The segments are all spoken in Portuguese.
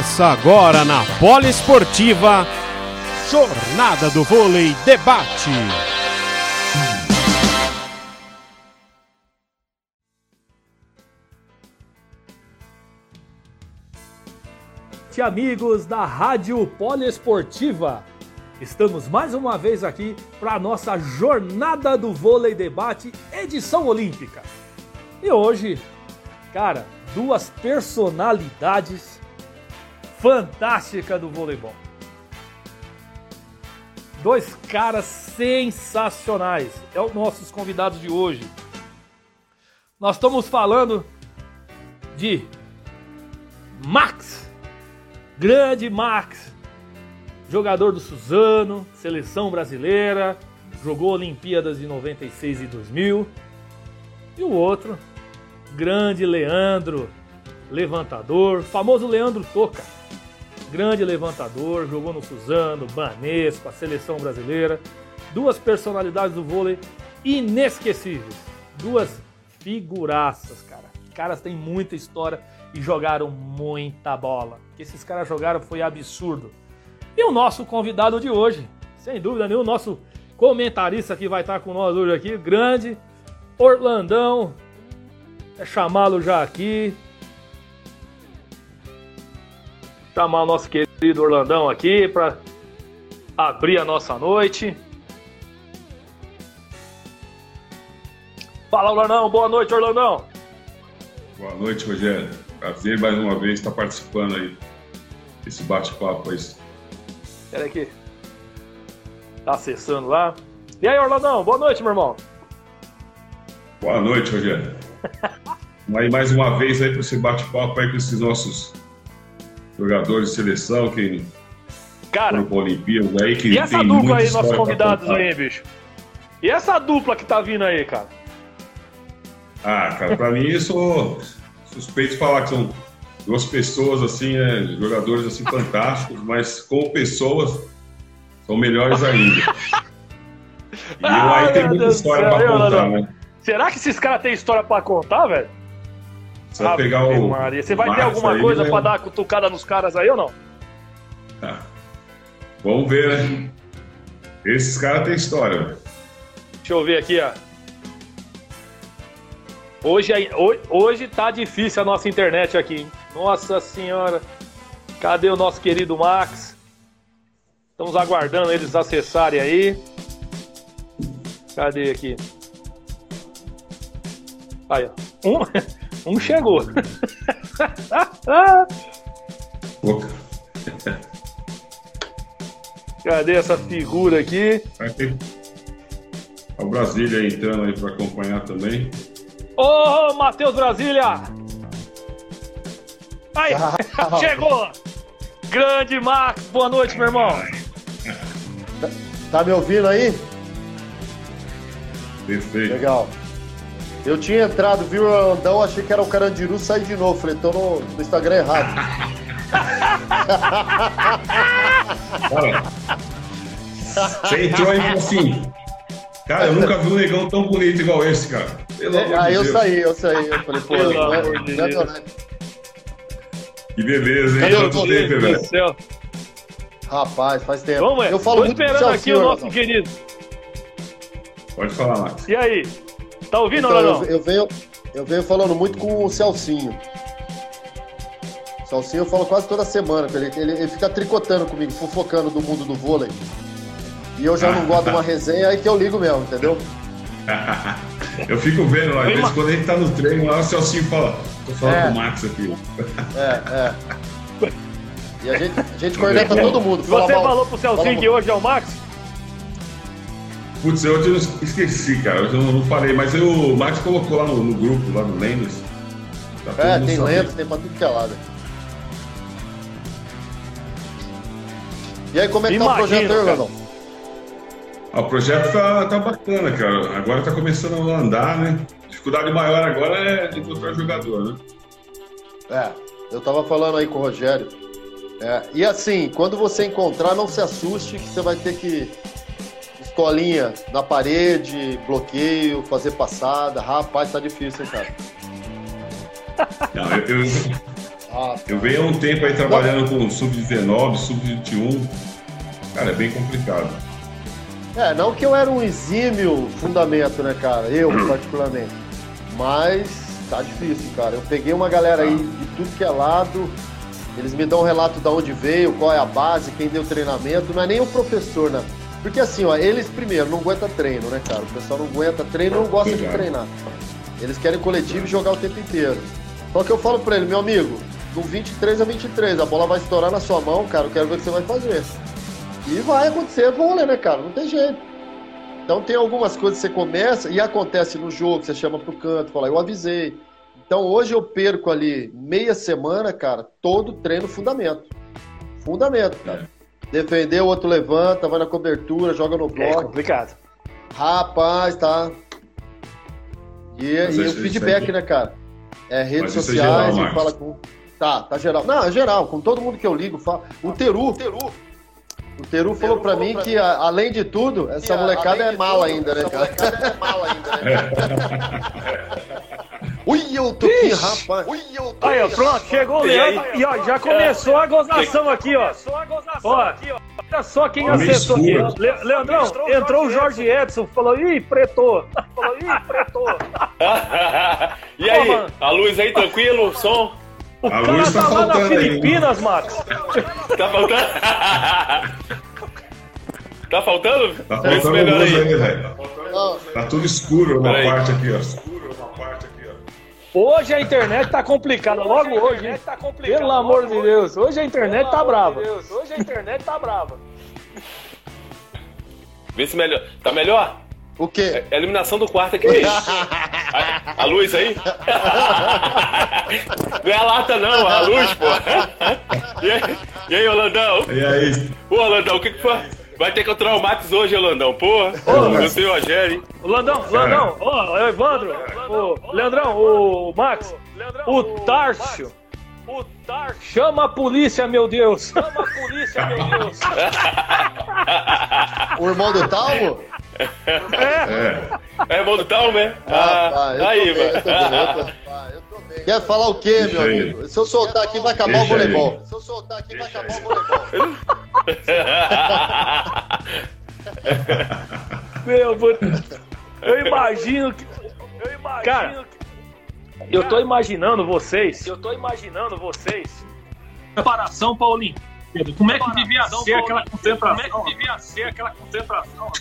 Começa agora na Poliesportiva Jornada do Vôlei Debate. amigos da Rádio Poliesportiva. Estamos mais uma vez aqui para a nossa Jornada do Vôlei Debate, edição olímpica. E hoje, cara, duas personalidades fantásticas do voleibol. Dois caras sensacionais. É os nossos convidados de hoje. Nós estamos falando de Max, grande Max, jogador do Suzano, seleção brasileira, jogou Olimpíadas de 96 e 2000. E o outro, grande Leandro, levantador, famoso Leandro Toca, grande levantador, jogou no Suzano, Banespa, seleção brasileira. Duas personalidades do vôlei inesquecíveis, duas figuraças, cara. Caras têm muita história e jogaram muita bola. O que esses caras jogaram foi absurdo. E o nosso convidado de hoje, sem dúvida nenhuma, o nosso comentarista que vai estar com nós hoje aqui, grande Orlandão, é chamá-lo já aqui. Chamar o nosso querido Orlandão aqui para abrir a nossa noite. Fala, Orlandão. Boa noite, Orlandão. Boa noite, Rogério. Prazer mais uma vez estar participando aí desse bate-papo aí. Espera aqui. Tá acessando lá. E aí, Orlandão? Boa noite, meu irmão. Boa noite, Rogério. aí mais uma vez aí para esse bate-papo aí com esses nossos jogadores de seleção que Cara, foram para Olimpíadas aí. Que e essa dupla aí, nossos convidados aí, bicho? E essa dupla que tá vindo aí, cara? Ah, cara, pra mim eu sou suspeito de falar que são duas pessoas assim, né, jogadores assim fantásticos, mas como pessoas são melhores ainda. E eu aí tenho meu muita Deus história céu, pra contar, né? Será que esses caras têm história pra contar, velho? Você vai pegar o. Maria. Você o vai ter Marcos alguma aí, coisa né? pra dar cutucada nos caras aí ou não? Ah, Vamos ver, né? Esses caras têm história, velho. Deixa eu ver aqui, ó. Hoje, hoje, hoje tá difícil a nossa internet aqui, hein? Nossa senhora. Cadê o nosso querido Max? Estamos aguardando eles acessarem aí. Cadê aqui? Aí, ó. Um, um chegou. Cadê essa figura aqui? O Brasília entrando aí pra acompanhar também. Ô, Matheus Brasília! Aí, chegou! Grande Max, boa noite, meu irmão. Tá me ouvindo aí? Perfeito. Legal. Eu tinha entrado, vi o Orlandão, achei que era o Carandiru, saí de novo. Falei, tô no, no Instagram errado. Cara, você entrou aí e falou assim. Cara, eu nunca vi um negão tão bonito igual esse, cara. Pelo amor aí de eu Deus. saí, eu saí. Eu falei, pô, Pelo não é, amor de não é Deus. Que beleza, hein? O Quanto tempo, Meu velho? Céu. Rapaz, faz tempo. Vamos, é. eu falo Tô muito do esperando aqui o Celcinho, nosso querido. Pode falar, Max. E aí? Tá ouvindo Então, ou eu, não? eu venho, eu venho falando muito com o Celcinho. O Celcinho eu falo quase toda semana. com Ele, ele, ele fica tricotando comigo, fofocando do mundo do vôlei. E eu já não gosto de uma resenha, aí que eu ligo mesmo, entendeu? Eu fico vendo lá, Ma- quando a gente tá no treino, lá o Celcinho fala, tô falando É. com o Max aqui. É, é. E a gente, a gente corneta todo mundo. fala Você mal- falou pro Celcinho fala que hoje é o Max? Putz, hoje eu esqueci, cara, hoje eu não, não falei, mas eu- o Max colocou lá no, no grupo, lá no Lendas. Tá É, tem lento, tem pra tudo que é lado. E aí, como é que tá o projeto aí? Ah, o projeto tá, tá bacana, cara. Agora tá começando a andar, né? Dificuldade maior agora é encontrar jogador, né? É, eu tava falando aí com o Rogério. É, e assim, quando você encontrar, não se assuste que você vai ter que escolinha na parede, bloqueio, fazer passada. Rapaz, tá difícil, hein, cara? Não, eu, eu- Ah, tá. Eu venho há um tempo aí trabalhando com sub-19, sub-21. Cara, é bem complicado. É, não que eu era um exímio fundamento, né, cara? Eu, particularmente. Mas tá difícil, cara. Eu peguei uma galera aí de tudo que é lado. Eles me dão um relato de onde veio, qual é a base, quem deu treinamento. Não é nem o professor, né? Porque assim, ó, eles primeiro não aguentam treino, né, cara? O pessoal não aguenta treino não gosta de treinar. Eles querem coletivo e jogar o tempo inteiro. Só que eu falo pra ele, meu amigo, do 23 a 23, a bola vai estourar na sua mão, cara, eu quero ver o que você vai fazer. E vai acontecer vôlei, né, cara? Não tem jeito. Então tem algumas coisas que você começa e acontece no jogo, você chama pro canto, fala, eu avisei. Então hoje eu perco ali meia semana, cara, todo treino fundamento. Fundamento, cara. Defender, o outro levanta, vai na cobertura, joga no bloco. É complicado. Rapaz, tá. E, e o feedback, né, cara? É redes é sociais é geral, e fala com. Tá, tá geral. Não, é geral, com todo mundo que eu ligo. Fala... O Teru. O Teru. O Teru falou pra mim que, a, além de tudo, essa molecada é mala ainda, né, cara? Essa molecada é mala ainda, né? Ui, eu tô aqui, rapaz. Ui, eu tô Aí, ó, pronto, chegou o Leandro. E, ó, já começou a gozação aqui, ó. Ó, olha só quem acertou aqui. Le Leandrão, entrou o Jorge Edson, falou, ih, pretou. Falou, ih, pretou. e aí, a luz aí, tranquilo, o som? O a cara tá, tá lá na Filipinas, aí. Max. Tá faltando? tá faltando? Tá faltando melhor aí. aí tá tudo escuro uma parte aqui, ó. Hoje a internet tá complicada, logo hoje. Hein? Tá Pelo amor de Deus, hoje a internet tá brava. Hoje a internet tá brava. Vê se melhor. Tá melhor? O quê? É a iluminação do quarto aqui. a, a, luz aí? Não é a lata, não, é a luz, pô. E aí, e aí Holandão? E aí? Ô, Holandão, o que, que foi? Vai ter que aturar o Max hoje, Landão. Porra, ô, eu sei o Rogério, hein? Landão, Landão, ó, oh, Evandro, o Leandrão, o Max, o Tárcio. O Tárcio. Chama a polícia, meu Deus. Chama a polícia, meu Deus. o irmão do Talmo? É. É irmão do né? Ah, ah, aí, mano. Quer falar o quê, meu amigo? Se eu soltar aqui, vai acabar Deixa o voleibol. Aí. Se eu soltar aqui, Deixa vai acabar aí. o voleibol. Meu, eu imagino que. Eu imagino Cara, que... eu tô imaginando vocês. Eu tô imaginando vocês. Preparação pra Olimpíada. Como é que devia ser aquela concentração? Como é que devia ser aquela concentração?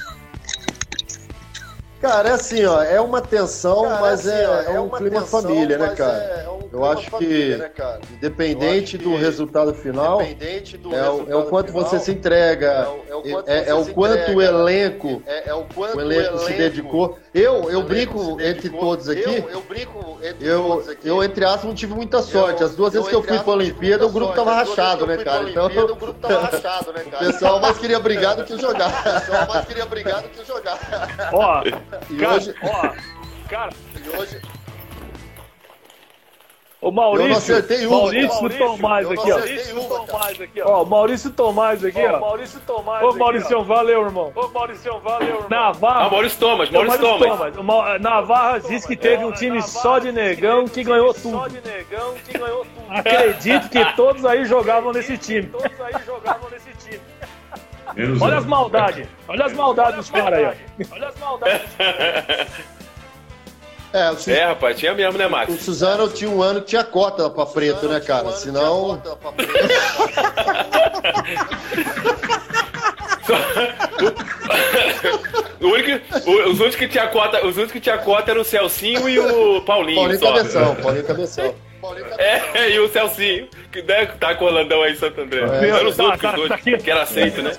Cara, é assim, ó, é uma tensão, cara, mas é, assim, é, é, um clima tensão, família, né, cara? É, é um eu acho família, que, né, cara? independente acho que, do resultado final, independente do é, resultado é o quanto final, você se entrega, é o quanto, é, o, quanto o elenco, é, o quanto o elenco, se dedicou. Eu, eu brinco entre todos aqui, eu, eu brinco entre eu, todos aqui. Eu, entre aspas, não tive muita sorte. As duas vezes que eu fui pra Olimpíada, o grupo tava rachado, né, cara? Então, o grupo tava rachado, né, cara? O pessoal mais queria brigar do que jogar. O pessoal mais queria brigar do que jogar. Ó, e cara, hoje... ó, cara, e hoje... O Maurício, eu não acertei uma, Maurício, Maurício Tomás aqui, ó. Maurício Tomás aqui, ó. Ó, Maurício Tomás aqui, ó. Maurício Tomás Ô, Maurício, valeu, irmão. Ô, Maurício, valeu, irmão. Navarra. Ah, Maurício Thomas, Maurício Thomas. Thomas. Navarra disse que teve um time só de negão que ganhou tudo. Só de negão que ganhou tudo. Acredito que todos aí jogavam nesse time. Todos aí jogavam nesse time. Olha as maldades, olha as maldades dos caras aí, ó. Olha as maldades. É, Su... é, rapaz, tinha mesmo, né, Max? O Suzano tinha um ano que tinha cota pra preto, né, cara? Um Senão. o único, os únicos que tinha cota, os únicos que tinha cota eram o Celcinho e o Paulinho. Paulinho só. Cabeção, Paulinho Cabeção. É, e o Celcinho, que deve né, tá com o Holandão aí em Santo André. É. Era os tá, outros tá, dois, tá que era aceito, né?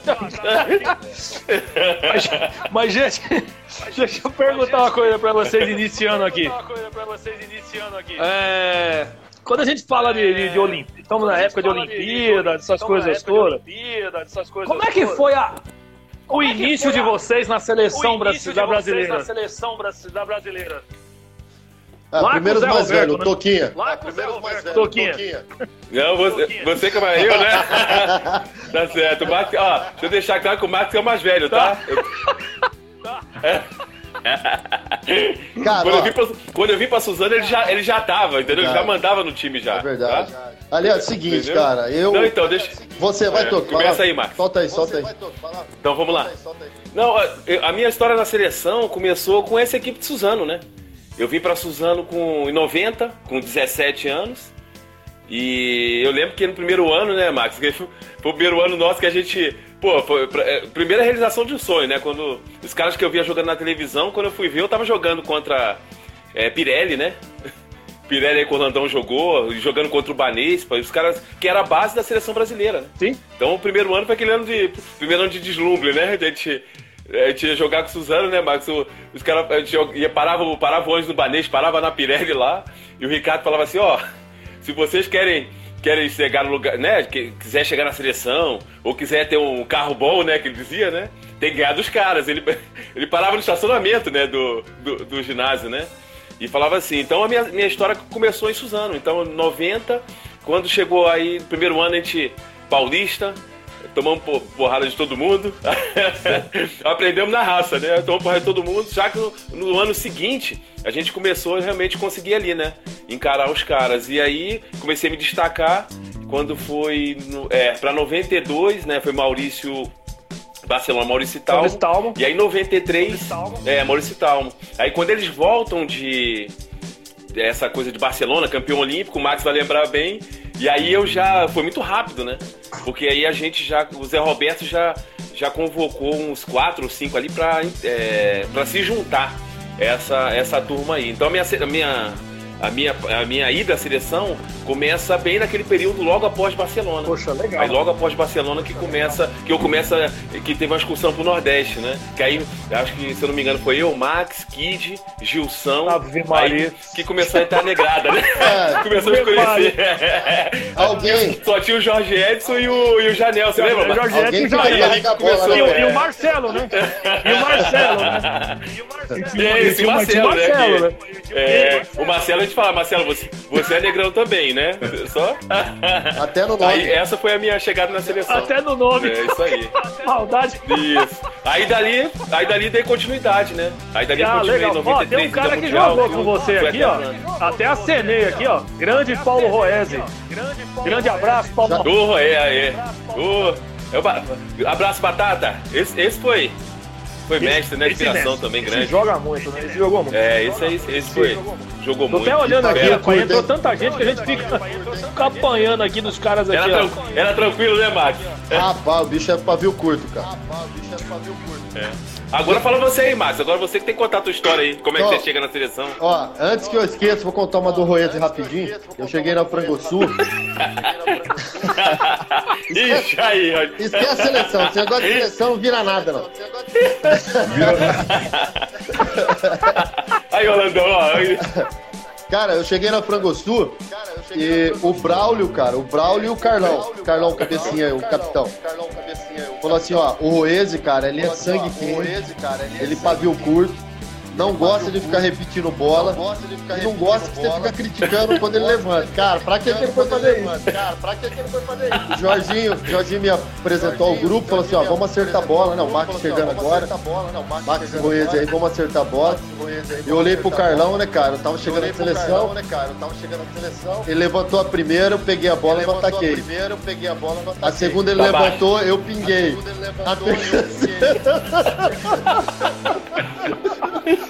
mas, mas, gente, deixa eu perguntar uma coisa pra vocês iniciando aqui. É, quando a gente fala de, de, de Olimpíada, estamos na época de Olimpíada, dessas coisas todas. Como é que foi a, o início de vocês na seleção brasileira? Na seleção brasileira. Ah, primeiro mais velho, né? Toquinha. Ah, primeiro mais velho, Toquinha. Toquinha. Não, você, você que é mais eu, né? tá certo. Max, ó, deixa eu deixar claro que o Max é o mais velho, tá? tá. É. Cara, quando, eu vim pra, quando eu vim pra Suzano, ele já, ele já tava, entendeu? Ele já mandava no time já. É verdade. Tá? Aliás, é o seguinte, entendeu? cara, eu. Não, então, deixa. Você vai é, tocar. Começa aí, Marcos. Solta aí, solta aí. Então vamos lá. Não, a minha história na seleção começou com essa equipe de Suzano, né? Eu vim para Suzano com, em 90, com 17 anos. E eu lembro que no primeiro ano, né, Max? Foi, foi o primeiro ano nosso que a gente. Pô, foi é, primeira realização de um sonho, né? Quando os caras que eu via jogando na televisão, quando eu fui ver, eu tava jogando contra é, Pirelli, né? Pirelli aí o Orlandão jogou, jogando contra o Banespa, os caras que era a base da seleção brasileira, né? Sim. Então o primeiro ano foi aquele ano de. Primeiro ano de deslumbre, né? A gente, a gente ia jogar com o Suzano, né, Max? os caras, ia, parava, parava o ônibus no Banes, parava na Pirelli lá, e o Ricardo falava assim, ó, se vocês querem querem chegar no lugar, né? Que quiser chegar na seleção, ou quiser ter um carro bom, né? Que ele dizia, né? Tem que ganhar dos caras. Ele, ele parava no estacionamento, né? Do, do, do ginásio, né? E falava assim. Então a minha, minha história começou em Suzano. Então, 90, quando chegou aí, primeiro ano, a gente. Paulista, tomamos porrada de todo mundo. Aprendemos na raça, né? Tomamos porrada de todo mundo. Já que no, no, ano seguinte a gente começou a realmente conseguir ali, né? Encarar os caras. E aí comecei a me destacar quando foi no, é, para 92, né? Foi Maurício. Barcelona, Maurício Talmo. Maurício Talmo. E aí 93. Maurício Talmo. É, Maurício Talmo. Aí quando eles voltam de essa coisa de Barcelona, campeão olímpico, o Max vai lembrar bem. E aí eu já. Foi muito rápido, né? Porque aí a gente já. O Zé Roberto já, já convocou uns quatro ou cinco ali pra, é, pra se juntar essa, essa turma aí. Então a minha, a minha a minha, a minha ida à seleção começa bem naquele período logo após Barcelona. Poxa, legal. Aí logo após Barcelona que começa, que eu começo, que teve uma excursão pro Nordeste, né? Que aí, acho que, se eu não me engano, foi eu, Max, Kid, Gilson, Ave Maria. que começou a entrar negrada, né? É, começou a se conhecer. Alguém. Só tinha o Jorge Edson e o, e o Janel, você lembra? O Jorge Edson e o Janel. Começou, e, e, o Marcelo, né? E o Marcelo, né? E o Marcelo. É, esse Marcelo, né? Marcelo, né? É, o Marcelo, a gente fala, Marcelo, você, você é negrão também, né? Só? Até no nome. Aí, essa foi a minha chegada na seleção. Até no nome. É isso aí. Maldade. Isso. Aí dali, aí dali dei continuidade, né? Aí dali ah, continuei legal. 93, ó, tem um cara que mundial, jogou com você aqui, ó. Até acenei aqui, ó. Grande Paulo Roese. Grande abraço, Paulo. Ô, Roé, aí. Ô, abraço, Batata. Esse, esse foi foi mestre, né? Inspiração também grande. Esse joga muito, né? Esse jogou muito. É, esse aí, esse foi. Jogou Tô muito. até olhando aqui, rapaz, entrou tanta gente que a gente fica, fica apanhando aqui dos caras aqui. Era, tran era tranquilo, né, Max? Rapaz, o bicho é pavio curto, cara. Rapaz, o bicho é pavio curto. É. Agora fala você aí, Márcio. Agora você que tem que contar a tua história aí. Como é que você chega na seleção? Ó, antes que eu esqueça, vou contar uma do Roese rapidinho. Eu cheguei na Frangosul. Ixi, aí, ó. Esquece a seleção. Você gosta de seleção, não vira nada, não. aí, Orlandão, ó. Cara, eu cheguei na Frangosul e o Braulio, cara, o Braulio e o Carlão. Carlão Cabecinha, o capitão. Falou assim, ó, o Roese, cara, ele é sangue quente, ele pavio curto não gosta de ficar repetindo bola e não gosta que você fica criticando quando ele levanta. Cara, pra que, que ele foi fazer isso? Cara, pra que, que ele foi fazer isso? Jorginho, Jorginho me apresentou ao grupo, falou assim, ó, vamos acertar a bola. Não, o Max chegando agora. Max Ruiz aí, vamos acertar a bola. Eu olhei pro Carlão, né, cara, eu tava chegando na seleção. Ele levantou a primeira, eu peguei a bola e ataquei. Primeiro, eu peguei a bola e A segunda ele levantou, eu pinguei. A terceira...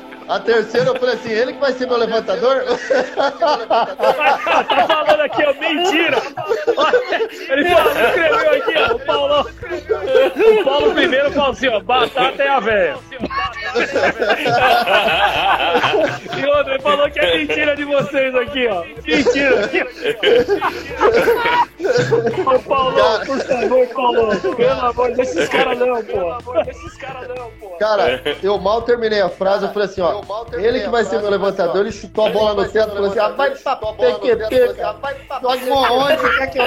A terceira eu falei assim, ele que vai ser meu levantador? tá falando aqui, ó, mentira! Ele falou, escreveu aqui, ó, o Paulo. O Paulo primeiro falou assim, ó, batata é a véia. E outro, ele falou que é mentira de vocês aqui, ó. Mentira. Ô Paulo, por favor, Paulo, pelo amor, deixa esses caras não, pô. Deixa esses caras não, pô. Cara, eu mal terminei a frase, eu falei assim, ó, ele que vai ser meu levantador, ele chutou a bola no teto, falou assim, ah, vai pra PQP, cara, vai pra Joga onde, quer que eu...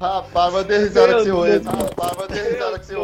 Rapaz, mas dei risada com esse Rapaz, mas dei risada com esse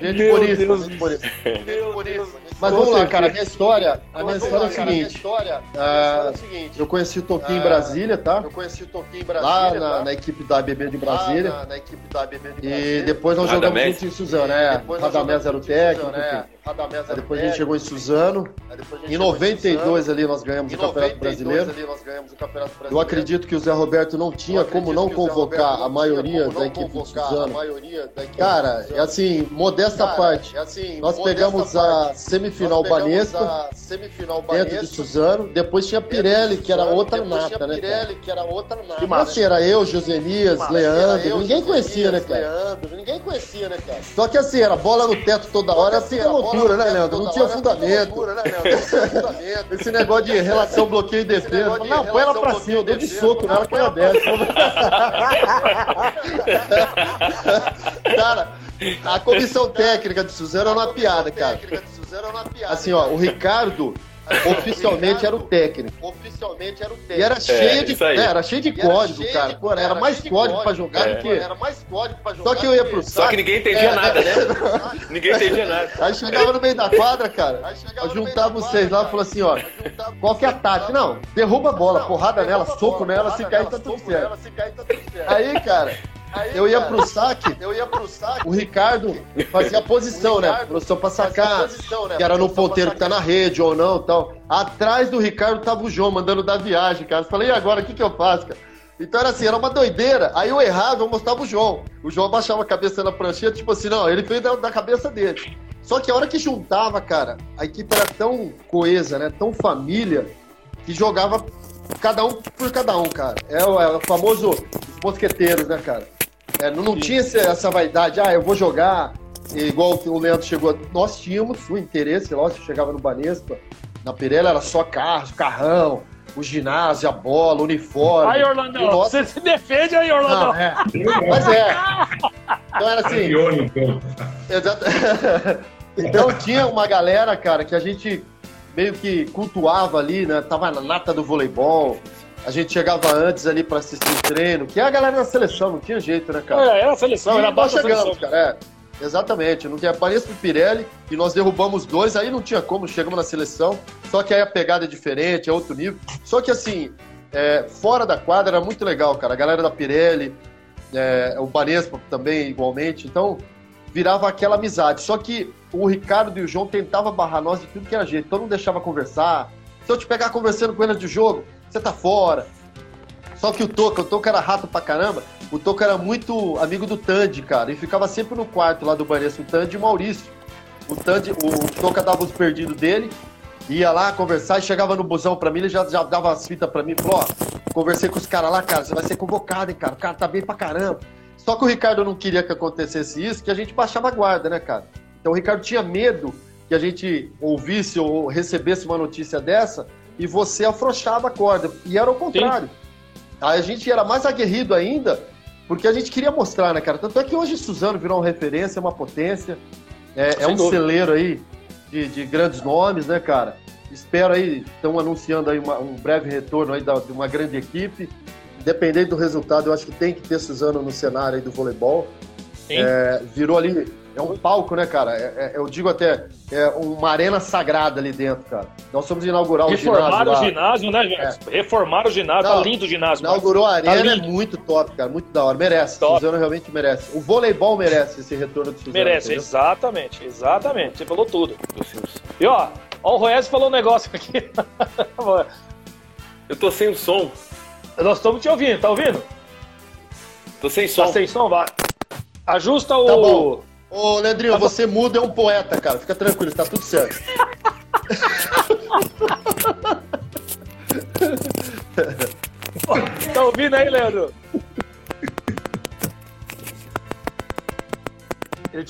Gente por isso, gente por isso. Gente por isso. Mas vamos lá, cara. A minha história, a minha história é lá, a minha seguinte. história, Ah, é o seguinte. Eu conheci o Toquinho em Ah, Brasília, tá? Eu conheci o Toquinho em Lá Brasília, na, tá? na equipe da ABB de Lá Brasília. na, na equipe da ABB de E Brasília. depois nós Radamés. jogamos juntos em Suzano, né? Nós Radamés era o técnico. Né? Radamés era depois a gente chegou em Suzano. A Em chegou 92 Suzano. ali nós ganhamos o Campeonato 92 Brasileiro. ali nós ganhamos o Campeonato Brasileiro. Eu acredito que o Zé Roberto não tinha como não convocar a maioria da equipe de a Suzano. equipe Cara, é assim, modesta parte. é assim, Nós pegamos a semifinal Banespa semifinal dentro de Suzano. Depois tinha Pirelli, que era outra nata, né? Pirelli, que era outra nata. E assim, era eu, Josenias, Massa, Leandro, eu, ninguém conhecia, né, cara? Leandro, ninguém conhecia, né, cara? Só que assim, era bola no teto toda hora, Assim, né, era fundamento. loucura, né, Leandro? Não tinha fundamento. Esse negócio de relação bloqueio e defesa. Não, põe ela pra cima, eu dou de soco nela que ela desce. cara, a comissão técnica de Suzano era uma piada, cara. Era uma piada. Assim, ó, o Ricardo oficialmente era o técnico. Oficialmente era o técnico. E era cheio de, isso aí. né, era cheio de era código, cheio cara. de- Pô, era mais cheio de código pra jogar É. do que. Era mais código pra jogar. Só que eu ia pro Só saco. que ninguém entendia É, nada, né? ninguém entendia nada. Aí chegava no meio da quadra, cara. Aí juntava seis lá e falou assim, ó. Qual que é a tática? Não, derruba a bola, porrada nela, soco tá tudo soco certo. nela, se cair tá tudo certo. Aí, cara, Aí, eu ia cara, pro saque, Eu ia pro saco. o Ricardo fazia a posição, né? Professor pra sacar, posição, né? que era no Posição ponteiro que tá na rede ou não tal. Atrás do Ricardo tava o João mandando dar viagem, cara. Eu falei, e agora, o que que eu faço, cara? Então era assim, era uma doideira. Aí eu errava, eu mostrava o João. O João abaixava a cabeça na prancheta, tipo assim, não, ele fez da, da cabeça dele. Só que a hora que juntava, cara, a equipe era tão coesa, né? Tão família, que jogava cada um por cada um, cara. É o, é o famoso os mosqueteiros, né, cara? É, não, não tinha essa vaidade, ah, eu vou jogar, igual o Leandro chegou. Nós tínhamos o interesse, lógico, chegava no Banespa, na Pirelli era só carro, carrão, o ginásio, a bola, o uniforme. Aí, o Orlandão, nosso- você se defende aí, Orlandão. Não, é. Mas é. Então era assim. Então. Então tinha uma galera, cara, que a gente meio que cultuava ali, né? Tava na nata do voleibol. A gente chegava antes ali pra assistir o treino, que é a galera da seleção, não tinha jeito, né, cara? É, era a seleção, E era a baixa chegamos, seleção. cara. É, exatamente. Não tinha Pareça pro Pirelli e nós derrubamos dois, aí não tinha como, chegamos na seleção. Só que aí a pegada é diferente, é outro nível. Só que assim, é, fora da quadra era muito legal, cara. A galera da Pirelli, é, o Banespa também, igualmente. Então, virava aquela amizade. Só que o Ricardo e o João tentavam barrar nós de tudo que era jeito. Então não deixava conversar. Se eu te pegar conversando com eles de jogo, você tá fora. Só que o Toca, o Toca era rato pra caramba. O Toca era muito amigo do Tandy, cara. E ficava sempre no quarto lá do Banespa, o Tandy e o Maurício. O Tandy, o Toca dava os perdidos dele, ia lá conversar e chegava no busão pra mim, ele já, já dava as fitas pra mim, falou, ó, conversei com os caras lá, cara, você vai ser convocado, hein, cara, o cara tá bem pra caramba. Só que o Ricardo não queria que acontecesse isso, que a gente baixava a guarda, né, cara? Então o Ricardo tinha medo que a gente ouvisse ou recebesse uma notícia dessa e você afrouxava a corda. E era o contrário. Aí a gente era mais aguerrido ainda, porque a gente queria mostrar, né, cara? Tanto é que hoje Suzano virou uma referência, uma potência. É, é um dúvida. celeiro aí de, de grandes nomes, né, cara? Espero aí, estão anunciando aí uma- um breve retorno aí da- de uma grande equipe. Independente do resultado, eu acho que tem que ter Suzano no cenário aí do voleibol. É, virou ali, é um palco, né, cara? É- é- eu digo até, é uma arena sagrada ali dentro, cara. Nós fomos inaugurar o ginásio Reformaram o ginásio, né, gente? Reformaram o ginásio, Não, tá lindo o ginásio. cara. Inaugurou a arena, é lindo. muito top, cara. Muito da hora. Merece. Top. Suzano realmente merece. O voleibol merece esse retorno de Suzano. Merece, entendeu? exatamente, exatamente. Você falou tudo. E ó, ó o Royes falou um negócio aqui. Eu tô sem o som. Nós estamos te ouvindo, tá ouvindo? Tô sem Tá som. sem som, vai. Ajusta o. Tá bom. Ô, Leandrinho, Tá você muda é um poeta, cara. Fica tranquilo, tá tudo certo. Tá ouvindo aí, Leandro? Ele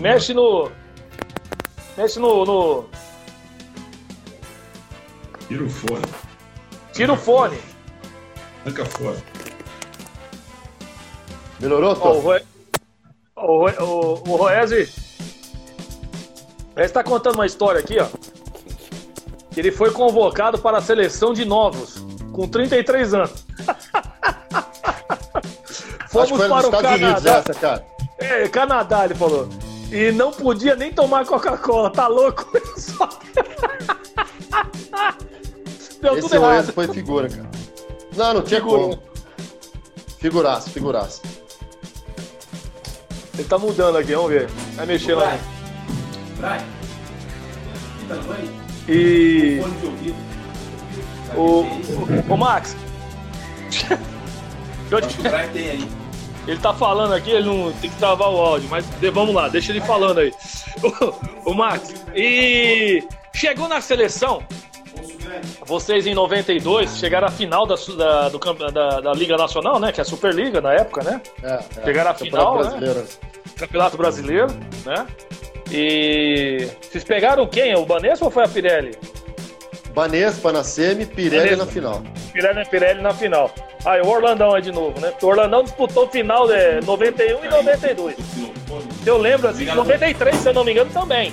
mexe no. Mexe no. no- Tira o fone. Tira o fone. Arranca fora. Melhorou, Ó, o Tô? Roe- o, o, o Roese. Está contando uma história aqui, ó. Ele foi convocado para a seleção de novos, com 33 anos. Fomos para o Estados Unidos Canadá. essa, cara. É, Canadá, ele falou. e não podia nem tomar Coca-Cola, tá louco? Só- Deu Esse tudo errado. Foi figura, cara. Não, não tinha Figura. como. Figuraço, figuraço. Ele tá mudando aqui, vamos ver. Vai mexer lá. Que tamanho? E Fone de ouvido. o, o, o Max. O. Ele tá falando aqui, ele não tem que travar o áudio, mas vamos lá, deixa ele falando aí. O, o Max, e chegou na seleção, vocês em 92 chegaram à final da, da, do da, da Liga Nacional, né? Que é a Superliga na época, né? É, é. Chegaram à Campeonato final, né? brasileiro. Campeonato Brasileiro, né? E vocês pegaram quem? O Banespa ou foi a Pirelli? Banespa na semi, Pirelli Banespa. na final. Pirelli, Pirelli na final. Aí o Orlandão aí de novo, né? Porque o Orlandão disputou final de 91 e 92. Eu lembro, assim, 93, se eu não me engano, também.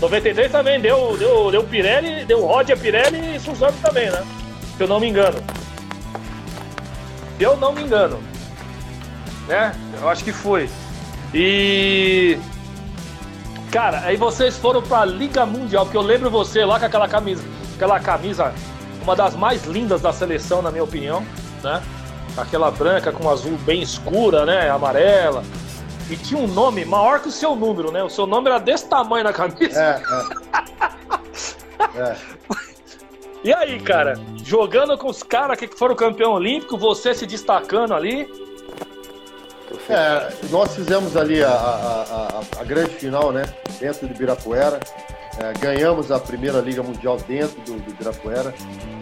93 também deu, deu, deu Pirelli, deu Roger Pirelli e Suzano também, né? Se eu não me engano. Se eu não me engano. Né? Eu acho que foi. E. Cara, aí vocês foram pra Liga Mundial, porque eu lembro você lá com aquela camisa, aquela camisa, uma das mais lindas da seleção, na minha opinião, né? Aquela branca com azul bem escura, né? Amarela. E tinha um nome maior que o seu número, né? O seu nome era desse tamanho na camisa. É, é. É. E aí, cara, jogando com os caras que foram campeão olímpico, você se destacando ali. É, nós fizemos ali a, a, a- a grande final, né? Dentro de Ibirapuera. É, ganhamos a primeira Liga Mundial dentro do, do Ibirapuera.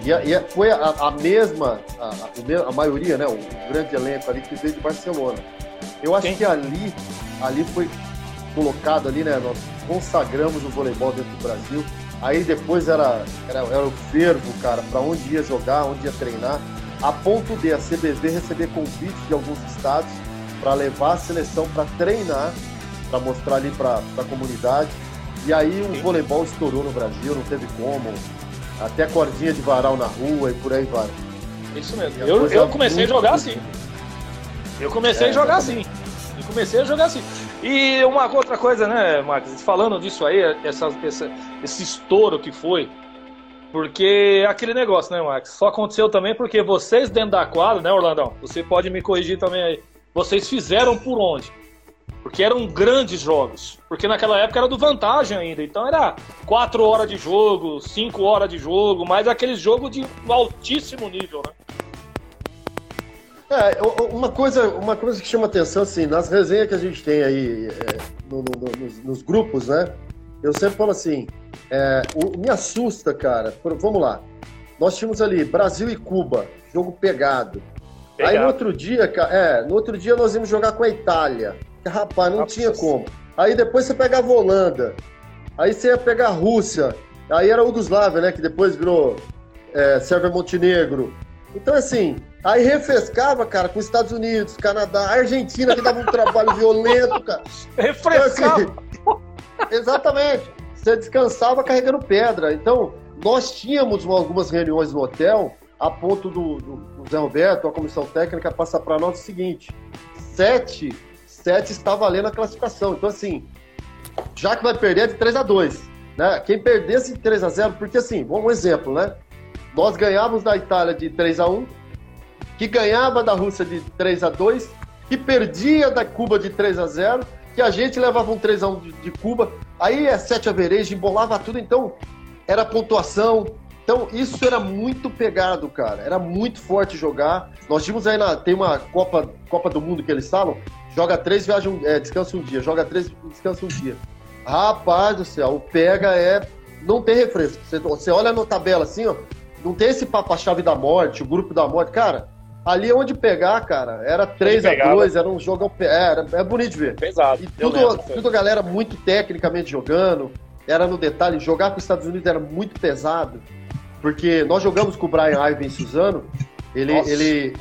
E, a- e foi a, a mesma, a, a maioria, né? O, grande elenco ali que veio de Barcelona. Eu acho que ali, ali foi colocado ali, né? Nós consagramos o voleibol dentro do Brasil. Aí depois era, era, era o fervo, cara, para onde ia jogar, onde ia treinar. A ponto de a CBV receber convites de alguns estados para levar a seleção para treinar, para mostrar ali para a comunidade. E aí o voleibol estourou no Brasil, não teve como. Até cordinha de varal na rua e por aí vai. Isso mesmo. Eu, eu comecei a jogar assim. Eu comecei É, a jogar assim. Eu comecei a jogar assim. E uma outra coisa, né, Marcos? Falando disso aí, essa, essa- esse estouro que foi. Porque aquele negócio, né, Marcos? Só aconteceu também porque vocês dentro da quadra, né, Orlandão? Você pode me corrigir também aí. Vocês fizeram por onde? Porque eram grandes jogos. Porque naquela época era do vantagem ainda. Então era quatro horas de jogo, cinco horas de jogo, mas aquele jogo de altíssimo nível, né? É, uma coisa, uma coisa que chama atenção, assim, nas resenhas que a gente tem aí é, no- no- no- nos, nos grupos, né? Eu sempre falo assim, é, o- me assusta, cara. vamos lá. Nós tínhamos ali Brasil e Cuba, jogo pegado. Aí no Pegado. outro dia, é, no outro dia nós íamos jogar com a Itália. Rapaz, não Nossa. tinha como. Aí depois você pegava a Holanda. Aí você ia pegar a Rússia. Aí era a Yugoslávia, né? Que depois virou é, Sérvia Montenegro. Então, assim, aí refrescava, cara, com os Estados Unidos, Canadá, Argentina, que dava um trabalho violento, cara. Então, Refrescava. assim, exatamente. Você descansava carregando pedra. Então, nós tínhamos algumas reuniões no hotel, a ponto do, do- do Zé Roberto, a comissão técnica, passar para nós o seguinte: sete, sete está valendo a classificação. Então, assim, já que vai perder é de 3 a 2 né? Quem perdesse de 3 a 0 porque assim, vamos um exemplo, né? Nós ganhávamos da Itália de 3 a 1 que ganhava da Rússia de 3 a 2 que perdia da Cuba de 3 a 0 que a gente levava um 3 a 1 de, Cuba, aí é 7 a vereja, embolava tudo, então era pontuação. Então isso era muito pegado, cara. Era muito forte jogar. Nós tínhamos aí na tem uma Copa Copa do Mundo que eles falam, joga três, viaja um, é, descansa um dia, joga três, descansa um dia. Rapaz do céu, o pega é não tem refresco. Você, você olha na tabela assim, ó, não tem esse papo a chave da morte, o grupo da morte, cara. Ali onde pegar, cara, era 3 a pegava. 2 era um jogão. É, era, é bonito de ver. Pesado. E tudo, lembro. tudo a galera muito tecnicamente jogando, era no detalhe. Jogar com os Estados Unidos era muito pesado, porque nós jogamos com o Brian Ivan Suzano. Ele, Nossa. ele,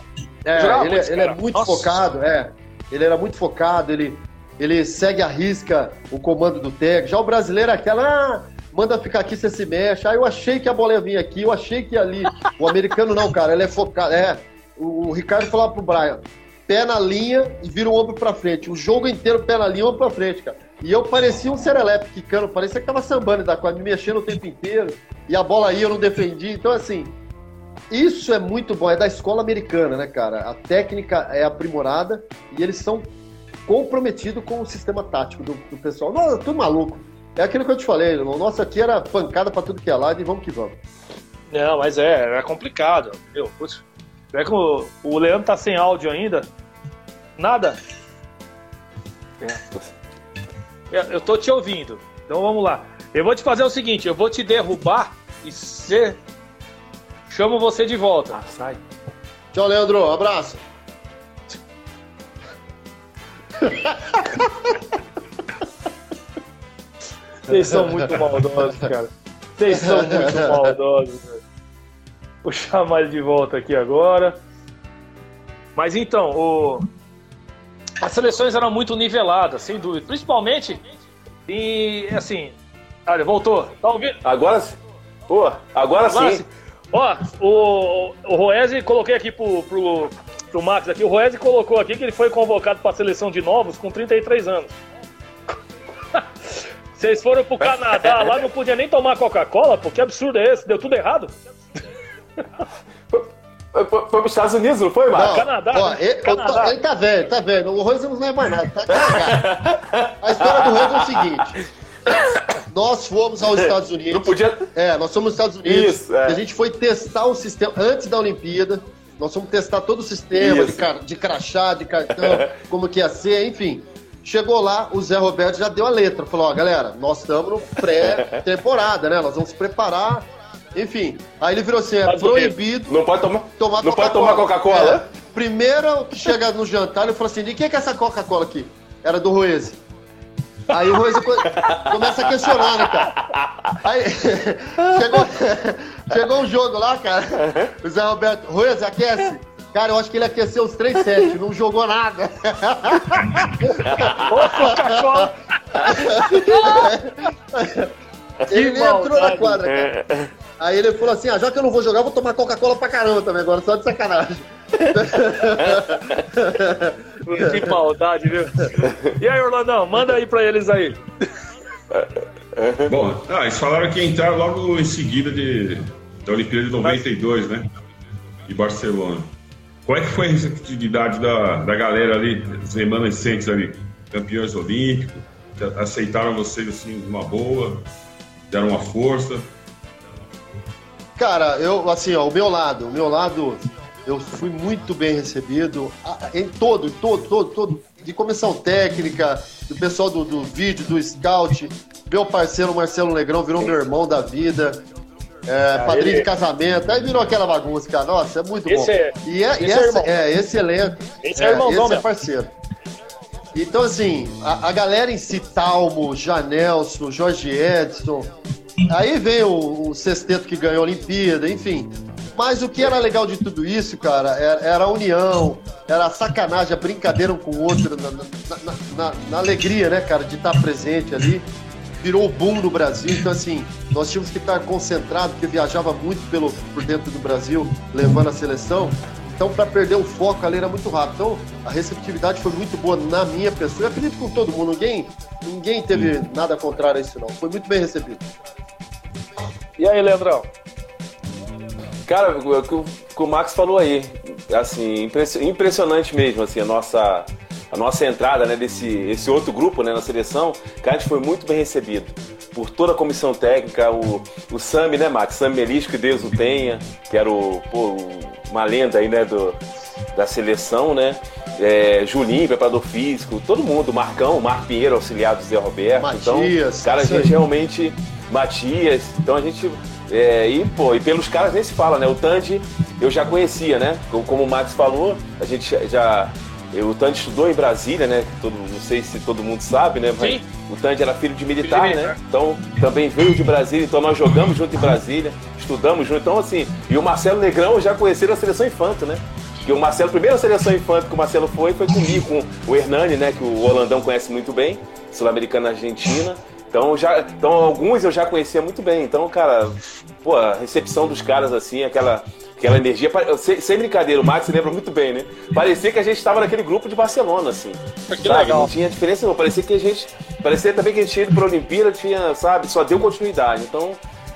é, ele, muito, ele é muito Nossa. focado, é. Ele era muito focado, ele, ele segue a risca o comando do técnico. Já o brasileiro é aquela, ah, manda ficar aqui, você se mexe. Aí eu achei que a bola ia vir aqui, eu achei que ia ali. O americano não, cara, ele é focado. É, o, Ricardo falava pro Brian, pé na linha e vira o ombro pra frente. O jogo inteiro pé na linha, ombro pra frente, cara. E eu parecia um serelepe quicando, parecia que tava sambando da quadra, me mexendo o tempo inteiro. E a bola ia, eu não defendi. Então, assim, isso é muito bom. É da escola americana, né, cara? A técnica é aprimorada e eles são comprometidos com o sistema tático do, do pessoal. Eu tô maluco. É aquilo que eu te falei, o nosso aqui era pancada pra tudo que é lado e vamos que vamos. Não, mas é, é complicado. Meu, putz, é que o, o Leandro tá sem áudio ainda. Nada. É, Eu tô te ouvindo. Então vamos lá. Eu vou te fazer o seguinte, eu vou te derrubar e você chamo você de volta. Ah, sai. Tchau, Leandro. Abraço. Vocês são muito maldosos, cara. Vocês são muito maldosos, velho. Chamar ele de volta aqui agora. Mas então, o... as seleções eram muito niveladas, sem dúvida. Principalmente e assim. Olha, voltou. Tá ouvindo? Agora sim. Pô, agora, Agora sim. sim. Ó, o, o Roese, coloquei aqui pro, pro, pro Max aqui, o Roese colocou aqui que ele foi convocado para a seleção de novos com 33 anos. Vocês foram pro Canadá, lá não podia nem tomar Coca-Cola, pô, que absurdo é esse? Deu tudo errado? Foi, foi, foi pros Estados Unidos, não foi, Marcos? Não, Canadá, ó, né? ele, Canadá. ele tá velho, tá velho. O Rose não leva mais nada, tá cagado. A história do Rose é o seguinte. Nós fomos aos Estados Unidos. Não podia. É, nós fomos nos Estados Unidos. Isso, é. A gente foi testar o sistema antes da Olimpíada. Nós fomos testar todo o sistema de, Isso. car- de crachá, de cartão, como que ia ser, enfim. Chegou lá, o Zé Roberto já deu a letra. Falou, ó, galera, nós estamos no pré-temporada, né? Nós vamos se preparar. Enfim, aí ele virou assim, é proibido Não pode tomar. tomar não pode tomar Coca-Cola? É. Primeiro que chega no jantar, ele falou assim: de quem que é essa Coca-Cola aqui? Era do Roese. Aí o co- começa a questionar, né, cara? Aí chegou, chegou um jogo lá, cara. O Zé Roberto, Roese, aquece. Cara, eu acho que ele aqueceu os 3 sets, não jogou nada. Ô, Coca-Cola! Ele nem entrou na quadra, cara. Aí ele falou assim: ah, já que eu não vou jogar, eu vou tomar Coca-Cola pra caramba também agora, só de sacanagem. Que maldade, viu? E aí, Orlandão, manda aí pra eles aí. Bom, ah, eles falaram que entraram logo em seguida de, da Olimpíada de 92, né? De Barcelona. Qual é que foi a receptividade da, da galera ali, os remanescentes ali, campeões olímpicos? Aceitaram vocês assim, uma boa? Deram uma força? Cara, eu, assim, ó, o meu lado, o meu lado, eu fui muito bem recebido em todo, todo, todo, todo, de comissão técnica, do pessoal do, do vídeo, do scout, meu parceiro Marcelo Negrão virou meu irmão da vida, é, padrinho ele- de casamento, aí virou aquela bagunça, cara, nossa, é muito Esse bom. é- e é, esse é essa- é, esse elenco, Esse é irmãozão esse é parceiro. Então, assim, a, a galera em si, Talmo, Janelson, Jorge Edson. Aí vem o, o sexteto que ganhou a Olimpíada, enfim. Mas o que era legal de tudo isso, cara, era, era a união, era a sacanagem, a brincadeira um com o outro, na, na- na- na- alegria, né, cara, de estar presente ali. Virou boom no Brasil, então assim, nós tínhamos que estar concentrados, porque viajava muito pelo, por dentro do Brasil, levando a seleção. Então, para perder o foco ali era muito rápido. Então, a receptividade foi muito boa na minha pessoa. Eu acredito com todo mundo. Ninguém, ninguém teve nada contrário a isso, não. Foi muito bem recebido. E aí, Leandrão? Cara, o que o, Max falou aí, assim, impressi- impressionante mesmo, assim, a nossa, a nossa entrada, né, desse esse outro grupo, né, na seleção, cara, a gente foi muito bem recebido por toda a comissão técnica, o, o Sami, né, Max, Sami Melis, que Deus o tenha, que era o, pô, uma lenda aí, né, do, da seleção, né, é, Julinho, preparador físico, todo mundo, Marcão, Marco Pinheiro, auxiliar do Zé Roberto, Matias, então, cara, a gente realmente Matias, então a gente é, e pô, e pelos caras nem se fala, né? O Tandy eu já conhecia, né? Como, o Max falou, a gente já eu, o Tandy estudou em Brasília, né? Todo, não sei se todo mundo sabe, né? Mas Sim. o Tandy era filho de militar, Filho de né? Então também veio de Brasília, então nós jogamos junto em Brasília, estudamos junto, então assim, e o Marcelo Negrão já conheci na seleção infanto, né? Porque o Marcelo, a primeira seleção infanto que o Marcelo foi, foi comigo, com o Hernani, né? Que o Holandão conhece muito bem, Sul-Americana Argentina. Então, já, então, alguns eu já conhecia muito bem. Então, cara, pô, a recepção dos caras, assim, aquela, Aquela energia, sem, sem brincadeira, o Max se lembra muito bem, né? Parecia que a gente estava naquele grupo de Barcelona, assim. Que sabe? legal. Não tinha diferença não, parecia que a gente, parecia também que a gente tinha ido pra Olimpíada, tinha, sabe, só deu continuidade. Então,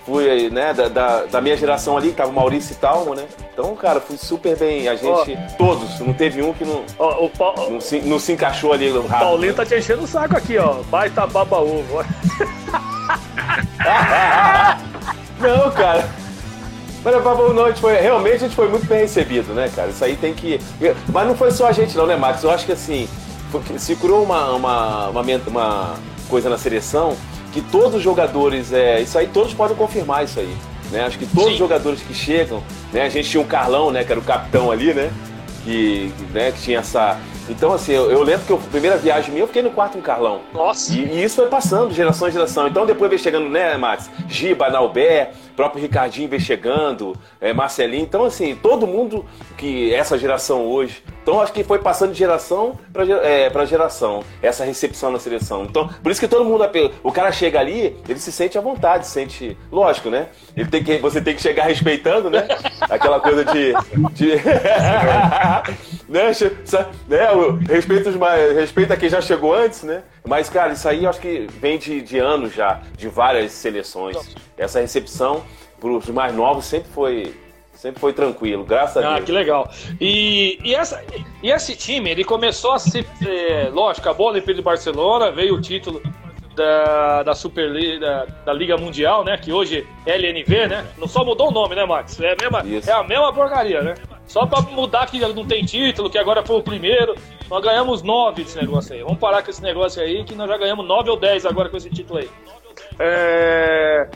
fui, né, da, da, da minha geração ali, que tava o Maurício e Talmo, né? Então, cara, fui super bem, a gente, todos, não teve um que não, Ó, o, Pa- não, se, não se encaixou ali no o rápido. Paulinho tá te enchendo o saco aqui, ó. Baita baba ovo. Não, cara. Mas Babu, não, a gente foi, realmente a gente foi muito bem recebido, né, cara? Isso aí tem que. Mas não foi só a gente, não, né, Max? Eu acho que assim, se criou uma, uma, uma, uma coisa na seleção que todos os jogadores, é, isso aí todos podem confirmar isso aí. Né? Acho que todos os jogadores que chegam, né? A gente tinha o Carlão, né, que era o capitão ali, né? Que, né, que tinha essa. Então, assim, eu, eu lembro que eu- a primeira viagem minha eu fiquei no quarto com o Carlão. Nossa. E, e isso foi passando geração em geração. Então depois veio chegando, né, Max? Giba, Naubé, próprio Ricardinho veio chegando, é, Marcelinho. Então, assim, todo mundo que essa geração hoje. Então acho que foi passando de geração para é, pra geração, essa recepção na seleção. Então, por isso que todo mundo. O cara chega ali, ele se sente à vontade, se sente. Lógico, né? Ele tem que, você tem que chegar respeitando, né? Aquela coisa de. de né? né? O respeito, os mais, respeita quem já chegou antes, né? Mas, cara, isso aí eu acho que vem de, de anos já, de várias seleções. Essa recepção para os mais novos sempre foi, sempre foi tranquilo, graças a Ah, Deus. que legal. E, e, essa, e esse time, ele começou a ser. é, lógico, acabou a Olimpíada de Barcelona, veio o título da, da Superliga, da, da Liga Mundial, né? Que hoje é LNV, né? Não só mudou o nome, né, Max? É a mesma, Isso. é a mesma porcaria, né? Só pra mudar que não tem título, que agora foi o primeiro. Nós ganhamos nove desse negócio aí. Vamos parar com esse negócio aí, que nós já ganhamos nove ou dez agora com esse título aí. É...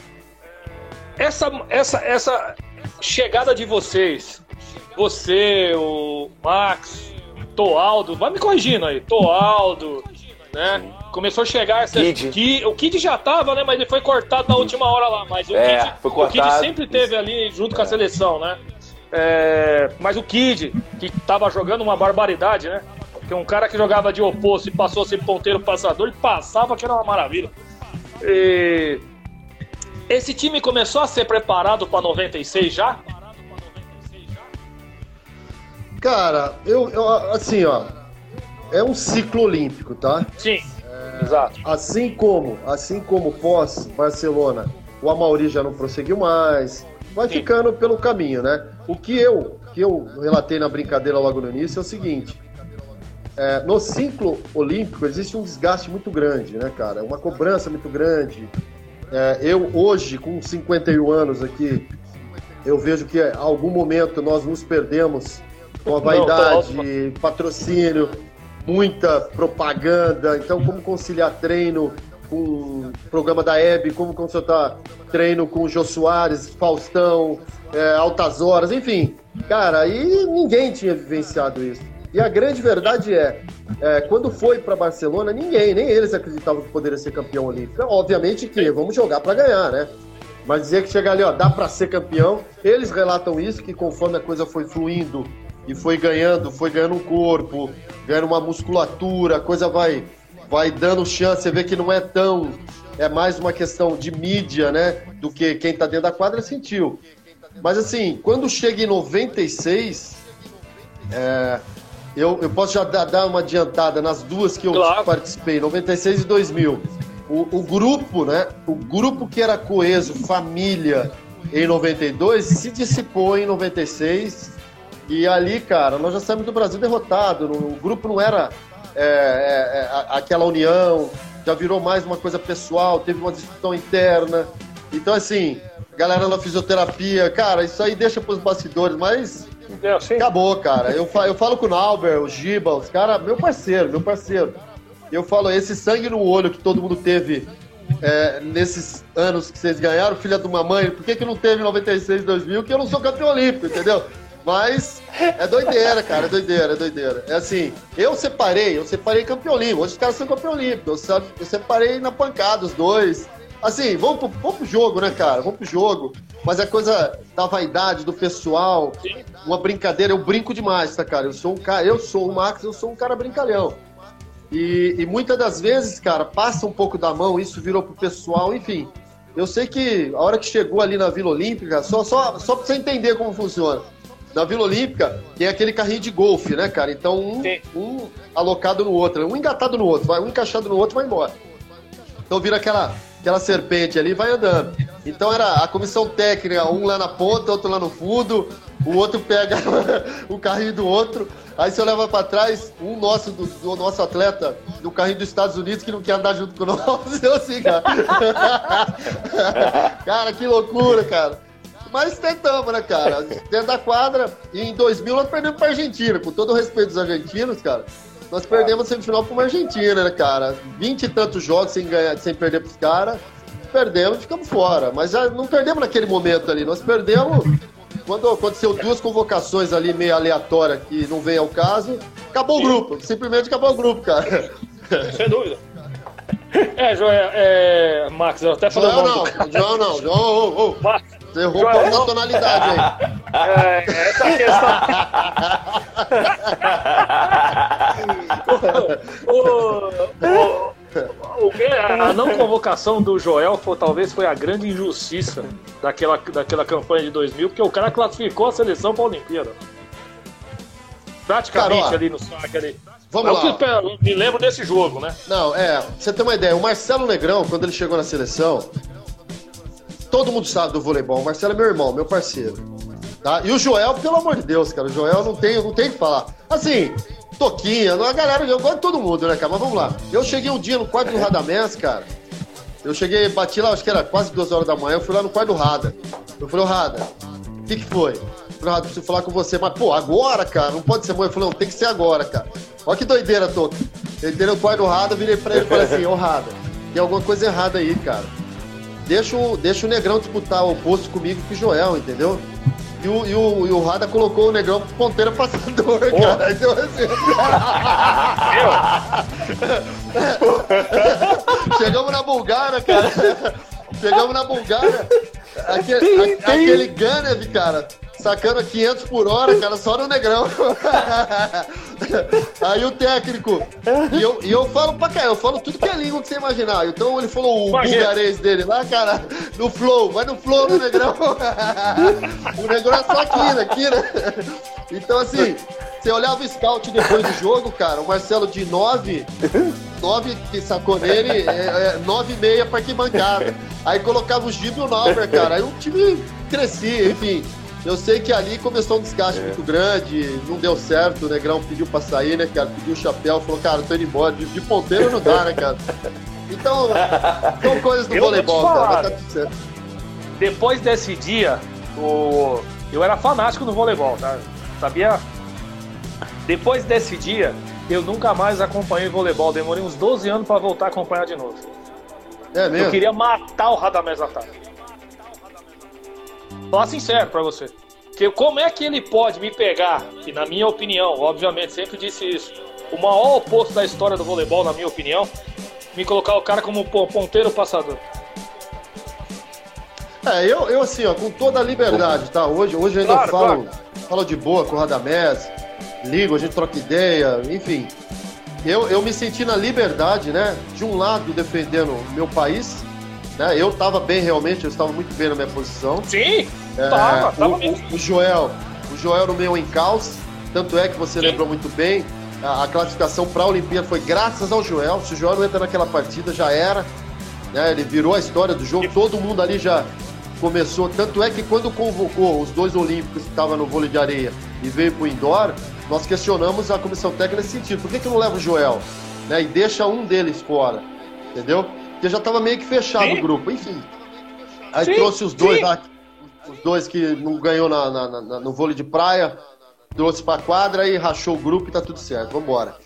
Essa, essa, essa chegada de vocês, você, o Max, Toaldo, vai me corrigindo aí, Toaldo, né? Começou a chegar essa. Kid. Ki- o Kid já tava, né? Mas ele foi cortado na última hora lá. Mas o, É, Kid, o Kid sempre teve ali junto com a seleção, né? É, mas o Kid, que tava jogando uma barbaridade, né? Porque um cara que jogava de oposto e passou a ser ponteiro passador, ele passava que era uma maravilha. E esse time começou a ser preparado para 96 já? Cara, eu, eu assim, ó, é um ciclo olímpico, tá? Sim, exato. Assim como, assim como pós Barcelona, o Amauri já não prosseguiu mais, vai Sim. ficando pelo caminho, né? O que eu, que eu relatei na brincadeira logo no início é o seguinte: é, no ciclo olímpico existe um desgaste muito grande, né, cara? Uma cobrança muito grande. É, eu hoje, com 51 anos aqui, eu vejo que a algum momento nós nos perdemos com a Não, vaidade, tô patrocínio, muita propaganda. Então, como conciliar treino com o programa da Hebe, como consultar treino com o Jô Soares, Faustão, é, Altas Horas, enfim. Cara, aí ninguém tinha vivenciado isso. E a grande verdade é, é, quando foi para Barcelona, ninguém, nem eles acreditavam que poderia ser campeão olímpico. Obviamente que vamos jogar para ganhar, né? Mas dizer que chegar ali, ó, dá para ser campeão, eles relatam isso, que conforme a coisa foi fluindo e foi ganhando, foi ganhando um corpo, ganhando uma musculatura, a coisa vai, vai dando chance, você vê que não é tão, é mais uma questão de mídia, né, do que quem tá dentro da quadra sentiu. Mas assim, quando chega em 96, é, eu, eu posso já dar, dar uma adiantada nas duas que eu Claro. participei, 96 e 2000. O, o grupo, né? O grupo que era coeso, família, em 92, se dissipou em 96. E ali, cara, nós já saímos do Brasil derrotado. O grupo não era é, é, é, aquela união, já virou mais uma coisa pessoal, teve uma discussão interna. Então, assim, galera na fisioterapia, cara, isso aí deixa pros bastidores, mas É, assim? Acabou, cara. Eu, eu falo com o Nauber, o Giba, os caras, meu parceiro, meu parceiro. Eu falo, esse sangue no olho que todo mundo teve é, nesses anos que vocês ganharam, filha de uma mãe, por que, que não teve em 96, 2000? Que eu não sou campeão olímpico, entendeu? Mas é doideira, cara, é doideira, é doideira. É assim, eu separei, eu separei campeão olímpico. Hoje os caras são campeão olímpico. Eu, eu separei na pancada os dois. Assim, vamos pro, vamos pro jogo, né, cara? Vamos pro jogo. Mas a coisa da vaidade, do pessoal, uma brincadeira, eu brinco demais, tá, cara? Eu sou um cara, eu sou o Max, eu sou um cara brincalhão. E, e muitas das vezes, cara, passa um pouco da mão, isso virou pro pessoal, enfim. Eu sei que a hora que chegou ali na Vila Olímpica, só, só, só pra você entender como funciona. na Vila Olímpica tem aquele carrinho de golfe, né, cara? Então um, Sim. um alocado no outro, um engatado no outro, vai, um encaixado no outro vai embora. Então vira aquela, aquela serpente ali vai andando. Então era a comissão técnica, um lá na ponta, outro lá no fundo, o outro pega o carrinho do outro. Aí você leva pra trás um nosso, do, do nosso atleta do carrinho dos Estados Unidos que não quer andar junto com nós. Eu assim, cara. cara, que loucura, cara. Mas tentamos, né, cara? Dentro da quadra, e em 2000 nós perdemos pra Argentina. Com todo o respeito dos argentinos, cara, nós perdemos a semifinal pra uma Argentina, né, cara? 20 e tantos jogos sem, ganhar, sem perder pros caras. Perdemos e ficamos fora. Mas já não perdemos naquele momento ali. Nós perdemos quando aconteceu duas convocações ali meio aleatórias que não veio ao caso. Acabou o grupo. Simplesmente acabou o grupo, cara. Sem dúvida. É, Joel, é, Max, eu até falei Joel não, do Joel não. Joel, ô, ô. Max, Você errou Joel, a não. tonalidade aí. é, essa questão. o, o, o a não convocação do Joel foi, talvez foi a grande injustiça daquela, daquela campanha de 2000, porque o cara classificou a seleção para a Olimpíada. Praticamente ali no saque ali. Vamos É lá. o que eu me lembro desse jogo, né? Não, é, você ter uma ideia, o Marcelo Negrão, quando ele chegou na seleção, todo mundo sabe do voleibol, o Marcelo é meu irmão, meu parceiro. Tá? E o Joel, pelo amor de Deus, cara, o Joel não tem, não tem o que falar. Assim, Toquinha, a galera, eu gosto de todo mundo, né, cara? Mas vamos lá. Eu cheguei um dia no quarto do Radamés, cara. Eu cheguei, bati lá, acho que era quase duas horas da manhã, eu fui lá no quarto do Rada. Eu falei, ô Rada, o que que foi? Eu falei, Rada, preciso falar com você. Mas, pô, agora, cara, não pode ser amanhã. Eu falei, não, tem que ser agora, cara. Olha que doideira, Toco. Eu entrei no quarto do Rada, virei pra ele e falei assim, ô Rada, tem alguma coisa errada aí, cara. Deixa o, deixa o Negrão disputar o posto comigo com o Joel, entendeu? E o, e o, e o Rada colocou o Negrão ponteiro passador, cara. Então, assim... Chegamos na Bulgária, cara. Chegamos na Bulgária. Aquele, a- aquele Ganev, cara, sacando a 500 por hora, cara, só no Negrão. Aí o técnico. E eu, e eu falo pra cá, eu falo tudo que é língua que você imaginar. Então ele falou o bulgarês dele lá, cara, no flow, vai no flow no Negrão. o Negrão é só aqui, né? Aqui, né? Então, assim, você olhava o scout depois do jogo, cara, o Marcelo de 9, 9 que sacou nele, é, é, 9 e meia pra arquibancada. Aí colocava o Gibe e o Nauber, cara. Aí o time crescia, enfim. Eu sei que ali começou um desgaste muito grande, não deu certo, o Negrão pediu pra sair, né, cara? Pediu o chapéu, falou, cara, tô indo embora. De, de ponteiro não dá, né, cara? Então, são coisas do Eu voleibol, cara, falar. mas tá tudo certo. depois desse dia, o... eu era fanático no voleibol, tá? Sabia? Depois desse dia, eu nunca mais acompanhei voleibol. Demorei uns 12 anos pra voltar a acompanhar de novo. É mesmo? Eu queria matar o Radamés Ataque. Falar sincero pra você. Que como é que ele pode me pegar, que na minha opinião, obviamente, sempre disse isso, o maior oposto da história do voleibol, na minha opinião, me colocar o cara como pon- ponteiro passador. É, eu, eu assim, ó, com toda a liberdade, tá? Hoje, hoje eu ainda Claro, falo, falo de boa com o Radamés, ligo, a gente troca ideia, enfim. Eu, eu me senti na liberdade, né? De um lado defendendo meu país, né? Eu tava bem realmente, eu estava muito bem na minha posição. Sim, É, tava, o, tava o- mesmo. o Joel, o Joel no meu encalço, tanto é que você Sim. lembrou muito bem, a, a classificação para a Olimpíada foi graças ao Joel. Se o Joel não entra naquela partida, já era. Né? Ele virou a história do jogo, todo mundo ali já começou. Tanto é que quando convocou os dois olímpicos que estavam no vôlei de areia e veio para o indoor, nós questionamos a comissão técnica nesse sentido. Por que, que não leva o Joel? Né? E deixa um deles fora, entendeu? Porque já estava meio que fechado Sim. o grupo. Enfim, aí Sim, trouxe os dois lá, os dois que não ganhou na, na- na- no vôlei de praia, trouxe pra quadra e rachou o grupo e tá tudo certo. Vambora.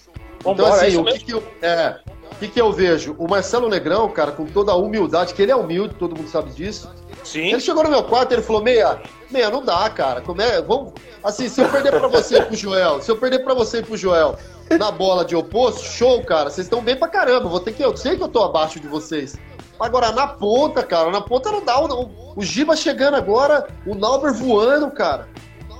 Vambora, então, é assim, isso o que, que eu. É. O que, que eu vejo? O Marcelo Negrão, cara, com toda a humildade, que ele é humilde, todo mundo sabe disso. Sim. Ele chegou no meu quarto e ele falou: Meia, Meia, não dá, cara. Como é? Vamos. Assim, se eu perder pra você e pro Joel, se eu perder pra você e pro Joel na bola de oposto, show, cara. Vocês estão bem pra caramba. Vou ter que. Eu sei que eu tô abaixo de vocês. Agora, na ponta, cara, na ponta não dá. O, o Giba chegando agora, o Nauber voando, cara.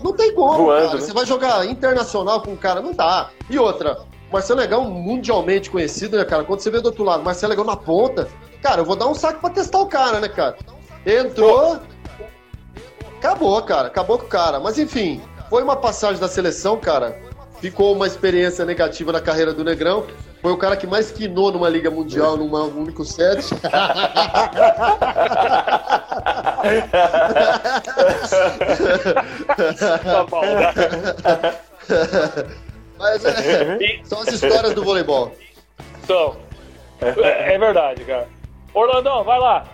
Não tem como, Voando, cara. né? Você vai jogar internacional com o cara, não dá. E outra, Marcelo Legão, mundialmente conhecido, né, cara? Quando você vê do outro lado, Marcelo Legão na ponta, cara, eu vou dar um saco pra testar o cara, né, cara? Entrou. Acabou, cara. Acabou com o cara. Mas enfim, foi uma passagem da seleção, cara. Ficou uma experiência negativa na carreira do Negrão. Foi o cara que mais quinou numa Liga Mundial num único set. Tá bom? Mas é, são as histórias do voleibol. Então, é, é verdade, cara. Orlandão, vai lá.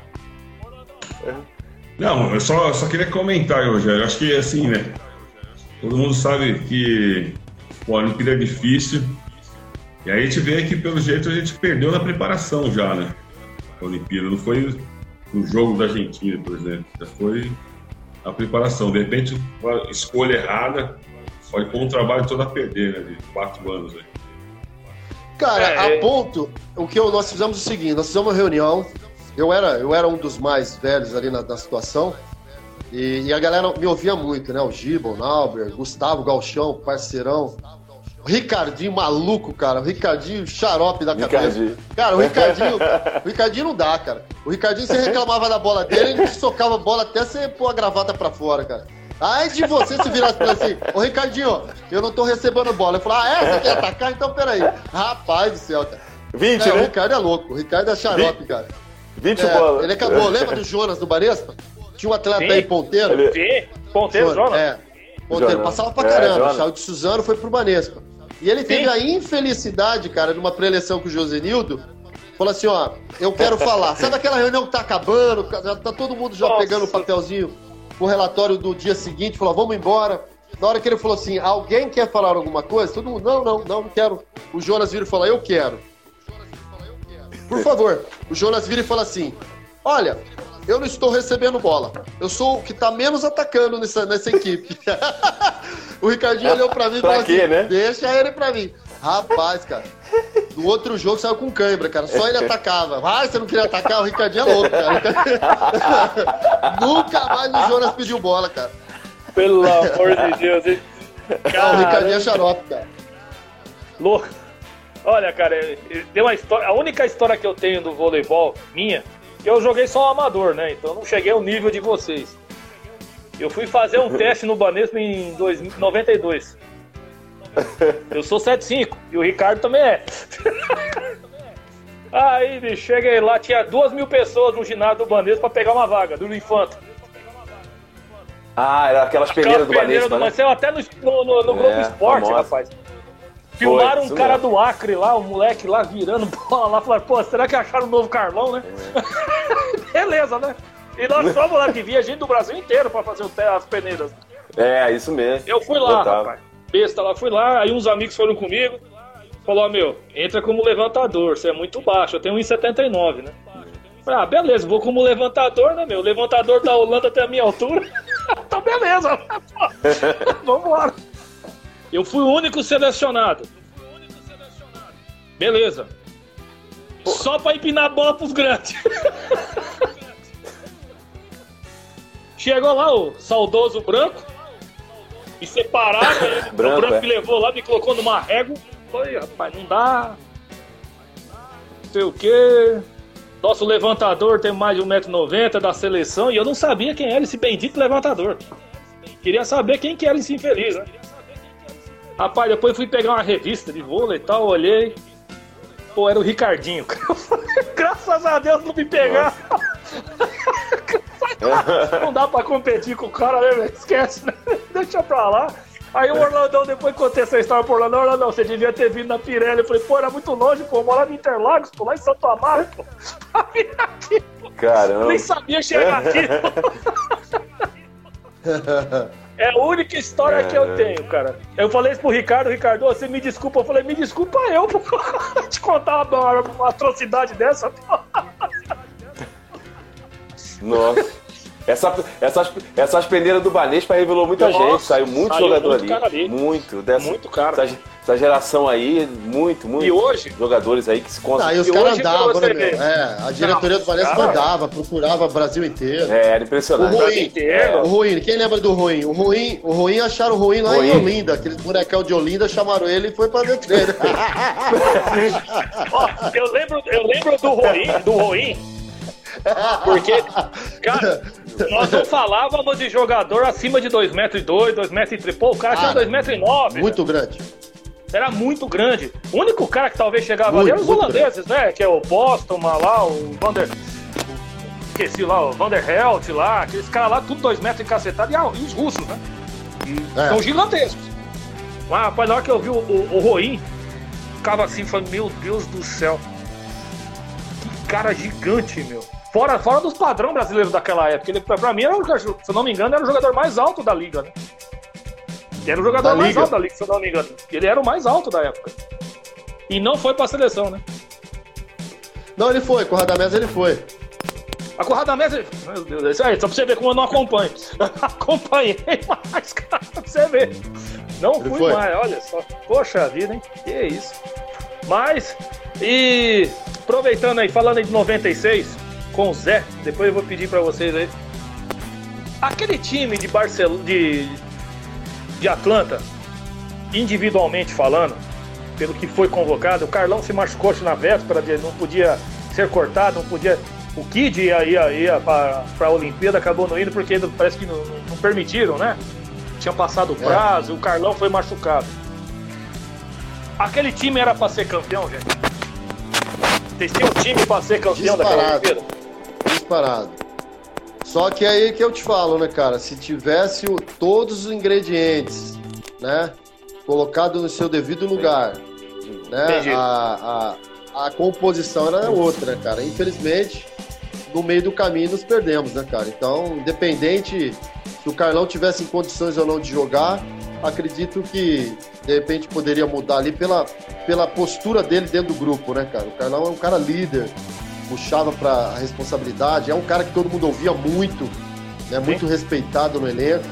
Não, eu só, só queria comentar, Rogério. Acho que assim, né? Todo mundo sabe que pô, a Olimpíada é difícil. E aí a gente vê que, pelo jeito, a gente perdeu na preparação já, né? A Olimpíada. Não foi no jogo da Argentina, por exemplo. Já foi a preparação. De repente, uma escolha errada pode pôr um trabalho todo a perder, né? De quatro anos aí. Cara, É, a ponto, o que eu- nós fizemos é o seguinte, nós fizemos uma reunião, eu era, eu era um dos mais velhos ali na, na situação, e, e a galera me ouvia muito, né? O Giba, o Nauber, Gustavo Galchão, parceirão, o Ricardinho maluco, cara, o Ricardinho xarope da cabeça. Ricardinho. Cara, o Ricardinho, o Ricardinho não dá, cara. O Ricardinho, você reclamava da bola dele, ele socava a bola até você pôr a gravata pra fora, cara. Ai de você se ele assim, ô Ricardinho, eu não tô recebendo bola. Eu falei, ah, é? Você quer atacar? Então peraí. Rapaz do céu, cara. 20, É, o né? Ricardo é louco, o Ricardo é xarope, cara. 20 É, bolas. ele acabou, lembra do Jonas do Barespa? Tinha um atleta Sim. aí ponteiro. Ele- Sim, ponteiro, Jonas. É, ponteiro, Jonas. passava pra É, caramba. Jonas. saiu de Suzano, foi pro Banespa. E ele teve Sim. a infelicidade, cara, numa preleção com o Josenildo. Falou assim, ó, eu quero falar. Sabe aquela reunião que tá acabando, já tá todo mundo já Nossa. pegando o papelzinho, o relatório do dia seguinte, falou, vamos embora. Na hora que ele falou assim, alguém quer falar alguma coisa? Todo mundo, não, não, não, não quero. O Jonas vira e fala, eu quero. Por favor, o Jonas vira e fala assim: Olha, eu não estou recebendo bola. Eu sou o que está menos atacando nessa, nessa equipe. o Ricardinho olhou pra mim e falou quê, assim: né? Deixa ele pra mim. Rapaz, cara. No outro jogo saiu com cãibra, cara. Só ele atacava. Ah, você não queria atacar? O Ricardinho é louco, cara. Nunca mais o Jonas pediu bola, cara. Pelo amor de Deus, hein? Ah, o Ricardinho é xarope, cara. Louco. Olha, cara, tem uma história. A única história que eu tenho do voleibol, minha, que eu joguei só amador, né? Então eu não cheguei ao nível de vocês. Eu fui fazer um teste no Banespa em 92. Eu sou 7'5 e o Ricardo também é. Aí, bicho, cheguei lá, tinha duas mil pessoas no ginásio do Banespa pra pegar uma vaga, do Infanta. Ah, era aquelas peneiras do Aquela peneira Banespa, do né? Marcelo, até no, no, no- no É, Globo Esporte, famosa. rapaz. Filmaram isso um cara mesmo. do Acre lá, um moleque lá virando bola lá. Falaram, pô, será que acharam o novo Carlão, né? Beleza, né? E nós fomos lá que vinha gente do Brasil inteiro pra fazer as peneiras. É, isso mesmo. Eu fui lá, Lotava. rapaz. Besta lá, fui lá. Aí uns amigos foram comigo. Falou, meu, entra como levantador, você é muito baixo. Eu tenho 1,79, né? Falei, ah, beleza, vou como levantador, né, meu? O levantador da Holanda tem a minha altura. então, beleza. Pô, Vambora. Eu fui o único selecionado. Beleza. Só pra empinar a bola pros grandes. Chegou lá o saudoso branco. Me separaram, ele, Branco, o branco é. me levou lá, me colocou numa régua. Falei, rapaz, não dá. Não sei o quê. Nosso levantador tem mais de 1,90m da seleção e eu não sabia quem era esse bendito levantador. Queria saber quem que era esse infeliz, né? Rapaz, depois fui pegar uma revista de vôlei e tal, olhei. Pô, era o Ricardinho. Graças a Deus não me pegar. não dá pra competir com o cara, né, velho? Esquece, né? Deixa pra lá. Aí o Orlandão, depois contei essa história pro Orlandão, Orlandão, você devia ter vindo na Pirelli. Eu falei, pô, era muito longe, pô, eu morava em Interlagos, pô, lá em Santo Amaro, pô. Pra vir aqui, pô. Caramba. Nem sabia chegar aqui. É a única história que eu tenho, cara. Eu falei isso pro Ricardo, Ricardo, você me desculpa. Eu falei, me desculpa eu, pô. Te contar uma, uma atrocidade dessa. Nossa. Essa, essas, essas peneiras do Banespa revelou muita Nossa, gente, saiu muito saiu jogador muito ali. ali. Muito. Dessa, Muito cara. Essa, essa geração aí, muito, muito. E hoje? Jogadores aí que se Ah, conseguem. e os E caras andavam, né, meu? É, a diretoria Não, do Valência cara- mandava, procurava o Brasil inteiro. É, era O impressionante. ruim, inteiro. o ruim, quem lembra do ruim? O ruim, o ruim acharam o ruim lá em Ruim. Olinda, aqueles bonecão de Olinda chamaram ele e foi pra dentro dele. Ó, eu lembro, eu lembro do Roim, do Roim, porque, cara, Nós não falávamos de jogador acima de 2,2 metros, 2,3 metros. Pô, o cara tinha Cara, 2,9 metros. né? Muito grande. Era muito grande. O único cara que talvez chegava Muito, ali era os muito holandeses, né? Que é o Postuma lá, o Vander. Esqueci lá, o Vanderhelt lá, aqueles caras lá, tudo 2 metros encacetados, e, ah, e os russos, né? É. São gigantescos. Mas, rapaz, na hora que eu vi o, o, o Roim, ficava assim, falei, meu Deus do céu. Que cara gigante, meu. Fora, fora dos padrão brasileiros daquela época. Ele, pra, mim, era, o- se eu não me engano, era o jogador mais alto da liga, né? Era o jogador Da mais liga. alto da liga, se eu não me engano. Ele era o mais alto da época. E não foi pra seleção, né? Não, ele foi, com o Radamés ele foi. A Corrada Mesa. Meu Deus, é isso aí, só pra você ver como eu não acompanho. Acompanhei mais, cara, pra você ver. Não Ele fui foi. mais, olha só. Poxa vida, hein? Que isso. Mas, e aproveitando aí, falando aí de 96, com o Zé, depois eu vou pedir pra vocês aí. Aquele time de Barcelona. De, de Atlanta, individualmente falando, pelo que foi convocado, o Carlão se machucou na véspera, não podia ser cortado, não podia. O Kid ia, ia, ia para a Olimpíada, acabou não indo porque parece que não, não permitiram, né? Tinha passado o É. prazo, o Carlão foi machucado. Aquele time era para ser campeão, gente. Vocês tinham time para ser campeão daquela Disparado. Olimpíada? Disparado. Só que aí que eu te falo, né, cara? Se tivesse o- todos os ingredientes, né? Colocado no seu devido lugar, né? A, a, a composição era outra, né, cara? Infelizmente, no meio do caminho nos perdemos, né, cara? Então, independente se o Carlão tivesse em condições ou não de jogar, acredito que de repente poderia mudar ali pela, pela postura dele dentro do grupo, né, cara? O Carlão é um cara líder, puxava para a responsabilidade, é um cara que todo mundo ouvia muito, né, muito respeitado no elenco.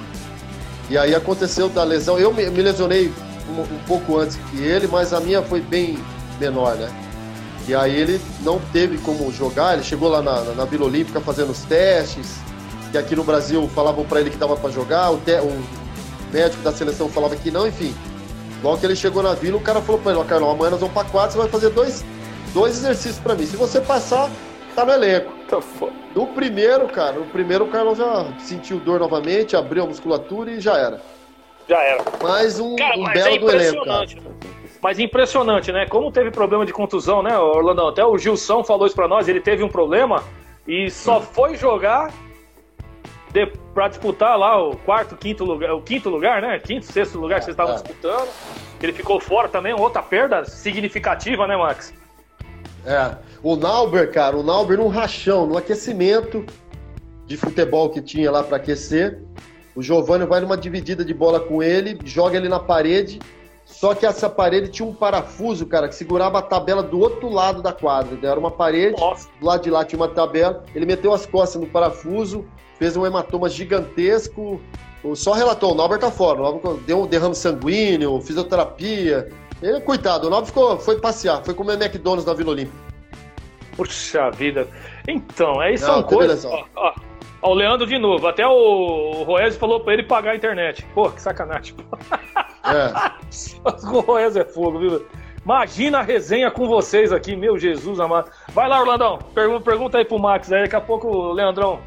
E aí aconteceu da lesão. Eu me, me lesionei um, um pouco antes que ele, mas a minha foi bem menor, né? E aí ele não teve como jogar, ele chegou lá na, na, na Vila Olímpica fazendo os testes, que aqui no Brasil falavam para ele que dava para jogar, o, te- o médico da seleção falava que não, enfim. Logo que ele chegou na Vila, o cara falou para ele, ó, Carlão, amanhã nós vamos para quatro, você vai fazer dois, dois exercícios para mim. Se você passar, tá no elenco. Tá foda. No primeiro, cara, no primeiro o Carlão já sentiu dor novamente, abriu a musculatura e já era. Já era. Mais um, Cara, um mas belo é do elenco, cara. impressionante. né? Mas impressionante, né? Como teve problema de contusão, né, Orlandão? Até o Gilson falou isso pra nós, ele teve um problema e só foi jogar de, pra disputar lá o quarto, quinto lugar, o quinto lugar, né? Quinto, sexto lugar que vocês estavam É. disputando. Ele ficou fora também, outra perda significativa, né, Max? É. O Nauber, cara, o Nauber num rachão, no aquecimento de futebol que tinha lá pra aquecer. O Giovanni vai numa dividida de bola com ele, joga ele na parede. Só que essa parede tinha um parafuso, cara, que segurava a tabela do outro lado da quadra. entendeu? Era uma parede, Nossa. do lado de lá tinha uma tabela. Ele meteu as costas no parafuso, fez um hematoma gigantesco. Só relatou, o Nauber tá fora. O Nauber deu um derrame sanguíneo, fisioterapia. Ele, coitado, o Nauber ficou, foi passear, foi comer McDonald's na Vila Olímpica. Puxa vida. Então, aí são coisas. Ó, ó, ó, o Leandro de novo. Até o, o Roésio falou pra ele pagar a internet. Pô, que sacanagem. É. O Roésio é fogo, viu? Imagina a resenha com vocês aqui, meu Jesus amado. Vai lá, Orlandão. Pergunta, pergunta aí pro Max, aí daqui a pouco o Leandrão.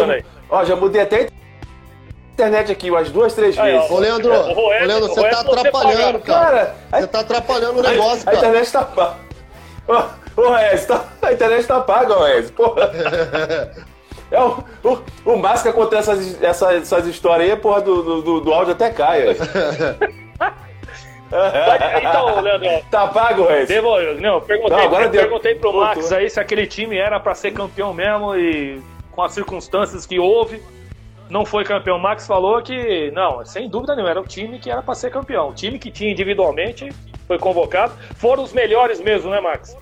Eu- aí. ó, já mudei até internet aqui umas duas, três Aí, ó. vezes. Ô, Leandro, Roésio- ô, Leandro, você tá atrapalhando, cara. Cara, a, Você tá atrapalhando o a- negócio, a cara. internet tá paga. Ô, ô, tá, a internet tá paga, ô. Porra. É o, o, o Márcio que conta essas, essas, essas histórias aí, porra, do, do, do- do áudio até cai. ó. Então, Leandrão. Tá pago, Rez? Devo, não, eu perguntei, Não, agora eu deu. perguntei pro Voltou. Max aí se aquele time era pra ser campeão mesmo e com as circunstâncias que houve, não foi campeão. O Max falou que, não, sem dúvida nenhuma, era o time que era pra ser campeão. O time que tinha individualmente foi convocado. Foram os melhores mesmo, né, Max?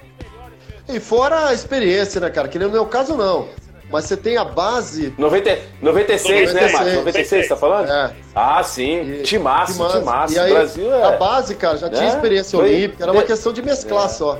E fora a experiência, né, cara? Que no meu caso, não. Mas você tem a base. 90, 96, né, 96, Márcio? 96, tá falando? É. Ah, sim. E- Timaço, Timaço. timaço. E aí, O Brasil é. a base, cara, já tinha né? experiência Foi- olímpica, era uma questão de mesclar só.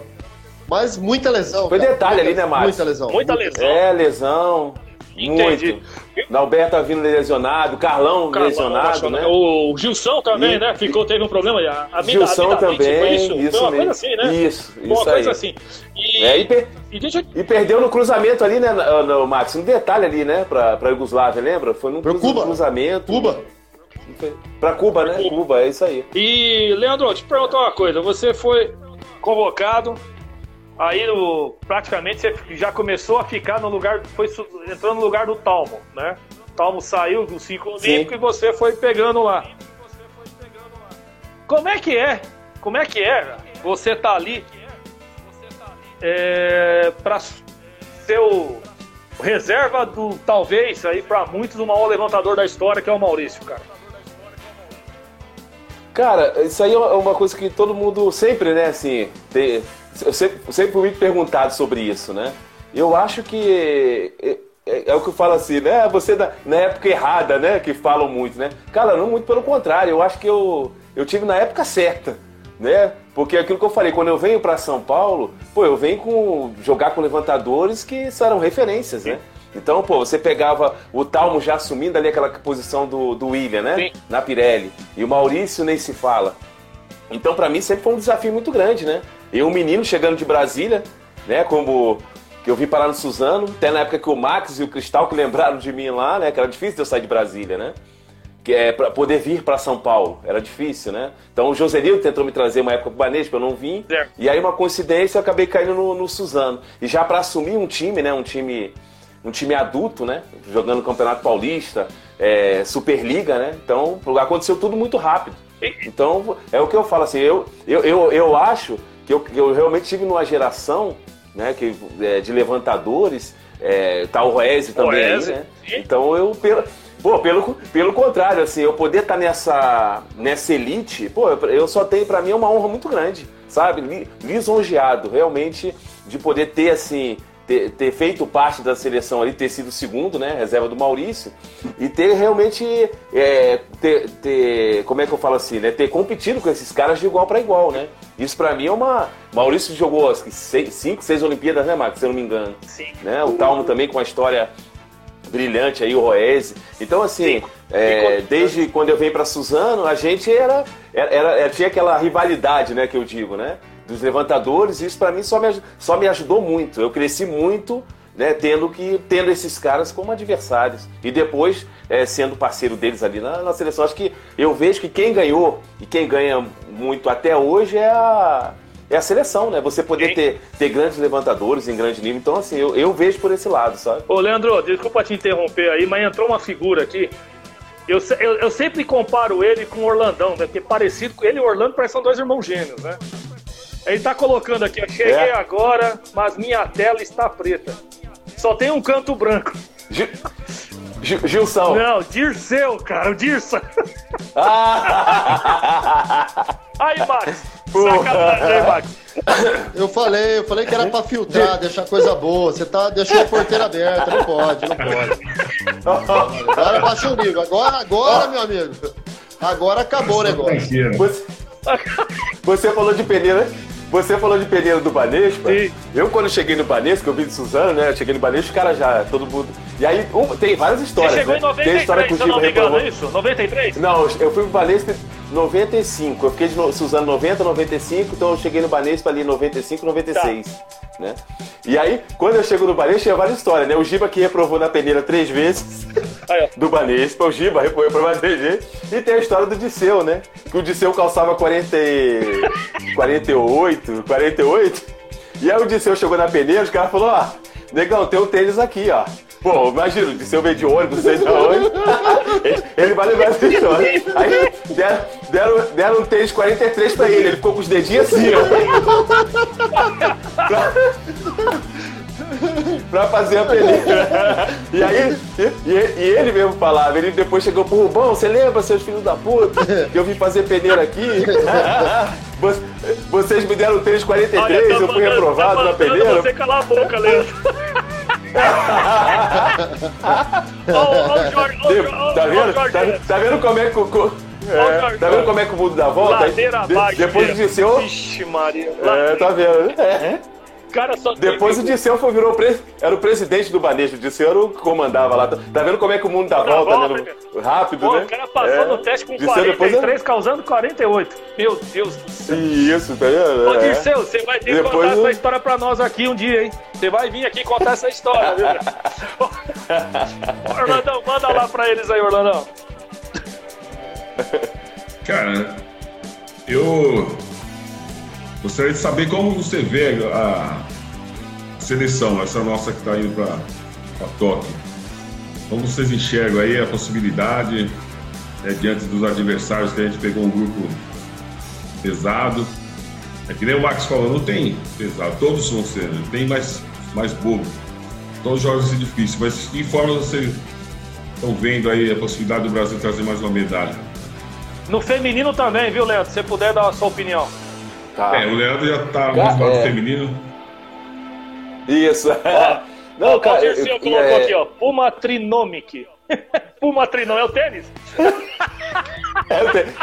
Mas muita lesão. Foi cara. detalhe ali, né, Márcio? Muita lesão. Muita lesão. É, lesão. Muito. Entendi. Dalberto tá vindo lesionado, Carlão, Carlão, lesionado, né? O Gilson também, E- né? Ficou, teve um problema. A, a vida, Gilson a vida também, foi isso, isso foi uma mesmo. coisa assim, né? Isso, Foi uma isso coisa aí. assim. E, É, e, per- e deixa e perdeu no cruzamento ali, né, no, no, Max? Um detalhe ali, né, pra, pra Iugoslávia, lembra? Foi num Cuba. cruzamento. Cuba. Pra Cuba, né? Cuba, é isso aí. E, Leandro, te perguntar uma coisa. Você foi convocado, aí no- praticamente você já começou a ficar no lugar, foi entrando no lugar do Talmo, né? O Talmo saiu do cinco olímpico e você foi pegando lá. Como é que é? Como é que é? Você tá ali é, para ser o reserva do talvez aí para muitos o maior levantador da história que é o Maurício, cara. Cara, isso aí é uma coisa que todo mundo sempre, né, assim, tem- eu sempre, eu sempre fui perguntado sobre isso, né? Eu acho que é, é- é o que eu falo assim, né? Você na, na época errada, né? Que falam muito, né? Cara, não muito pelo contrário. Eu acho que eu, eu tive na época certa, né? Porque aquilo que eu falei, quando eu venho pra São Paulo, pô, eu venho com jogar com levantadores que eram referências, né? Então, pô, você pegava o Talmo já assumindo ali aquela posição do, do William, né? Sim. Na Pirelli. E o Maurício nem se fala. Então, pra mim, sempre foi um desafio muito grande, né? Eu, um menino chegando de Brasília, né? Como que eu vim parar no Suzano, até na época que o Max e o Cristal que lembraram de mim lá, né? Que era difícil de eu sair de Brasília, né? Que é para poder vir para São Paulo, era difícil, né? Então o Joselito tentou me trazer uma época pro Banespa, eu não vim. Certo. E aí uma coincidência eu acabei caindo no, no Suzano. E já para assumir um time, né? Um time um time adulto, né? Jogando Campeonato Paulista, é, Superliga, né? Então aconteceu tudo muito rápido. Então é o que eu falo assim, eu, eu, eu, eu acho que eu, eu realmente tive numa geração né, que, é, de levantadores, é, tá o Roese também Roese, aí, né? Então eu, pelo, pô, pelo, pelo contrário, assim, eu poder estar nessa, nessa elite, pô, eu, só tenho, pra mim, é uma honra muito grande, sabe? Li- Lisonjeado, realmente, de poder ter, assim, ter, ter feito parte da seleção ali, ter sido segundo, né, reserva do Maurício, e ter realmente, é, ter, ter, como é que eu falo assim, né, ter competido com esses caras de igual para igual, né? Isso pra mim é uma... Maurício jogou acho que seis, cinco, seis Olimpíadas, né, Marcos, se eu não me engano. Sim. Né? O Talmo também com uma história brilhante aí, o Roese. Então, assim, é, desde quando eu venho para Suzano, a gente era, era, era- tinha aquela rivalidade, né, que eu digo, né? Dos levantadores, isso para mim só me, só me ajudou muito. Eu cresci muito, né, tendo que tendo esses caras como adversários. E depois é, sendo parceiro deles ali na, na seleção. Acho que eu vejo que quem ganhou e quem ganha muito até hoje é a. É a seleção, né? Você poder Sim. ter, ter grandes levantadores em grande nível. Então, assim, eu, eu vejo por esse lado, sabe? Ô, Leandro, desculpa te interromper aí, mas entrou uma figura aqui. Eu, eu, eu sempre comparo ele com o Orlandão, né? Porque parecido com ele e o Orlando parecem dois irmãos gêmeos, né? Ele tá colocando aqui, ó, cheguei É. agora, mas minha tela está preta. Só tem um canto branco. Gil, Gil, Gilson. Não, Dirceu, cara, o Dirsa. Ah! Aí, Max. Sacanagem aí, Max. Eu falei, eu falei que era pra filtrar, deixar coisa boa. Você tá, deixou a porteira aberta, não pode, não pode. Agora baixa o nível. Agora, agora, meu amigo. Agora acabou o negócio. Você, você falou de peneira. Você falou de peneira do Banespa. Sim. Eu, quando cheguei no Banespa, que eu vim de Suzano, né? Eu cheguei no Banespa, os caras já, todo mundo. E aí, um- tem várias Você histórias. chegou né? em Tem a história 93, que o eu não me engano, é isso? 93? Não, eu fui pro Banespa 95. Eu fiquei de no- Suzano 90, 95, então eu cheguei no Banespa ali em 95, 96. Né? E aí, quando eu chego no Banespa, tinha várias histórias, né? O Giba que reprovou na peneira três vezes. Aí, do Banespa, o Giba pra mais vezes. E tem a história do Disseu, né? Que o Disseu calçava 40, e- 48, 48. E aí o Disseu chegou na peneira, os caras falaram, ó, negão, tem um tênis aqui, ó. Pô, imagina, o Disseu veio de ônibus, de onde. Ele- vai levar essa história. Aí deram, deram, deram um tênis 43 pra ele, ele ficou com os dedinhos assim, ó. pra fazer a peneira. E aí, e, e- ele mesmo falava, ele depois chegou pro Rubão, você lembra, seus filhos da puta, que eu vim fazer peneira aqui? Vo- Vocês me deram 3,43, Olha, tá eu fui reprovado tá na peneira. Você calar a boca, Leandro. Tá ô, vendo? Tá, tá vendo como é que é, tá vendo como é que o mundo dá volta? Ladeira De- abaixo. Depois de Disseu. Vixe, Maria. É, tá vendo? É. cara só Depois o que- Disseu foi, virou pre... era o presidente do Banejo. O Disseu era o que comandava lá. Tá tá vendo como é que o mundo dá Dá volta, volta, né? Rápido, Pô, né? o cara passou É. no teste com Disseu depois é- 43, causando 48. Meu Deus do céu. Isso, tá vendo? Ô, É. Dirceu, você vai ter que Depois contar eu- essa história pra nós aqui um dia, hein? Você vai vir aqui contar essa história, viu? Orlandão, manda lá pra eles aí, Orlandão. Cara, eu gostaria de saber como você vê a seleção, essa nossa que está indo para Tóquio. Como vocês enxergam aí a possibilidade, né, diante dos adversários que a gente pegou um grupo pesado? É que nem o Max falou, não tem pesado, todos vão ser, né? tem mais, mais bobo. Todos os jogos ser difíceis, mas que forma vocês estão vendo aí a possibilidade do Brasil trazer mais uma medalha? No feminino também, viu, Leandro? Se você puder dar a sua opinião. Tá. É, o Leandro já tá Cara, no lado é. feminino. Isso. Não, Ó, o cara. Dirceu eu- colocou é- aqui, ó. Puma Trinomic. Puma Trinom, é o tênis?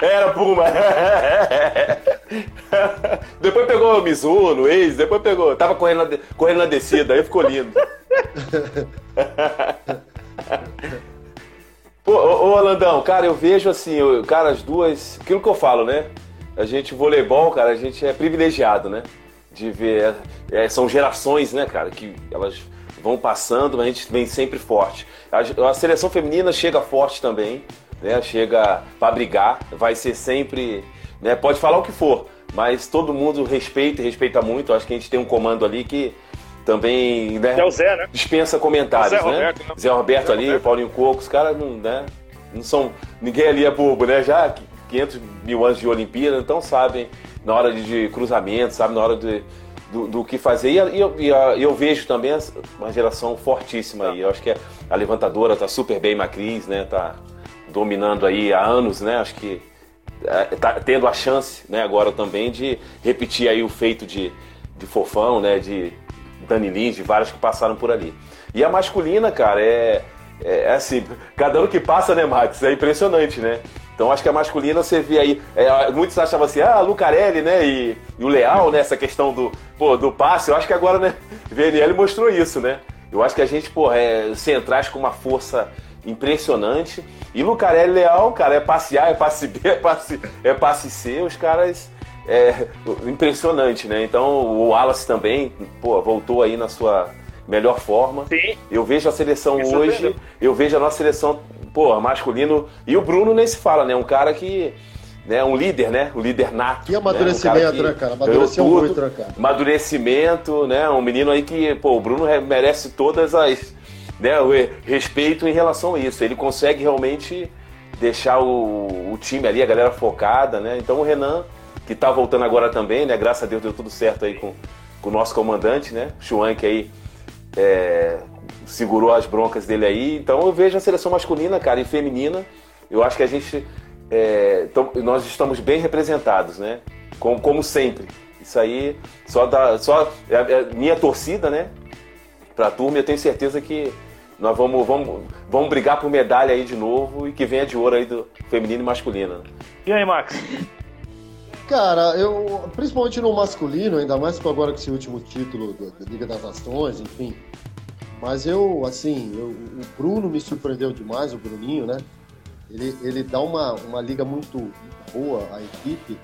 É, Era Puma. depois pegou o Mizuno, ex, depois pegou. Tava correndo na, de- correndo na descida, aí ficou lindo. Pô, ô, ô Alandão, cara, eu vejo assim, eu- cara, as duas. Aquilo que eu falo, né? A gente, voleibol, cara, a gente é privilegiado, né? De ver. é, são gerações, né, cara, que elas vão passando, mas a gente vem sempre forte. A, a seleção feminina chega forte também, né? Chega pra brigar, vai ser sempre. Né, pode falar o que for, mas todo mundo respeita e respeita muito. Acho que a gente tem um comando ali que também. Né, É o Zé, né? dispensa comentários, Zé né? Roberto, né? Zé Roberto Zé ali, Roberto. Paulinho Coco, os caras não, né? Não são. Ninguém ali é bobo, né? Já 500 mil anos de Olimpíada, então sabem na hora de, cruzamento, sabe na hora de, do, do que fazer. E, eu, e eu vejo também uma geração fortíssima aí. Eu acho que a, a levantadora tá super bem, Macris, né? Tá dominando aí há anos, né? Acho que é, tá tendo a chance, né, agora também de repetir aí o feito de, de Fofão, né, de Dani Lins, de vários que passaram por ali. E a masculina, cara, é, é, é assim, cada ano que passa, né, Max, é impressionante, né? Então acho que a masculina você vê aí, é, muitos achavam assim, ah, Lucarelli, né, e, e o Leal, né, essa questão do, pô, do passe, eu acho que agora, né, VNL mostrou isso, né? Eu acho que a gente, pô, é centrais com uma força impressionante. E Lucarelli Leal, cara, é passe A, é passe B, é passe, é passe C, os caras. É impressionante, né? Então o Wallace também, pô, voltou aí na sua melhor forma. Sim. Eu vejo a seleção Me hoje, eu vejo a nossa seleção, pô, masculino. E o Bruno nem se fala, né? Um cara que. Né, um líder, né? Um líder nato. Que né? Um amadurecimento, que né, cara? ganhou Amadureceu tudo. muito, né, cara? Amadurecimento, né? Um menino aí que, pô, o Bruno re- merece todas as. Né, o re- respeito em relação a isso. Ele consegue realmente deixar o, o time ali, a galera focada, né? Então o Renan, que tá voltando agora também, né? Graças a Deus deu tudo certo aí com, com o nosso comandante, né? O Schwank aí é, segurou as broncas dele aí. Então eu vejo a seleção masculina, cara, e feminina. Eu acho que a gente. é, nós estamos bem representados, né? Como, como sempre. Isso aí só dá. Só, é, é minha torcida, né? Pra turma, eu tenho certeza que nós vamos, vamos, vamos brigar por medalha aí de novo e que venha de ouro aí do feminino e masculino. né? E aí, Max? Cara, eu, principalmente no masculino, ainda mais agora com esse último título do- da Liga das Nações, enfim. Mas eu, assim, eu- o Bruno me surpreendeu demais, o Bruninho, né? Ele, ele dá uma, uma liga muito, boa à equipe.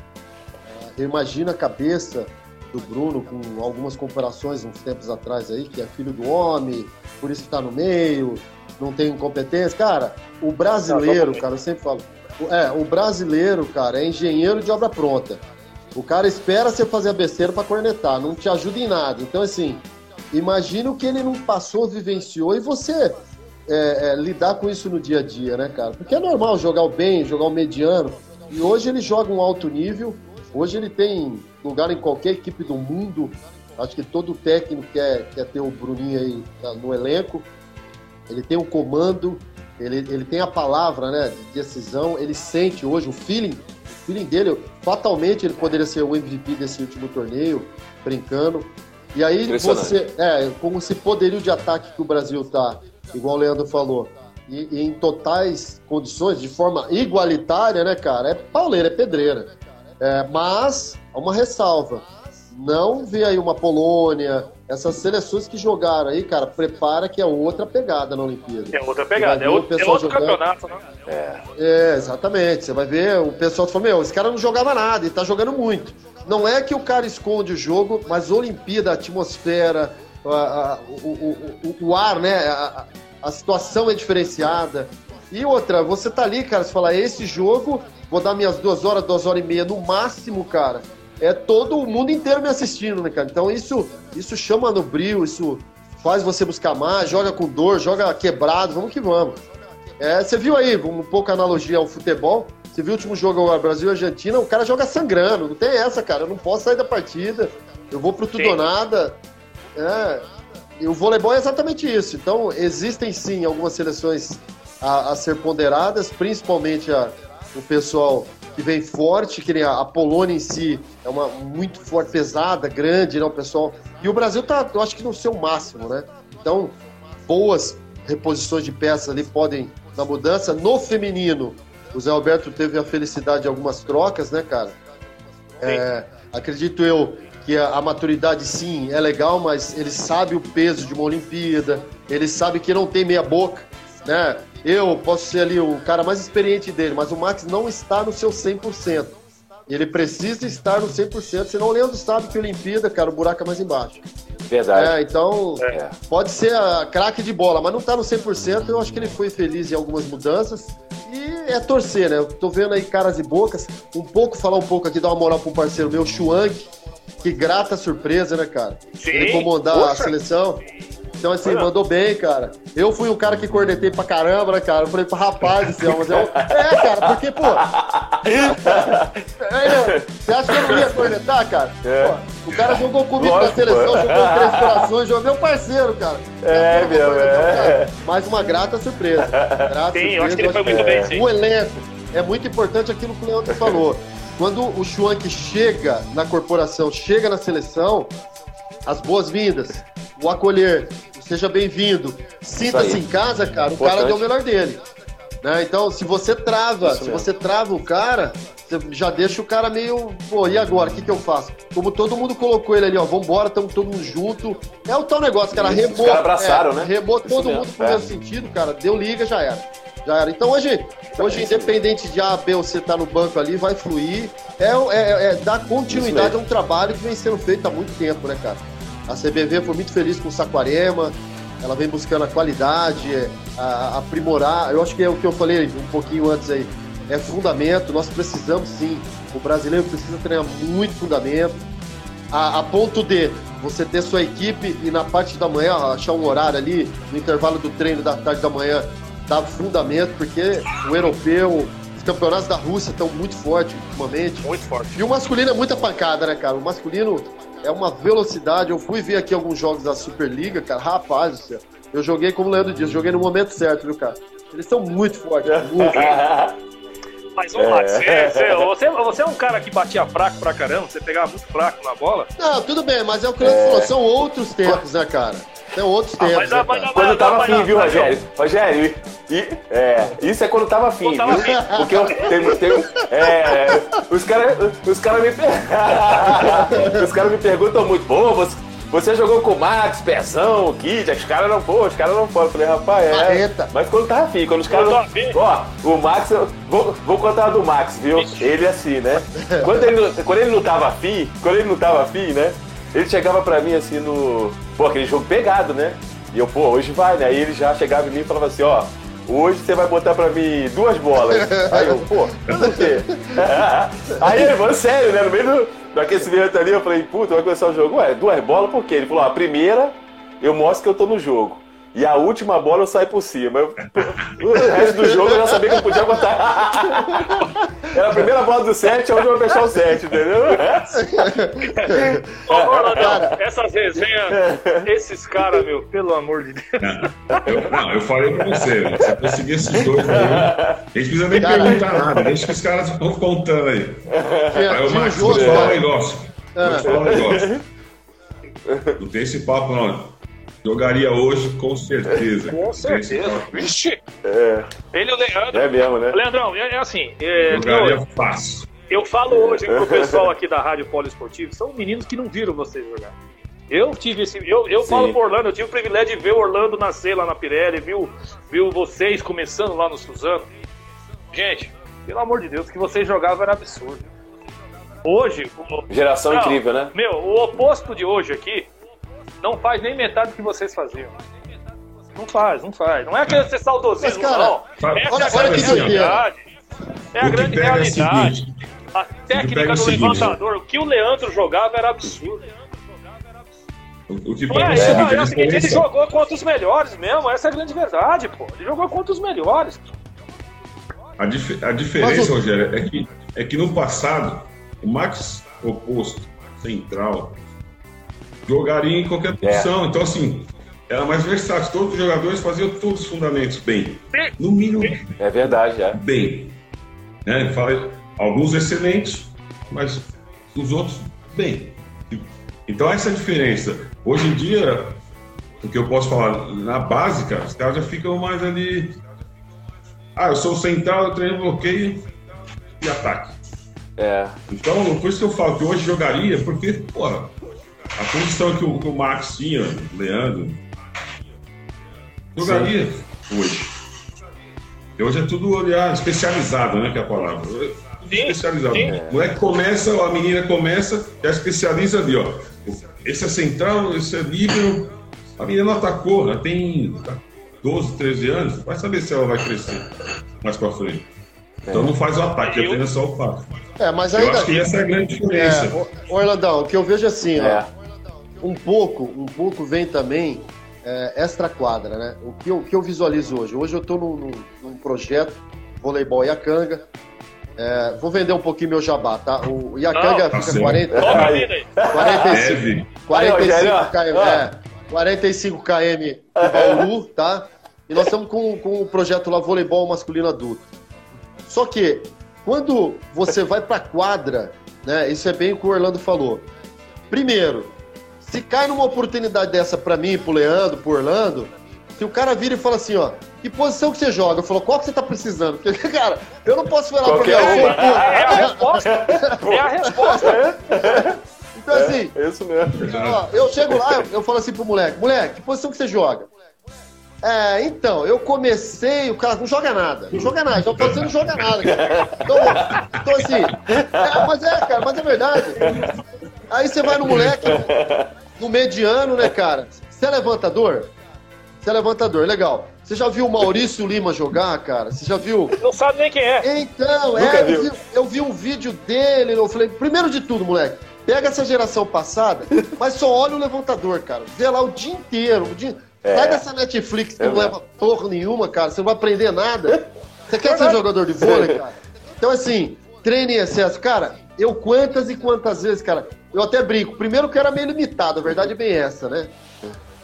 Ah, Eu imagino a cabeça do Bruno com algumas comparações uns tempos atrás aí, que é filho do homem, por isso que tá no meio, não tem incompetência. Cara, o brasileiro, cara, eu sempre falo, é, o brasileiro, cara, é engenheiro de obra pronta. O cara espera você fazer a besteira pra cornetar, não te ajuda em nada. Então, assim, imagina o que ele não passou, vivenciou e você é, é, lidar com isso no dia a dia, né, cara? Porque é normal jogar o bem, jogar o mediano. E hoje ele joga um alto nível. Hoje ele tem lugar em qualquer equipe do mundo. Acho que todo técnico quer, quer ter o Bruninho aí tá, no elenco. Ele tem o comando, ele, ele tem a palavra né, de decisão, ele sente hoje o feeling, o feeling dele, fatalmente ele poderia ser o MVP desse último torneio, brincando. E aí você, é, com esse poderio de ataque que o Brasil tá, igual o Leandro falou, e, e em totais condições, de forma igualitária, né, cara? É pauleira, é pedreira. É, mas, uma ressalva. Não vê aí uma Polônia, essas seleções que jogaram aí, cara, prepara que é outra pegada na Olimpíada. É outra pegada, é o outro, é pessoal outro jogando. campeonato, né? É, exatamente. Você vai ver o pessoal falando, meu, esse cara não jogava nada e tá jogando muito. Não é que o cara esconde o jogo, mas Olimpíada, a atmosfera, a- a- o, o- o- o ar, né? A, a situação é diferenciada. E outra, você tá ali, cara, você fala, esse jogo, vou dar minhas duas horas, duas horas e meia no máximo, cara. É todo o mundo inteiro me assistindo, né, cara? Então isso, isso chama no brilho, isso faz você buscar mais, joga com dor, joga quebrado, vamos que vamos. É, você viu aí, um pouco a analogia ao futebol. Você viu o último jogo agora, Brasil e Argentina, o cara joga sangrando. Não tem essa, cara. Eu não posso sair da partida. Eu vou pro tudo Sim. ou nada. É. E o voleibol é exatamente isso. Então, existem sim algumas seleções a, a ser ponderadas, principalmente a- o pessoal que vem forte, que nem a, a Polônia em si é uma muito forte, pesada, grande, né? O pessoal. E o Brasil tá, eu acho que no seu máximo, né? Então, boas reposições de peças ali podem na mudança. No feminino, o Zé Alberto teve a felicidade de algumas trocas, né, cara? É, acredito eu que a, a maturidade sim é legal, mas ele sabe o peso de uma Olimpíada, ele sabe que não tem meia boca, né? Eu posso ser ali o cara mais experiente dele, mas o Max não está no seu 100%. Ele precisa estar no 100%, senão o Leandro sabe que a Olimpíada, cara, o buraco é mais embaixo. Verdade. É, então, É. pode ser a craque de bola, mas não tá no 100%. Eu acho que ele foi feliz em algumas mudanças. E é torcer, né? Eu tô vendo aí caras e bocas. Um pouco, falar um pouco aqui, dar uma moral pro parceiro meu, Chuank. Que grata surpresa, né, cara? Sim, Ele comandar a seleção. Então, assim, Olha. mandou bem, cara. Eu fui o cara que cornetei pra caramba, né, cara? Eu falei, rapaz do céu, mas é, um... é, cara, porque, pô. É, você acha que eu não ia cornetar, cara? É. Pô, o cara jogou comigo Lógico, na seleção, pô. jogou três corações, jogou meu parceiro, cara. É, Eu meu, é. cara. Mais uma grata surpresa. Grata Sim, eu acho que surpresa, ele foi muito bem, sim. O elenco é muito importante aquilo que o Leandro falou. Quando o Schwank chega na corporação, chega na seleção, as boas-vindas, o acolher, o seja bem-vindo, sinta-se em casa, cara, o Importante. cara deu o melhor dele. Né? Então, se você trava, Isso se mesmo. você trava o cara, você já deixa o cara meio, pô, e agora? O que, que eu faço? Como todo mundo colocou ele ali, ó, vambora, estamos todo mundo junto. É o tal negócio, cara, Isso, remou. os caras abraçaram, é, né? Remou Isso todo mesmo, mundo pro é. mesmo sentido, cara, deu liga, já era. Já era. Então hoje, hoje independente de A, B ou C tá no banco ali, vai fluir. É, é, é dar continuidade a um trabalho que vem sendo feito há muito tempo, né, cara? A CBV foi muito feliz com o Saquarema, ela vem buscando a qualidade, é, a- a- aprimorar. Eu acho que é o que eu falei um pouquinho antes aí. É fundamento, nós precisamos sim. O brasileiro precisa treinar muito fundamento. A, a ponto de você ter sua equipe e na parte da manhã achar um horário ali, no intervalo do treino da tarde da manhã, dar fundamento, porque o europeu, os campeonatos da Rússia estão muito fortes ultimamente. Muito forte. E o masculino é muita pancada, né, cara? O masculino é uma velocidade. Eu fui ver aqui alguns jogos da Superliga, cara. Rapaz do céu. Eu joguei, como o Leandro disse, joguei no momento certo, viu, cara? Eles são muito fortes, muito. Mas, ô, Max, você, você, você, você é um cara que batia fraco pra caramba, você pegava muito fraco na bola. Não, tudo bem, mas é o que o Leandro falou, são outros tempos, né, cara? São outros Ah, tempos, mas, né, ah, mas, mas- Quando tava mas- afim, viu, Rogério? Rogério, e, e- é, isso é quando tava afim, tava viu? afim. Porque eu, tem, tem, é, os caras os cara me, os cara me perguntam muito, pô, você, você jogou com o Max, Pezão, Kid, os caras não, pô, os caras não foram. Eu falei, rapaz, é. Marreta. Mas quando tava afim, quando os caras. Tava. Ó, o Max, eu vou, vou contar do Max, viu? Ele é assim, né? Quando ele, quando ele não tava afim, quando ele não tava afim, né? Ele chegava pra mim assim no. Pô, aquele jogo pegado, né? E eu, pô, hoje vai, né? Aí ele já chegava em mim e falava assim, ó. Hoje você vai botar pra mim duas bolas. Aí eu, pô, por quê? Aí ele falou, sério, né? No meio do, do aquecimento ali, eu falei, puta, vai começar o jogo. Ué, duas bolas por quê? Ele falou, ó, a primeira eu mostro que eu tô no jogo. E a última bola eu saio por cima. Eu- o resto do jogo eu já sabia que eu podia botar. Era a primeira bola do 7, a última vai fechar o 7, entendeu? Ô, Ronaldão, essas resenhas, esses caras, meu, pelo amor de Deus. Eu, não, eu falei pra você, né? se eu conseguir esses dois aí, a gente precisa nem Cara. perguntar nada, deixa que os caras vão contando aí. Aí o Max, vou te falar um cara. negócio. Vou te falar um negócio. Não tem esse papo, não. Jogaria hoje, com certeza. Com certeza. papo. Vixe. É, Ele e o Leandro. é mesmo, né? Leandrão, é, é assim, é, Jogaria eu, fácil. eu falo hoje pro pessoal aqui da Rádio Poliesportivo, são meninos que não viram vocês jogar. Eu tive esse. Eu, eu Sim. falo por Orlando, eu tive o privilégio de ver o Orlando nascer lá na Pirelli, viu, viu vocês começando lá no Suzano. Gente, pelo amor de Deus, o que vocês jogavam era absurdo. Hoje. o- Geração Não, incrível, né? Meu, o oposto de hoje aqui não faz nem metade do que vocês faziam. Não faz, não faz. Não é aquele ser saudosismo, Mas, cara, não. Essa olha- é a grande realidade. É a O que grande é o realidade. seguinte, A técnica é o do levantador, o que o Leandro jogava era absurdo. o, o que pega é, é o é, é o seguinte, ele jogou contra os melhores mesmo, essa é a grande verdade, pô. Ele jogou contra os melhores. A, dif- a diferença, Rogério, é que, é que no passado, o Max oposto, central, jogaria em qualquer posição. Então, assim, era mais versátil. Todos os jogadores faziam todos os fundamentos bem. No mínimo, É verdade, é. bem. Né? Fala, alguns excelentes, mas os outros, bem. Então, essa é a diferença. Hoje em dia, o que eu posso falar, na básica, os caras já ficam mais ali. Ah, eu sou central, eu treino bloqueio e ataque. É. Então, por isso que eu falo que hoje jogaria, porque, porra, a condição que o, que o Max tinha, o Leandro, jogaria hoje. E hoje é tudo olhar especializado, né? Que é a palavra. Tudo especializado. sim. O moleque começa, a menina começa, já especializa ali, ó. Esse é central, esse é livre. A menina não atacou, ela tem 12, 13 anos, vai saber se ela vai crescer mais pra frente. Então não faz o ataque, Eu- apenas só o passe. É, mas Eu ainda. acho que essa é a grande diferença. É, Orlandão, o que eu vejo assim, É. ó, um pouco, um pouco vem também é, extra quadra, né? O que eu, o que eu visualizo hoje? Hoje eu tô num, num- num projeto, voleibol Iacanga. É, vou vender um pouquinho meu jabá, tá? O Iacanga tá fica certo. 40, Toca a Aí. vida aí. 45, Deve. 45 Aí, Rogério, km, é, 45 km de Bauru, tá? E nós estamos com, com o projeto lá voleibol masculino adulto. Só que quando você vai pra quadra, né? Isso é bem o que o Orlando falou. Primeiro, se cai numa oportunidade dessa pra mim, pro Leandro, pro Orlando, se o cara vira e fala assim, ó, que posição que você joga? Eu falo, qual que você tá precisando? Porque, cara, eu não posso falar pra Qualquer mim, uma. É a resposta. É a resposta. Então, assim, É isso mesmo. Ó, eu chego lá, eu, eu falo assim pro moleque, moleque, que posição que você joga? É, então, eu comecei, o cara não joga nada, não joga nada, então você não joga nada, cara. Então, então assim, é, mas é, cara, mas é verdade. Aí você vai no moleque, no mediano, né, cara? Você é levantador? Você é levantador, legal. Você já viu o Maurício Lima jogar, cara? Você já viu? Não sabe nem quem é. Então, Nunca é, viu. eu vi, eu vi um vídeo dele, eu falei, primeiro de tudo, moleque, pega essa geração passada, mas só olha o levantador, cara. Vê lá o dia inteiro. O dia... É. Sai dessa Netflix que É não leva porra nenhuma, cara. Você não vai aprender nada. Você quer ser jogador de vôlei, cara? Então, assim, treine em excesso. Cara, eu quantas e quantas vezes, cara, eu até brinco. Primeiro que era meio limitado, a verdade é bem essa, né?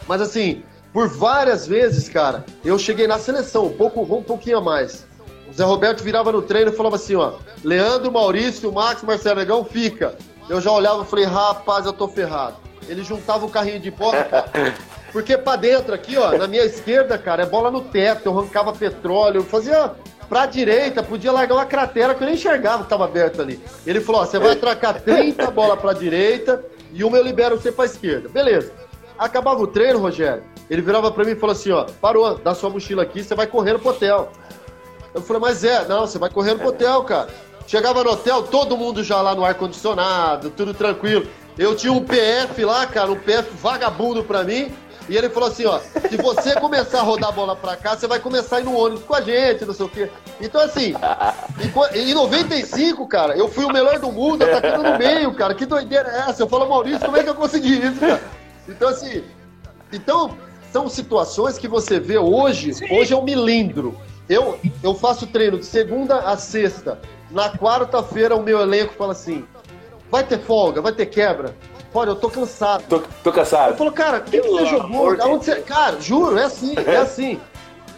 Mas assim, por várias vezes, cara, eu cheguei na seleção, um pouco, um pouquinho a mais. O Zé Roberto virava no treino e falava assim, ó, Leandro, Maurício, Max, Marcelo Negão, fica. Eu já olhava e falei, rapaz, eu tô ferrado. Ele juntava o carrinho de bola, cara. Porque pra dentro aqui, ó, na minha esquerda, cara, é bola no teto, eu arrancava petróleo, eu fazia pra direita, podia largar uma cratera que eu nem enxergava que tava aberto ali. Ele falou, ó, você vai atracar 30 bola pra direita e uma eu libero você pra esquerda. Beleza. Acabava o treino, Rogério, ele virava pra mim e falou assim, ó, parou, dá sua mochila aqui, você vai correndo pro hotel. Eu falei, mas é, não, você vai correndo pro hotel, cara. Chegava no hotel, todo mundo já lá no ar-condicionado, tudo tranquilo. Eu tinha um PF lá, cara, um PF vagabundo pra mim. E ele falou assim, ó, se você começar a rodar a bola pra cá, você vai começar a ir no ônibus com a gente, não sei o quê. Então, assim, em co- em 95, cara, eu fui o melhor do mundo atacando no meio, cara. Que doideira é essa? Eu falo, Maurício, como é que eu consegui isso, cara? Então, assim, então, são situações que você vê hoje, hoje é um milindro. Eu, eu faço treino de segunda a sexta. Na quarta-feira, o meu elenco fala assim: vai ter folga, vai ter quebra. Olha, eu tô cansado. Tô, tô Eu cansado. falo, cara, o que, que você jogou? amor de Aonde você... Cara, juro, é assim, é assim.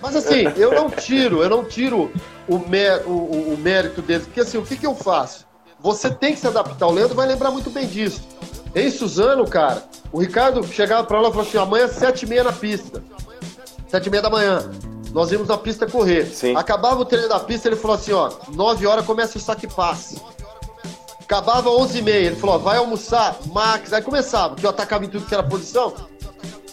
Mas assim, eu não tiro, eu não tiro o, mé- o, o- o mérito deles, porque assim, o que, que eu faço? Você tem que se adaptar. O Leandro vai lembrar muito bem disso. Em Suzano, cara, o Ricardo chegava pra lá e falou assim: amanhã sete e meia na pista. Sete e meia da manhã. Nós íamos na pista correr. Sim. Acabava o treino da pista, ele falou assim: ó, nove horas começa o saque passe. Acabava 11h30. Ele falou: ó, vai almoçar, Max. Aí começava, que eu atacava em tudo que era posição.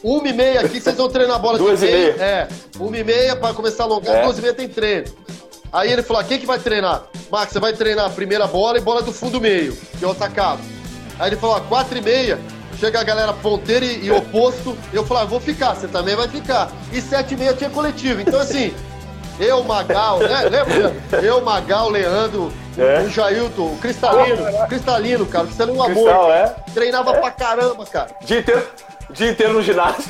Uma e meia aqui, vocês vão treinar a bola Duas de e meia. É, uma e meia para começar a alongar, É. duas e meia tem treino. Aí ele falou: ah, quem que vai treinar? Max, você vai treinar a primeira bola e bola do fundo meio, que eu atacava. Aí ele falou: ó, quatro e meia, chega a galera ponteira e, e oposto. Eu falei: ah, vou ficar, você também vai ficar. E sete e meia tinha coletivo. Então, assim, eu, Magal, né? Lembra? Eu, Magal, Leandro, É. o Jailton, o Cristalino, Cristalino, cara, o Cristalino é um amor. Cristal, é? Treinava pra caramba, cara. Inteiro, dia inteiro no ginásio.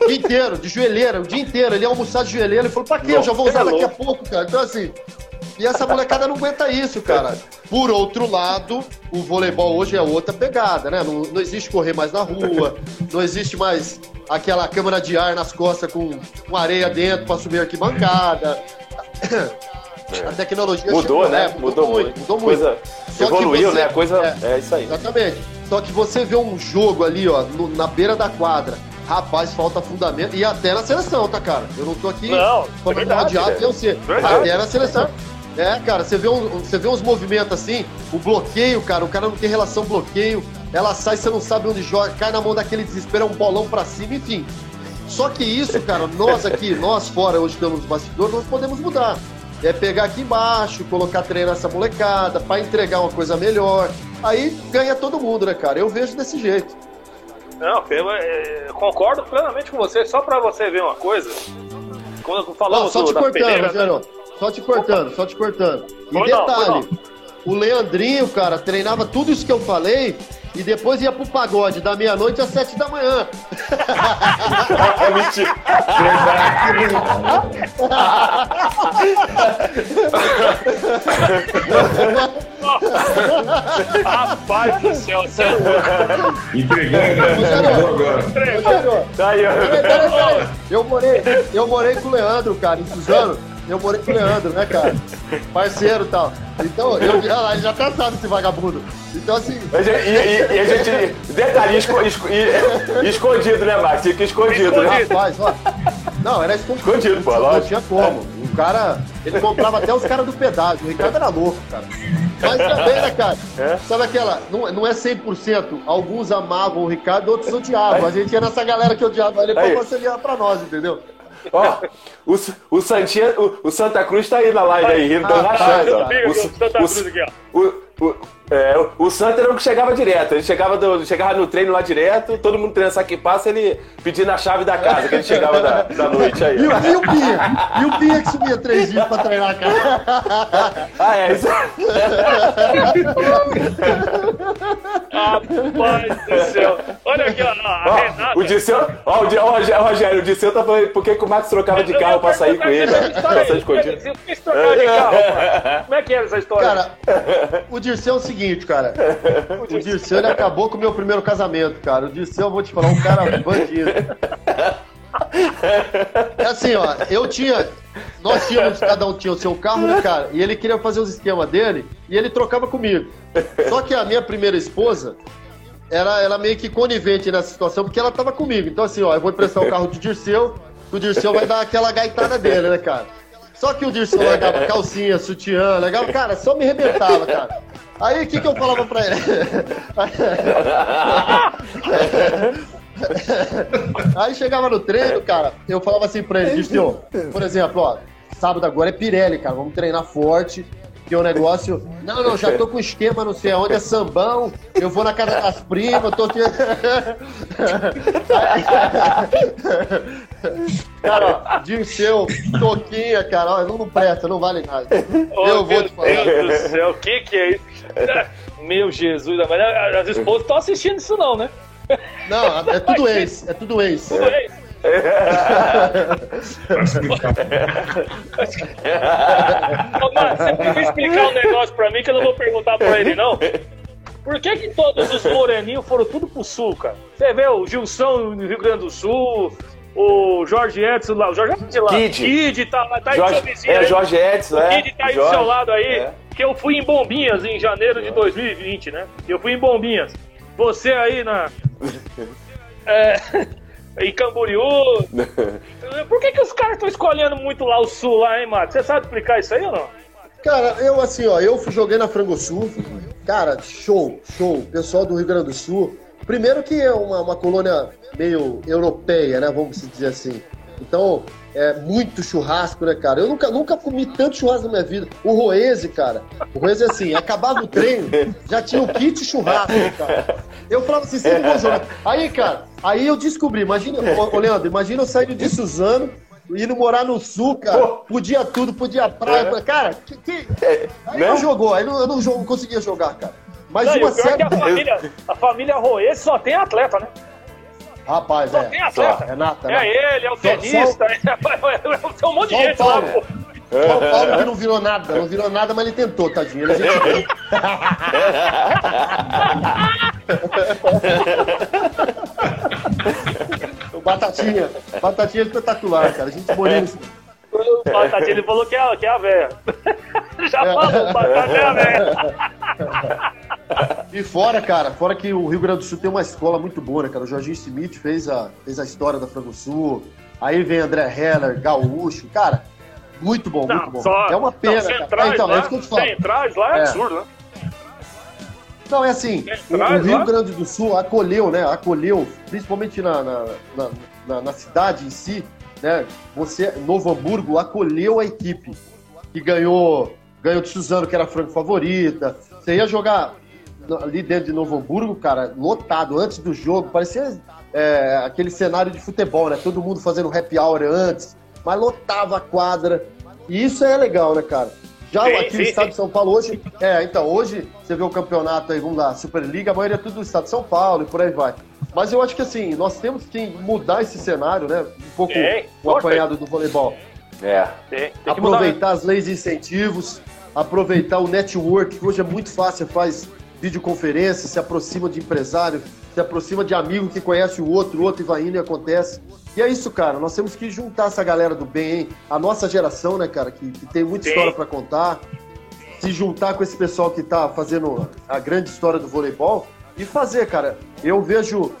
O dia inteiro, de joelheira, o dia inteiro. Ele ia almoçar de joelheira. Ele falou, pra quê? Eu já vou usar Não, é daqui a pouco, cara. Então, assim. E essa molecada não aguenta isso, cara. Por outro lado, o voleibol hoje é outra pegada, né? Não, não existe correr mais na rua, não existe mais aquela câmara de ar nas costas com, com areia dentro pra subir arquibancada. A tecnologia Mudou, chegou, né? é, Mudou muito, muito. mudou muito. Coisa Só evoluiu, você- né? A coisa é. é, isso aí. Exatamente. Só que você vê um jogo ali, ó, no- na beira da quadra. Rapaz, falta fundamento. E até na seleção, tá, cara? Eu não tô aqui Não, é falando odiado, velho. eu sei. Até na seleção. É, cara, você vê, um, você vê uns movimentos assim, o bloqueio, cara, o cara não tem relação bloqueio, ela sai, você não sabe onde joga, cai na mão daquele desespero, é um bolão pra cima, enfim. Só que isso, cara, nós aqui, nós fora, hoje estamos nos bastidores, nós podemos mudar. É pegar aqui embaixo, colocar treinar essa molecada, pra entregar uma coisa melhor. Aí ganha todo mundo, né, cara? Eu vejo desse jeito. Não, eu, é, concordo plenamente com você. Só pra você ver uma coisa. Quando Não, falamos só do- te cortando, Pereira, né? Rogério. Só te cortando, só te cortando. E Foi não, foi detalhe, o Leandrinho, cara, treinava tudo isso que eu falei e depois ia pro pagode da meia-noite às sete da manhã. É mentira. Rapaz do céu, você é louco. Entregou, né? Entregou Tá. Eu morei, eu morei com o Leandro, cara, em Suzano. Eu morei com o Leandro, né, cara? Parceiro e tal. Então, eu, já até sabe esse vagabundo. Então, assim, E, e- e a gente. Detalhe, esco- esco- escondido, né, Max? Fica escondido, né? Rapaz, ó. Não, era escondido. Escondido, pô, Não lógico. tinha como. O cara, ele comprava até os caras do pedágio. O Ricardo era louco, cara. Mas também, né, cara? É? Sabe aquela. Não, não é 100%. Alguns amavam o Ricardo, outros odiavam. A gente ia nessa galera que odiava ele pra Aí. conciliar pra nós, entendeu? Ó, o, o, Santinha, o, o Santa Cruz tá aí na live aí, rindo, tá rachando. O, o, o, é, o- Santa era o que chegava direto. Ele chegava, do- chegava no treino lá direto, todo mundo treinando saque e passa, ele pedindo a chave da casa, que ele chegava da, da noite aí. E, ó. o- e o Pinha? E o Pinha que subia três dias pra treinar, cara? Ah, é, isso. Rapaz do céu. Olha aqui, ó, a Ó, Renata. o Disseu, ó, o, Di- ó, o Rogério- o Disseu tá falando por que o Max trocava de carro pra sair com ele, ó. Como é que era essa história? Cara, o Dirceu é o seguinte, cara. O Dirceu ele acabou com o meu primeiro casamento, cara. O Dirceu, eu vou te falar, um cara bandido. É assim, ó, eu tinha. Nós tínhamos, cada um tinha o seu carro, né, cara? E ele queria fazer os esquemas dele e ele trocava comigo. Só que a minha primeira esposa era, era meio que conivente nessa situação, porque ela tava comigo. Então, assim, ó, eu vou emprestar o carro do Dirceu, o Dirceu vai dar aquela gaitada dele, né, cara? Só que o Dirceu largava calcinha, sutiã, legal, cara, só me arrebentava, cara. Aí o que, que eu falava pra ele? Aí chegava no treino, cara, eu falava assim pra ele, Dirceu, por exemplo, ó, sábado agora é Pirelli, cara, vamos treinar forte. Que o negócio. Não, não, já tô com esquema, não sei aonde, é sambão. Eu vou na casa das primas, tô aqui. Cara, ó, Dirceu, Toquinha, cara, ó, não, não presta, não vale nada. Oh, eu vou meu te falar. Deus do céu, o que que é isso? Meu Jesus, mas as esposas estão assistindo isso não, né? Não, é tudo ex, é tudo ex. Tudo bem. Ô, Mano, você precisa explicar um negócio pra mim que eu não vou perguntar pra ele, não. Por que que todos os moreninhos foram tudo pro sul, cara? Você vê o Gilson no Rio Grande do Sul, o Jorge Edson lá, o Jorge Edson lá, Kid. Kid tá, lá, tá aí Jorge, vizinho é, aí. Jorge Edson, é. Kid tá aí Jorge, do seu lado aí, é. que eu fui em Bombinhas em janeiro de 2020, né? Eu fui em Bombinhas. Você aí na... É, em Camboriú. Por que que os caras estão escolhendo muito lá o sul lá, hein, Mato? Você sabe explicar isso aí ou não? Cara, eu assim, ó, eu fui- joguei na Frango Sul, Cara, show, show. Pessoal do Rio Grande do Sul. Primeiro que é uma, uma colônia meio europeia, né? Vamos dizer assim. Então, é muito churrasco, né, cara? Eu nunca, nunca comi tanto churrasco na minha vida. O Roese, cara. O Roese é assim, acabava o treino, já tinha o kit churrasco, cara. Eu falava assim, sempre vou jogar. Aí, cara, aí eu descobri, imagina, ô, ô Leandro, imagina eu saindo de Suzano, indo morar no sul, cara. Podia tudo, podia praia. Cara, que, que... aí né? não jogou, aí não, eu não, jogo, não conseguia jogar, cara. Mas Não, uma é série. que a família, a família Roê só tem atleta, né? Rapaz, Só é. atleta. Renata, É Renata. ele, é o Só- tenista, é, tem um monte de Só gente lá, pô. Só o Paulo que não virou nada, não virou nada, mas ele tentou, tadinho. Ele é gente. O Batatinha. Batatinha é espetacular, cara. A gente boníssimo. O Batatinha, ele falou que é, que é a véia. Já É. falou, o Batatinha é a véia. E fora, cara, fora que o Rio Grande do Sul tem uma escola muito boa, né, cara? O Jorginho Smith fez a, fez a história da Frango Sul. Aí vem André Heller, Gaúcho. Cara, muito bom, muito bom. Só- é uma pena, não, centrais É, então, é lá, isso que eu te falo. centrais lá é, É. absurdo, né? Não, é assim, o, Rio lá. Grande do Sul acolheu, né? Acolheu, principalmente na, na, na, na- na cidade em si, né? Você, Novo Hamburgo, acolheu a equipe que ganhou, ganhou de Suzano, que era a franco favorita. Você ia jogar ali dentro de Novo Hamburgo, cara, lotado, antes do jogo, parecia é, aquele cenário de futebol, né? Todo mundo fazendo happy hour antes, mas lotava a quadra. E isso é legal, né, cara? Já Sim, aqui sim, no estado sim. de São Paulo hoje, é, então, hoje você vê o campeonato aí, vamos lá, Superliga, a maioria é tudo do estado de São Paulo e por aí vai. Mas eu acho que assim, nós temos que mudar esse cenário, né? Um pouco Tem, o apanhado do voleibol. É. Tem, tem que mudar. Aproveitar as leis de incentivos, aproveitar o network, que hoje é muito fácil, você faz videoconferência, se aproxima de empresário, se aproxima de amigo que conhece o outro, o outro e vai indo e acontece. E é isso, cara, nós temos que juntar essa galera do bem, hein? A nossa geração, né, cara, que, que tem muita Sim. história pra contar, se juntar com esse pessoal que tá fazendo a grande história do voleibol e fazer, cara. Eu vejo,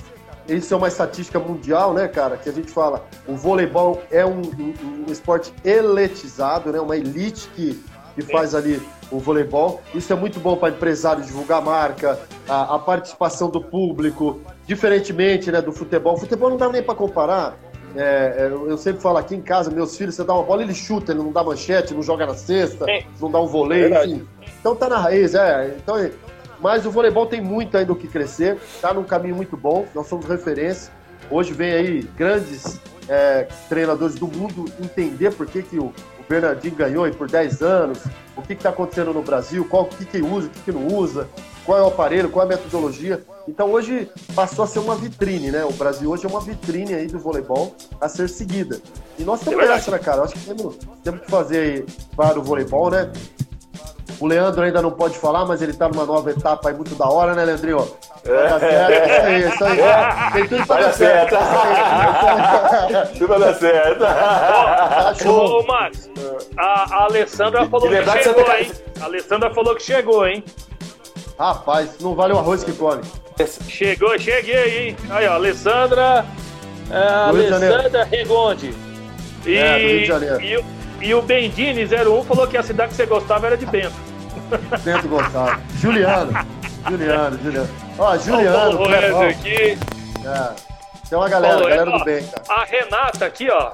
isso é uma estatística mundial, né, cara, que a gente fala, o voleibol é um, um- um esporte eletizado, né, uma elite que, que faz ali o voleibol. Isso é muito bom para empresário divulgar a marca, a, a participação do público, diferentemente, né, do futebol. O futebol não dá nem para comparar. É, é, eu sempre falo aqui em casa, meus filhos, você dá uma bola, ele chuta, ele não dá manchete, não joga na cesta, Sim. não dá um voleio, Verdade. enfim. Então tá na raiz, é. Então, é- mas o voleibol tem muito ainda o que crescer, tá num caminho muito bom, nós somos referência. Hoje vem aí grandes é, treinadores do mundo entender por que, que o Bernardinho ganhou aí por 10 anos, o que está acontecendo no Brasil, qual o que, que usa, o que, que não usa, qual é o aparelho, qual é a metodologia. Então hoje passou a ser uma vitrine, né? O Brasil hoje é uma vitrine aí do voleibol a ser seguida. E nós temos verdade. essa, né, cara? Acho que temos, temos que fazer aí para o voleibol, né? O Leandro ainda não pode falar, mas ele tá numa nova etapa aí muito da hora, né, Leandrinho? Vai dar certo, isso aí, isso aí. Tem tudo pra dar certo. Tudo vai dar certo. Tá Ô, Max, a, a Alessandra falou que, chegou, você hein? A Alessandra falou que chegou, hein? Rapaz, não vale o arroz que come. Chegou, cheguei, hein? Aí, ó, Alessandra. É. Alessandra Regonde. E, É, do Rio de Janeiro. e, e o Bendini 01 falou que a cidade que você gostava era de Bento. Dentro Gonçalo. Juliano. Juliano, Juliano. Ó, Ó, Juliano, o Clebão. Lorenzo aqui. É. Tem uma galera, Ó, galera ó, do bem, cara. A Renata aqui, ó.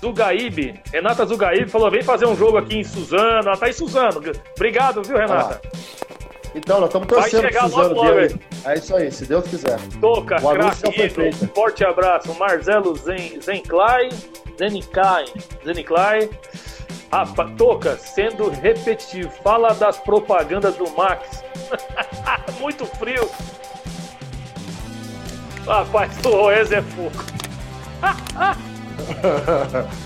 Zugaíbe. Renata Zugaíbe falou: vem fazer um jogo aqui em Suzano. Ela tá em Suzano. Obrigado, viu, Renata? Então, nós estamos Vai torcendo chegar pro Suzano logo, logo dele. É isso aí, se Deus quiser. Toca, craque, um forte abraço. Marcelo Zen, Zenclay, Zeniclay, Zeniclay. Rapaz, Toca, sendo repetitivo, fala das propagandas do Max. Muito frio. Rapaz, o Roez é fogo.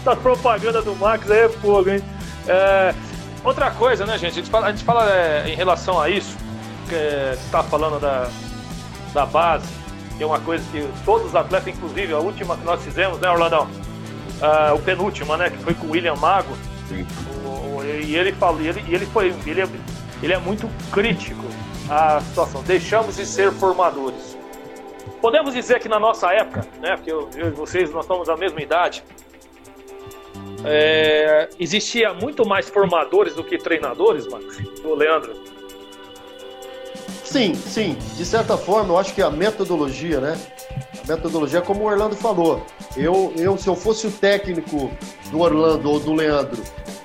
Essa propaganda do Max aí é fogo, hein? É, outra coisa, né, gente? A gente fala, a gente fala, é, em relação a isso, que é, tá falando da, da base, que é uma coisa que todos os atletas, inclusive a última que nós fizemos, né, Orlandão? Ah, o penúltima, né, que foi com o William Mago. O- o- e ele falou, ele, ele foi, ele é, ele é muito crítico à situação. Deixamos de ser formadores. Podemos dizer que na nossa época, né, porque eu, eu e vocês nós estamos da mesma idade, é, existia muito mais formadores do que treinadores, Max? O Leandro? Sim, sim. De certa forma, eu acho que a metodologia, né? A metodologia, como o Orlando falou, eu, eu se eu fosse o técnico do Orlando ou do Leandro,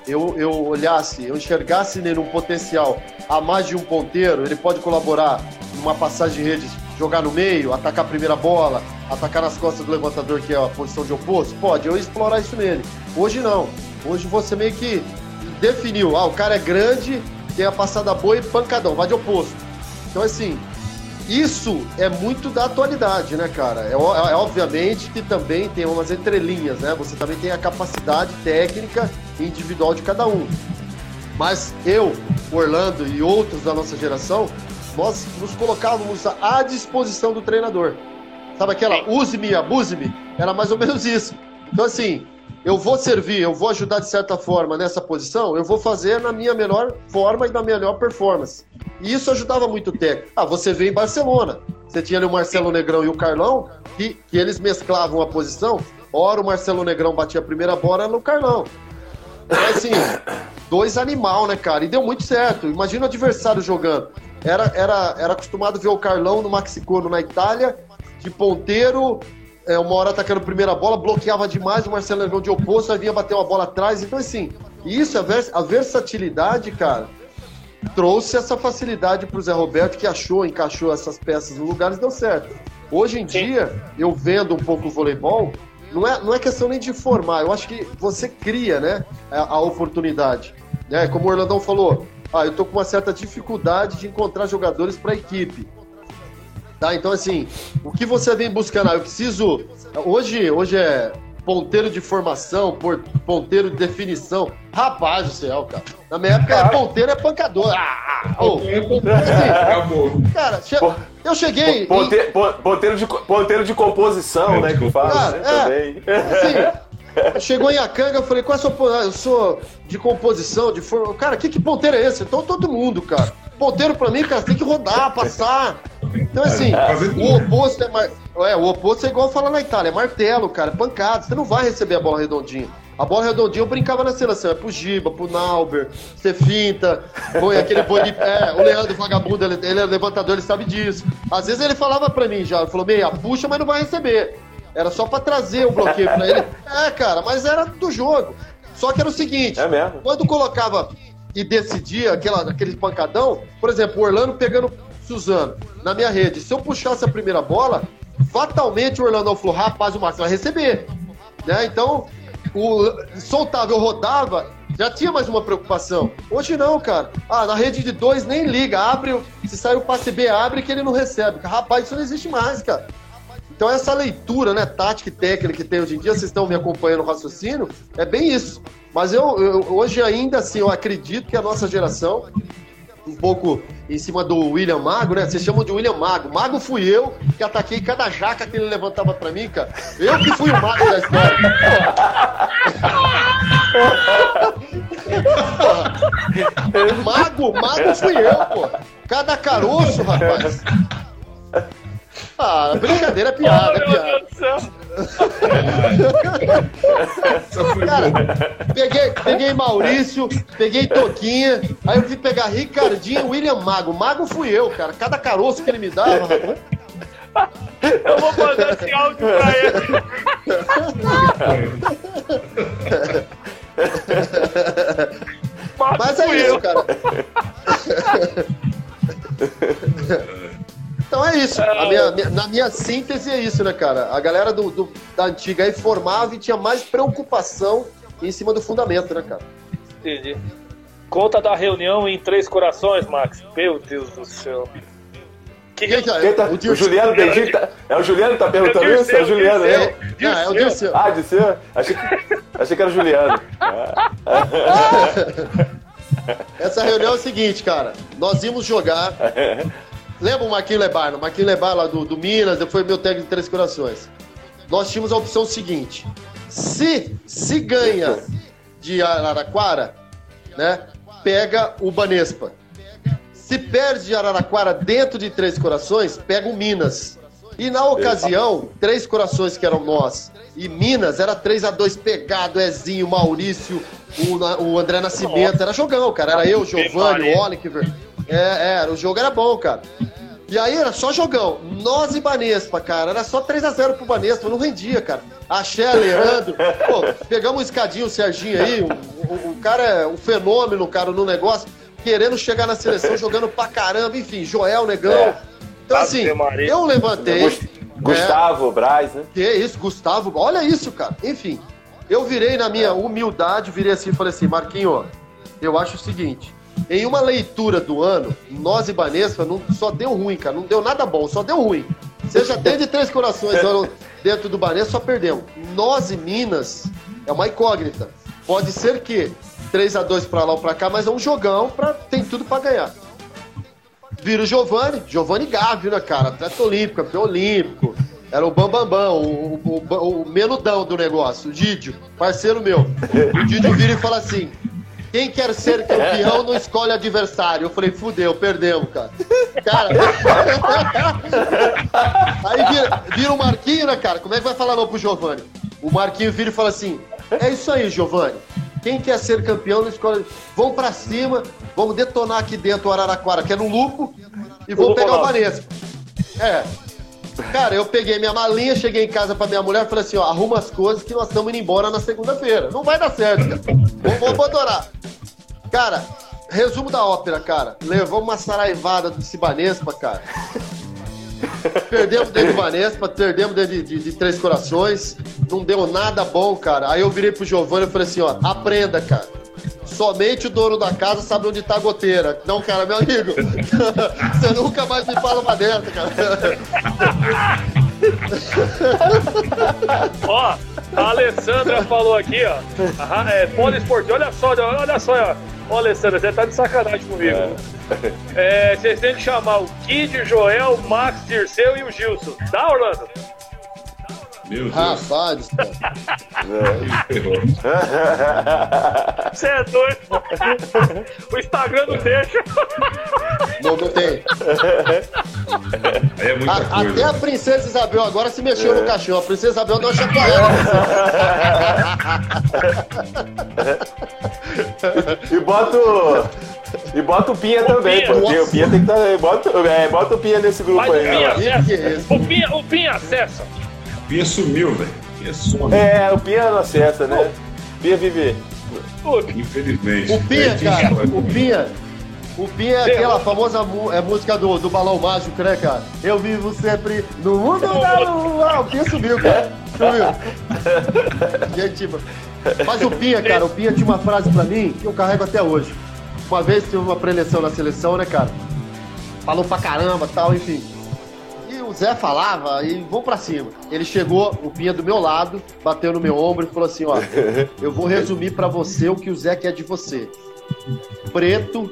eu, eu olhasse, eu enxergasse nele um potencial a mais de um ponteiro, ele pode colaborar numa passagem de redes, jogar no meio, atacar a primeira bola, atacar nas costas do levantador, que é a posição de oposto? Pode, eu explorar isso nele. Hoje não. Hoje você meio que definiu, ah, o cara é grande, tem a passada boa e pancadão, vai de oposto. Então, assim, isso é muito da atualidade, né, cara? É, é obviamente que também tem umas entrelinhas, né? Você também tem a capacidade técnica individual de cada um. Mas eu, Orlando e outros da nossa geração, nós nos colocávamos à disposição do treinador. Sabe aquela use-me, abuse-me? Era mais ou menos isso. Então, assim, eu vou servir, eu vou ajudar de certa forma nessa posição, eu vou fazer na minha melhor forma e na melhor performance. E isso ajudava muito o técnico. Ah, você vê em Barcelona. Você tinha ali o Marcelo Negrão e o Carlão, que, que eles mesclavam a posição. Ora o Marcelo Negrão batia a primeira bola no Carlão. Então, assim, dois animal, né, cara? E deu muito certo. Imagina o adversário jogando. Era, era, era acostumado ver o Carlão no Maxicono na Itália, de ponteiro, é, uma hora atacando a primeira bola, bloqueava demais o Marcelo Negrão de oposto, aí vinha bater uma bola atrás. Então, assim, isso, a, vers a versatilidade, cara, trouxe essa facilidade pro Zé Roberto, que achou, encaixou essas peças no lugar e deu certo. Hoje em dia, eu vendo um pouco o voleibol, não é, não é questão nem de formar, eu acho que você cria, né, a, a oportunidade. Né? Como o Orlandão falou, ah, eu tô com uma certa dificuldade de encontrar jogadores para a equipe. Tá? Então, assim, o que você vem buscando? Ah, eu preciso. Hoje, hoje é ponteiro de formação, por- ponteiro de definição. Rapaz do céu, cara. Na minha época, ponteiro é pancador. Ah, ô. Acabou. Cara, che- eu cheguei. em- Ponte- pon- Ponteiro de, ponteiro de composição, né? Que fala Cara, né, é. também. Assim, chegou em Acanga, eu falei, qual é a sua Eu sou de composição, de forma. Cara, que, que ponteiro é esse? Então todo mundo, cara. Ponteiro pra mim, cara, tem que rodar, passar. Então, assim, Fazer o oposto é, mar... é. O oposto é igual falar na Itália, é martelo, cara, é pancada. Você não vai receber a bola redondinha. A bola redondinha eu brincava na seleção, é pro Giba, pro Nauber, você finta, põe aquele de pé. O Leandro Vagabundo, ele, ele é levantador, ele sabe disso. Às vezes ele falava pra mim já, ele falou, meia, puxa, mas não vai receber. Era só pra trazer o bloqueio pra ele. É, cara, mas era do jogo. Só que era o seguinte, É mesmo. quando colocava e decidia aquela, aquele pancadão, por exemplo, o Orlando pegando Suzano na minha rede. Se eu puxasse a primeira bola, fatalmente o Orlando falou: rapaz, o Marcos vai receber. Né? Então, o, soltava, eu rodava, já tinha mais uma preocupação. Hoje não, cara. Ah, na rede de dois nem liga, abre, se sai o passe B, abre que ele não recebe. Rapaz, isso não existe mais, cara. Então essa leitura, né, tática e técnica que tem hoje em dia, vocês estão me acompanhando no raciocínio, é bem isso. Mas eu, eu- hoje ainda assim, eu acredito que a nossa geração, um pouco em cima do William Mago, né? Vocês chamam de William Mago. Mago fui eu que ataquei cada jaca que ele levantava pra mim, cara. Eu que fui o mago da história. Mago, mago fui eu, pô. Cada caroço, rapaz. Ah, brincadeira é piada, é Meu piada. Deus do céu. Essa foi Cara, peguei, peguei Maurício, peguei Toquinha, aí eu fui pegar Ricardinho e William Mago. Mago fui eu, cara. Cada caroço que ele me dava. Eu vou mandar esse áudio pra ele. Mas é Fui isso, eu. cara. Então é isso. A minha- minha- na minha síntese é isso, né, cara? A galera do, do- da antiga aí formava e tinha mais preocupação em cima do fundamento, né, cara? Entendi. Conta da reunião em Três Corações, Max. Meu Deus do céu. Que Quem que é? Quem tá- O o, Dirceu. Juliano Benedito tá, É o Juliano que tá perguntando É isso? É o Dirceu, Juliano, Dirceu. né? Não, é o Dirceu. Ah, de ser? Achei que, achei que era o Juliano. Essa reunião é o seguinte, cara. Nós íamos jogar. Lembra o Marquinhos Lebar? O Marquinhos Lebar lá do, do Minas, foi meu técnico de Três Corações. Nós tínhamos a opção seguinte: se, se ganha de Araraquara, né? Pega o Banespa. Se perde de Araraquara dentro de Três Corações, pega o Minas. E na ocasião, Três Corações, que eram nós, e Minas, era 3 a 2 pegado, Ezinho, Maurício, o, o André Nascimento. Era jogão, cara. Era eu, Giovanni, o Oliver. É, é, o jogo era bom, cara. E aí era só jogão. Nós e Banespa, cara. Era só 3x0 pro Banespa. Não rendia, cara. Axé, Leandro. Pô, pegamos um escadinho, o Serginho aí. O, o- o cara é um fenômeno, cara, no negócio. Querendo chegar na seleção, jogando pra caramba. Enfim, Joel, Negão. É. Então, assim, eu levantei. Gus- Gustavo, Braz, né? Que isso, Gustavo. Olha isso, cara. Enfim, eu virei na minha humildade, virei assim e falei assim, Marquinho, eu acho o seguinte. Em uma leitura do ano, nós e Banespa não só deu ruim, cara. Não deu nada bom, só deu ruim. Seja até de três corações dentro do Banespa, só perdemos. Nós e Minas é uma incógnita. Pode ser que 3 a 2 pra lá ou pra cá, mas é um jogão, pra, tem tudo pra ganhar. Vira o Giovanni, Giovanni Gávio, né, cara? Atleta olímpico, campeão olímpico. Era o Bambambam, o, o, o menudão do negócio, o Didio, parceiro meu. O Didio vira e fala assim: quem quer ser campeão não escolhe adversário. Eu falei, fudeu, perdemos, cara. Cara. Aí vira, vira o Marquinho, né, cara? Como é que vai falar não pro Giovanni? O Marquinho vira e fala assim: é isso aí, Giovanni. Quem quer ser campeão não escolhe. Vamos pra cima, vamos detonar aqui dentro o Araraquara, que é no Lupo, e Lupo pegar o. Banespa. É. Cara, eu peguei minha malinha, cheguei em casa pra minha mulher e falei assim, ó, arruma as coisas que nós estamos indo embora na segunda-feira. Não vai dar certo, cara. Vamos abandonar. Cara, resumo da ópera, cara. Levamos uma saraivada do Cibanespa, cara. Perdemos dentro do Banespa, perdemos dentro de, de- de Três Corações. Não deu nada bom, cara. Aí eu virei pro Giovanni e falei assim, ó, aprenda, cara. Somente o dono da casa sabe onde tá a goteira. Não, cara, meu amigo. Você nunca mais me fala uma dessa, cara. Ó, a Alessandra falou aqui, ó. É, poliesportivo. Olha só, olha só, ó. Ó, Alessandra, você tá de sacanagem comigo. É, vocês têm que chamar o Kid, Joel, Max, Dirceu e o Gilson. Tá, Orlando? Meu Deus. Rapaz, cara. Você é doido. o Instagram não deixa. Não, não tem. Aí é muita A- coisa. até a princesa Isabel agora se mexeu no caixão. A princesa Isabel deu uma chacoalhada. E bota o. E bota o Pinha também, Pinha. porque o Pinha tem que estar. Bota, é, bota o Pinha nesse grupo Mas o aí. Pinha acessa. é? O Pinha, o Pinha acessa. Pinha sumiu, velho. Pinha sumiu. É, o Pinha não acessa, né? Pinha vive. Infelizmente. O Pinha, É, cara, o Pinha. O Pinha é aquela famosa mu- é, música do, do balão mágico, né, cara? Eu vivo sempre no mundo da lua. O Pinha subiu, cara. Subiu. Gente, tipo, mas o Pinha, cara, o Pinha tinha uma frase pra mim que eu carrego até hoje. Uma vez teve uma preleção na seleção, né, cara? Falou pra caramba tal, enfim. Zé falava e vamos pra cima. Ele chegou, o Pinha do meu lado, bateu no meu ombro e falou assim: ó, eu vou resumir pra você o que o Zé quer de você. Preto,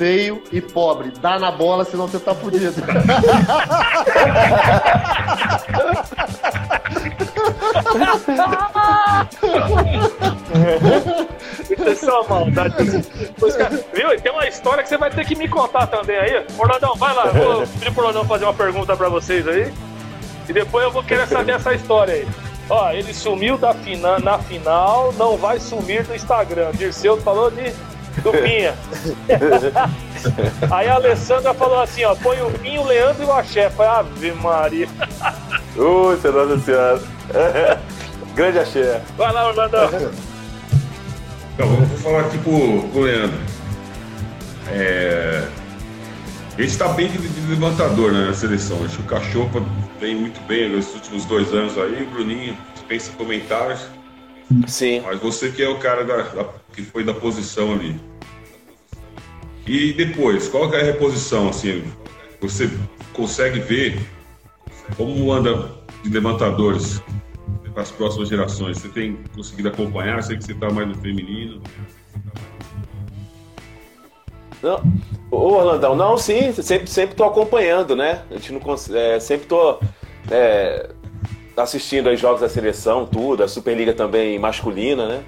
feio e pobre. Dá na bola, senão você tá fudido. Isso é uma maldade. Os caras- viu? Tem uma história que você vai ter que me contar também aí. Orlandão, vai lá. Vou pedir pro Orlandão fazer uma pergunta pra vocês aí. E depois eu vou querer saber essa história aí. Ó, ele sumiu da fina, na final, não vai sumir do Instagram. Dirceu falou de do Pinha. Aí a Alessandra falou assim, ó, põe o Pinho, o Leandro e o Axé. Falei, Ave Maria. Puxa, nossa senhora. Grande axé. Vai lá, Orlandão. Então, vou vou falar aqui pro, pro Leandro. É... Ele está bem de, de levantador né, na seleção. Acho que o Cachopa vem muito bem nos últimos dois anos aí. O Bruninho dispensa comentários. Sim. Mas você que é o cara da, da- que foi da posição ali. E depois, qual que é a reposição, assim? Você consegue ver como anda de levantadores para as próximas gerações? Você tem conseguido acompanhar? Sei que você está mais no feminino. Não. Ô, Orlandão, não, sim, sempre, sempre tô acompanhando, né? A gente não cons- é, sempre é, assistindo aos jogos da seleção, tudo, a Superliga também masculina, né?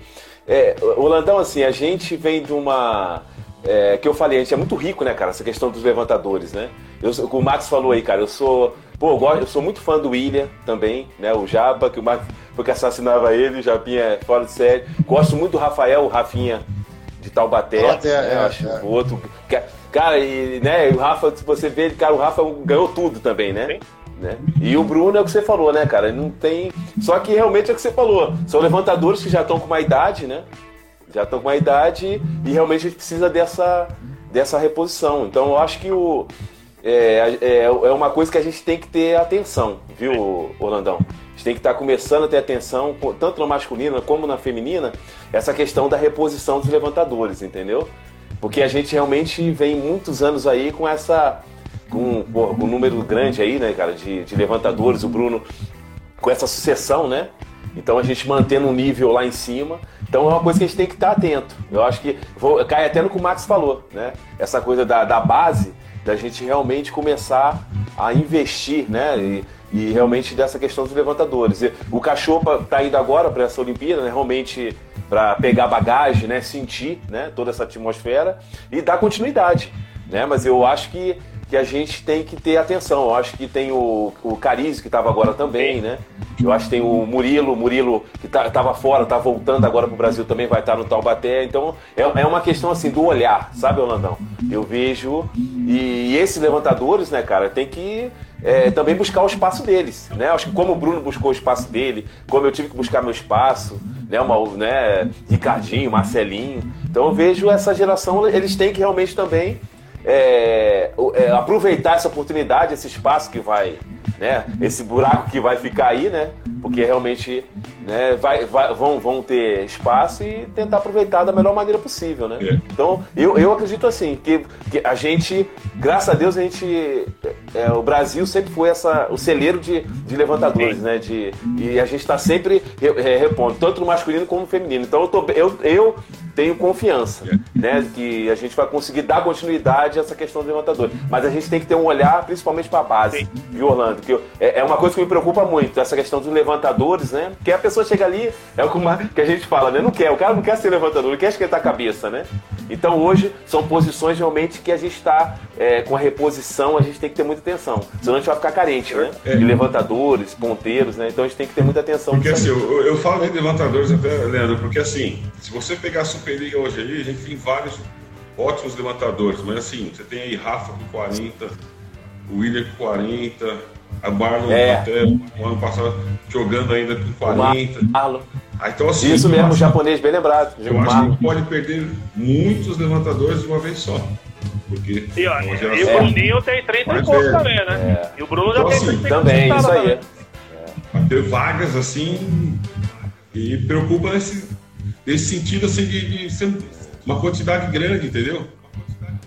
É, Orlandão, assim, a gente vem de uma. é, que eu falei, a gente é muito rico, né, cara? Essa questão dos levantadores, né? Eu, sou- o Max falou aí, cara, eu sou Pô, eu, gosto- eu sou muito fã do William também, né? O Japa, que o Marcos foi que assassinava ele, o Japinha é fora de série. Gosto muito do Rafael, o Rafinha de Taubaté. Taubaté, né? é, acho é. o outro. que- Cara, e, né, o Rafa, se você vê, cara, o Rafa ganhou tudo também, né? Sim. Né? E o Bruno é o que você falou, né, cara? Ele Não tem. Só que realmente é o que você falou. São levantadores que já estão com uma idade, né? Já estão com uma idade e realmente a gente precisa dessa, dessa reposição. Então eu acho que o. É, é, é uma coisa que a gente tem que ter atenção, viu, Orlandão? A gente tem que estar começando a ter atenção, tanto na masculina como na feminina, essa questão da reposição dos levantadores, entendeu? Porque a gente realmente vem muitos anos aí com essa. Com, com um número grande aí, né, cara, de, de levantadores, o Bruno com essa sucessão, né? Então a gente mantendo um nível lá em cima. Então é uma coisa que a gente tem que estar atento. Eu acho que vou, cai até no que o Max falou, né? Essa coisa da, da base, da gente realmente começar a investir, né? E, e realmente dessa questão dos levantadores. E O Cachopa está indo agora para essa Olimpíada, né? Realmente para pegar bagagem, né? Sentir, né? Toda essa atmosfera e dar continuidade, né? Mas eu acho que que a gente tem que ter atenção. Eu acho que tem o, o Carize, que estava agora também, né? Eu acho que tem o Murilo, Murilo que estava fora, está voltando agora para o Brasil também, vai estar no Taubaté. Então é, é uma questão assim do olhar, sabe, Holandão? Eu vejo. E, esses levantadores, né, cara, tem que é, também buscar o espaço deles, né? Acho que como o Bruno buscou o espaço dele, como eu tive que buscar meu espaço, né? Uma, né Ricardinho, Marcelinho. Então eu vejo essa geração, eles têm que realmente também é, é, aproveitar essa oportunidade, esse espaço que vai, né, esse buraco que vai ficar aí, né, porque realmente né, vai, vai- vão, vão ter espaço e tentar aproveitar da melhor maneira possível, né. É. Então eu, eu acredito assim que, que a gente, graças a Deus, a gente, é, o Brasil sempre foi essa, o celeiro de, de levantadores, né, de, e a gente está sempre re- é, repondo, tanto no masculino como no feminino. Então eu, tô, eu, eu tenho confiança, né, que a gente vai conseguir dar continuidade a essa questão dos levantadores. Mas a gente tem que ter um olhar principalmente para a base, viu, Orlando? Que eu- é, é uma coisa que me preocupa muito, essa questão dos levantadores, né? Porque a pessoa chega ali, é o que a gente fala, né? Não quer, o cara não quer ser levantador, ele quer esquentar a cabeça, né? Então hoje são posições realmente que a gente está com a reposição, a gente tem que ter muita atenção. Senão a gente vai ficar carente, né? É. De levantadores, ponteiros, né? Então a gente tem que ter muita atenção Porque assim, eu, eu falo de levantadores até, Leandro, porque assim, se você pegar a Superliga hoje ali, a gente tem vários ótimos levantadores, mas assim, você tem aí Rafa com 40, o William com 40, a Barlow É. até o ano passado jogando ainda com 40. Marlon. Ah, então, assim, Isso mesmo, o acho- japonês bem lembrado. Eu acho que pode perder muitos levantadores de uma vez só. Porque E, ó, é uma e geração o Bruninho tem 30 e mais pouco velha. também, né? E o Bruno já Então, tem assim, 30 e Também, isso aí. também. vai ter vagas assim e preocupa nesse, nesse sentido assim de, de ser uma quantidade grande, entendeu?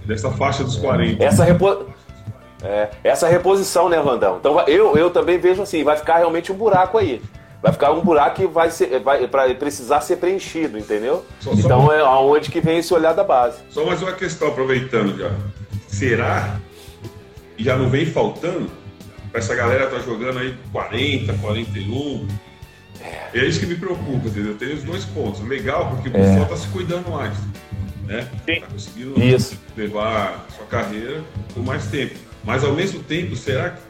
Dessa faixa dos 40. Essa, repo... é, essa reposição, né, Vandão? Então eu, eu também vejo assim, vai ficar realmente um buraco aí. Vai ficar um buraco que vai, ser, vai pra precisar ser preenchido, entendeu? Só- só- Então é aonde que vem esse olhar da base. Só mais uma questão, aproveitando já. Será que já não vem faltando para essa galera tá jogando aí 40, 41? É isso que me preocupa, entendeu? Tem os dois pontos. Legal, porque o É. pessoal tá se cuidando mais, né? Sim. Tá conseguindo Isso. levar sua carreira por mais tempo. Mas ao mesmo tempo, será que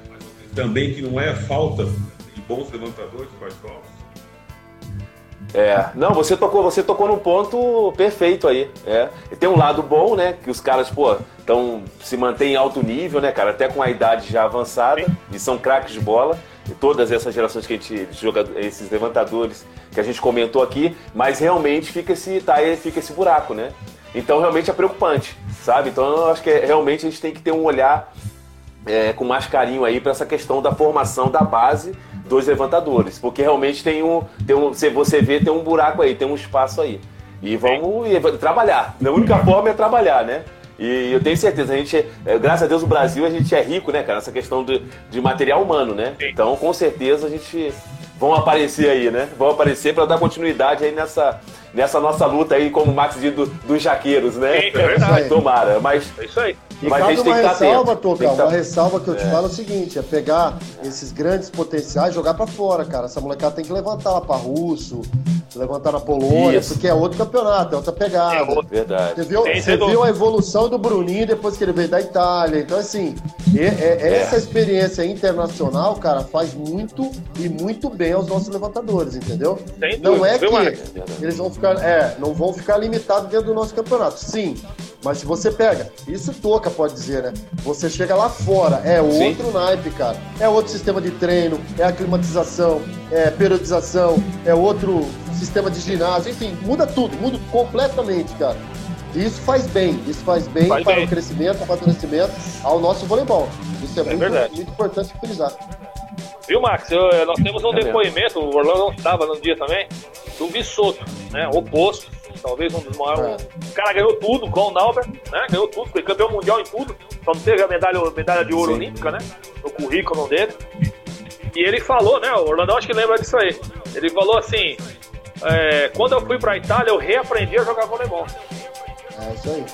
também que não é a falta de bons levantadores que faz falta? É, não, você tocou, você tocou num ponto perfeito aí. É. Tem um lado bom, né? Que os caras, pô, tão, se mantêm em alto nível, né, cara? Até com a idade já avançada e são craques de bola. E todas essas gerações que a gente joga, esses levantadores que a gente comentou aqui, mas realmente fica esse, tá, fica esse buraco, né? Então realmente é preocupante, sabe? Então eu acho que é- realmente a gente tem que ter um olhar é, com mais carinho aí para essa questão da formação da base dos levantadores, porque realmente tem um, tem um, se você vê, tem um buraco aí, tem um espaço aí. E vamos e trabalhar. A única forma é trabalhar, né? E eu tenho certeza, a gente, é, graças a Deus, o Brasil, a gente é rico, né, cara, nessa questão de, de material humano, né? Então, com certeza, a gente vão aparecer aí, né? Vão aparecer para dar continuidade aí nessa, nessa nossa luta aí, como o Max diz, do, dos jaqueiros, né? É verdade. Tomara, mas É isso aí. E Mas cabe uma estar ressalva. Toca, estar- uma ressalva que eu te falo é o seguinte, é pegar esses grandes potenciais e jogar pra fora, cara. Essa molecada tem que levantar lá pra Russo, levantar na Polônia, Isso. porque é outro campeonato, é outra pegada. É outro. Verdade. Você viu, Tem você sido- viu a evolução do Bruninho depois que ele veio da Itália. Então, assim, E- é- essa experiência internacional, cara, faz muito e muito bem aos nossos levantadores, entendeu? Não dúvida, é que eles vão ficar, é, não vão ficar limitados dentro do nosso campeonato. Sim, mas se você pega, isso toca pode dizer, né? Você chega lá fora, é Sim. outro naipe, cara. É outro sistema de treino, é aclimatização, é periodização, é outro sistema de ginásio, enfim, muda tudo, muda completamente, cara. E isso faz bem, isso faz bem Faz para bem. o crescimento, amadurecimento ao nosso voleibol. Isso é, muito, verdade. muito importante frisar. Viu, Max? Eu- eu- nós temos um É mesmo. depoimento, o Orlando não estava no dia também, do Vissoto, né? Oposto. Talvez um dos maiores. É. O cara ganhou tudo com o Nauber, né? Ganhou tudo, foi campeão mundial em tudo. Só não teve a medalha, medalha de ouro Sim. olímpica, né? No currículo dele. E ele falou, né? O Orlando acho que lembra disso aí. Ele falou assim: é, quando eu fui pra Itália, eu reaprendi a jogar voleibol. É isso aí.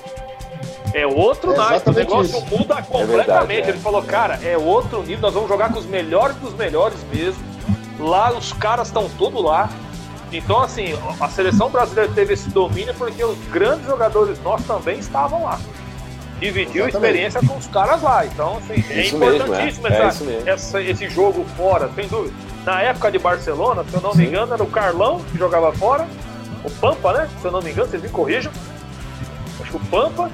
É outro É naipe, o negócio isso. muda completamente. verdade, é. Ele falou, cara, é outro nível, nós vamos jogar com os melhores dos melhores mesmo. Lá os caras estão tudo lá. Então, assim, a seleção brasileira teve esse domínio porque os grandes jogadores nossos também estavam lá. Dividiu a experiência com os caras lá. Então, assim, é Isso mesmo, importantíssimo é. É essa- mesmo. essa- esse jogo fora, sem dúvida. Na época de Barcelona, se eu não me engano, era o Carlão que jogava fora, o Pampa, né? Se eu não me engano, vocês me corrijam. Acho que o Pampa.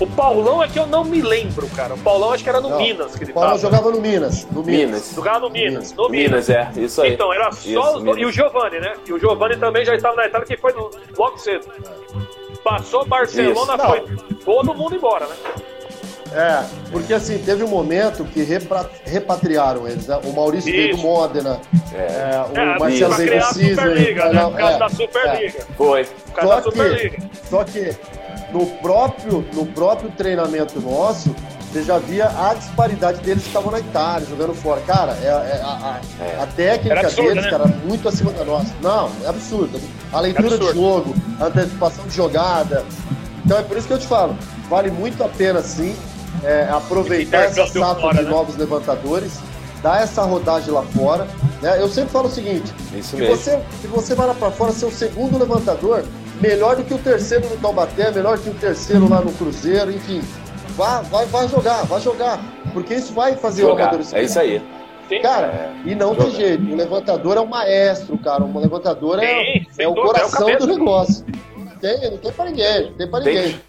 O Paulão é que eu não me lembro, cara. O Paulão acho que era no Não, Minas que ele O Paulo tava. jogava no Minas. No Minas. Minas. Jogava no Minas. No Minas. Minas, é, isso aí. Então, era só Isso, os Minas. E o Giovanni, né? E o Giovanni também já estava na Itália, que foi no- logo cedo. Passou Barcelona, Isso. foi todo mundo embora, né? É, porque assim, teve um momento que repra- repatriaram eles, né? O Maurício veio do. Modena, é, o É, Marcelo veio do a Superliga, Cisne. né? não, Por causa é, da é. Superliga. Foi. Por causa da Só Superliga. que, só que no próprio, no próprio treinamento nosso, você já via a disparidade deles que estavam na Itália, jogando fora. Cara, é, é- a, a- É. a técnica absurdo, deles, né? cara, muito acima da nossa. Não, é absurdo. A leitura Absurdo. de jogo, a antecipação de jogada. Então é por isso que eu te falo, vale muito a pena sim é, aproveitar essa safra fora, de né? novos levantadores, dar essa rodagem lá fora. né? Eu sempre falo o seguinte: Isso se mesmo. você, se você vai lá pra fora ser o segundo levantador, melhor do que o terceiro no Taubaté, melhor que o terceiro lá no Cruzeiro, enfim. Vá, vai, vai jogar, vai jogar. Porque isso vai fazer o Jogar. amadurecimento. É isso aí. Sim. Cara, É. e não tem Jogar. jeito. O levantador é o maestro, cara. O levantador é, Sim, sem é o dúvida, é o coração do negócio. Não tem, não tem pra ninguém, não tem pra Tem ninguém.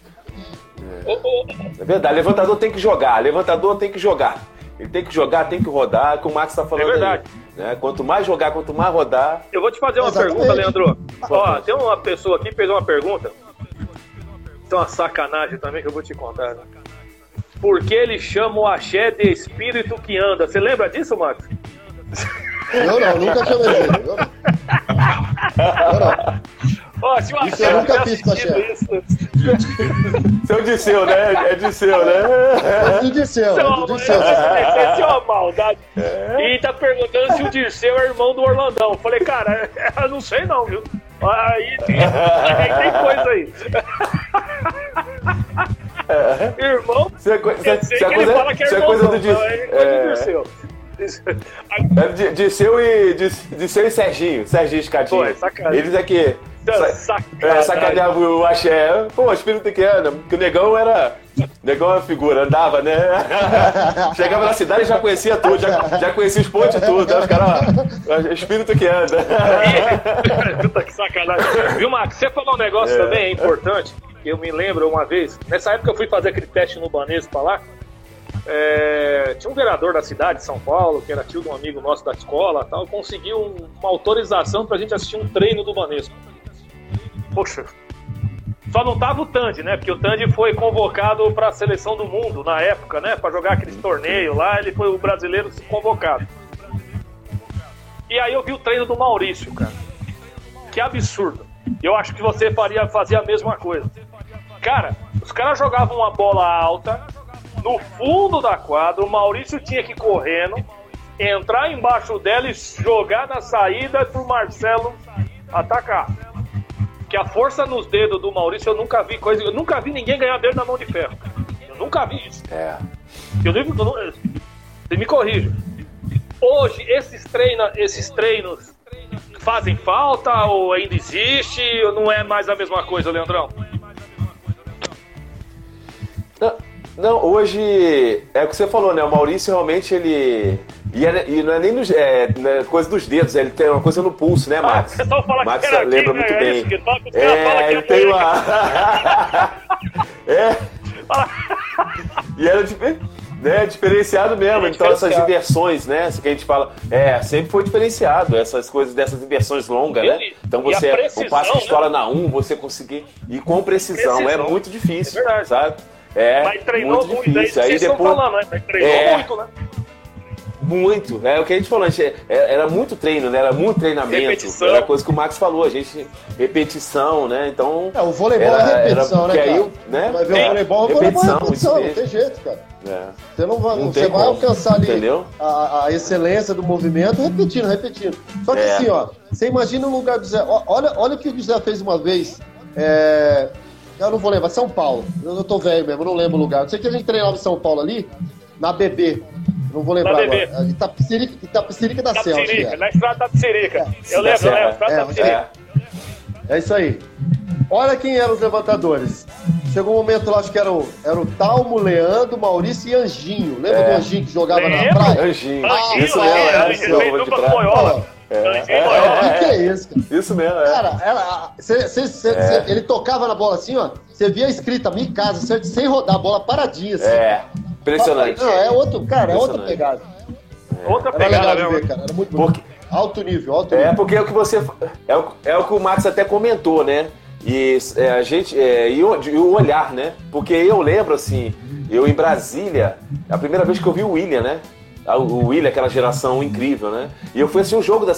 É verdade, levantador tem que jogar, levantador tem que jogar. Ele tem que jogar, tem que rodar, como o Max tá falando É verdade. aí. Né? Quanto mais jogar, quanto mais rodar. Eu vou te fazer uma Exatamente. pergunta, Leandro. Ó, tem uma pessoa aqui que fez uma pergunta. Tem uma sacanagem também que eu vou te contar. né? Por que eles chamam o axé de espírito que anda? Você lembra disso, Max? Eu não, nunca chamei ele. Eu não. Eu não. Ó, se o Isso axé eu nunca fiz com assistido axé. isso, Seu Disseu, né? É Disseu, né? É do Dirceu, é do Dirceu. essa é uma maldade. E tá perguntando se o Dirceu é irmão do Orlandão. Eu falei, cara, eu não sei não, viu? Aí tem, aí tem coisa aí. Irmão, Isso é, co- isso é- eu sei isso é que ele coisa, fala que é isso é irmão, coisa do não, Disseu. é coisa do É, Dirceu. é Di- Disseu e, Dis- Disseu e Serginho, Serginho Escadinho. Pô, é sacanagem. Eles aqui. sa- Sacanagem. É, sacaneavam o axé. Pô, espírito que anda. Porque o negão era. O negão era figura, andava, né? Chegava na cidade e já conhecia tudo, já, já conhecia os pontos e tudo. Aí os caras, ó, espírito que anda. Puta que sacanagem. Viu, Max? Você falou um negócio também é importante. que Eu me lembro uma vez, nessa época eu fui fazer aquele teste no Banespa pra lá. é, tinha um vereador da cidade de São Paulo, que era tio de um amigo nosso da escola tal, conseguiu um- uma autorização pra gente assistir um treino do Banespa. Poxa, só não tava o Tandy, né? Porque o Tandy foi convocado pra seleção do mundo na época, né? Pra jogar aqueles torneios lá, ele foi o brasileiro convocado. E aí eu vi o treino do Maurício, cara. Que absurdo. Eu acho que você faria fazer a mesma coisa. Cara, os caras jogavam uma bola alta no fundo da quadra, o Maurício tinha que ir correndo, entrar embaixo dela e jogar na saída pro Marcelo atacar. Que a força nos dedos do Maurício eu nunca vi coisa, eu nunca vi ninguém ganhar dele na mão de ferro. Eu nunca vi isso. É. Eu não, você me corrija. Hoje, esses, treina, esses treinos fazem falta ou ainda existe ou não é mais a mesma coisa, Leandrão? Não, Não, hoje é o que você falou, né? O Maurício realmente ele. E, é- e não é nem nos, é, não é coisa dos dedos, ele tem uma coisa no pulso, né, Max? Ah, fala que Max era aqui, lembra né? muito É bem. que toca, É, que ele é tem uma. é. E era difer- né, diferenciado mesmo. Então essas inversões, né? Isso que a gente fala, é, sempre foi diferenciado, essas coisas dessas inversões longas, né? E- Então e você, precisão, o passe que né? estoura na 1, você conseguir ir com precisão, é Precisão. muito difícil, É sabe? É Mas treinou muito muito, é difícil. que Aí estão depois, falando, né? Mas treinou É. muito, né? Muito, é o que a gente falou, a gente, é- era muito treino, né? Era muito treinamento. Repetição. Era coisa que o Max falou, a gente repetição, né? Então É, o voleibol Era- é repetição, era né, porque cara? aí, né? Vai ver o voleibol, o voleibol repetição, é repetição, não tem jeito, cara. é, Você não vai, Não você vai alcançar ali a, a excelência do movimento repetindo, repetindo. Só que É. assim, ó, você imagina no lugar do Zé. ó, Olha, olha o que o Zé fez uma vez. é, eu não vou lembrar, São Paulo. Eu, eu tô velho mesmo, eu não lembro o lugar. Eu sei que a gente treinava em São Paulo ali, na BB. Não vou lembrar agora. Itapecerica, Itapecerica da Selva. acho que Tapsirica, era. na estrada da Tapsirica. Eu lembro, eu lembro, estrada É, da Tapsirica. é. É isso aí. Olha quem eram os levantadores. Chegou um momento lá, acho que era o, era o Talmo, Leandro, Maurício e Anjinho. Lembra É. do Anjinho que jogava na praia? Anjinho, Anjinho, isso é, mesmo, é, Anjinho, isso ele mesmo, de dupla boiola. É, é. O que, que é isso, cara? Isso mesmo, é. Cara, era, cê- cê- cê- É. cê- ele tocava na bola assim, ó. Você via escrita minha casa, sem rodar a bola paradinha. Assim. É, impressionante. Não, é outro, cara, é outra pegada. Outra Era pegada mesmo. ver, cara. Era muito bom. Porque- Alto nível, alto É, nível. porque é o que você. É o, é o que o Max até comentou, né? E é, a gente. É, e, o, e o olhar, né? Porque eu lembro, assim, eu em Brasília, a primeira vez que eu vi o William, né? O William, aquela geração incrível, né? E eu fui assistir um jogo, da,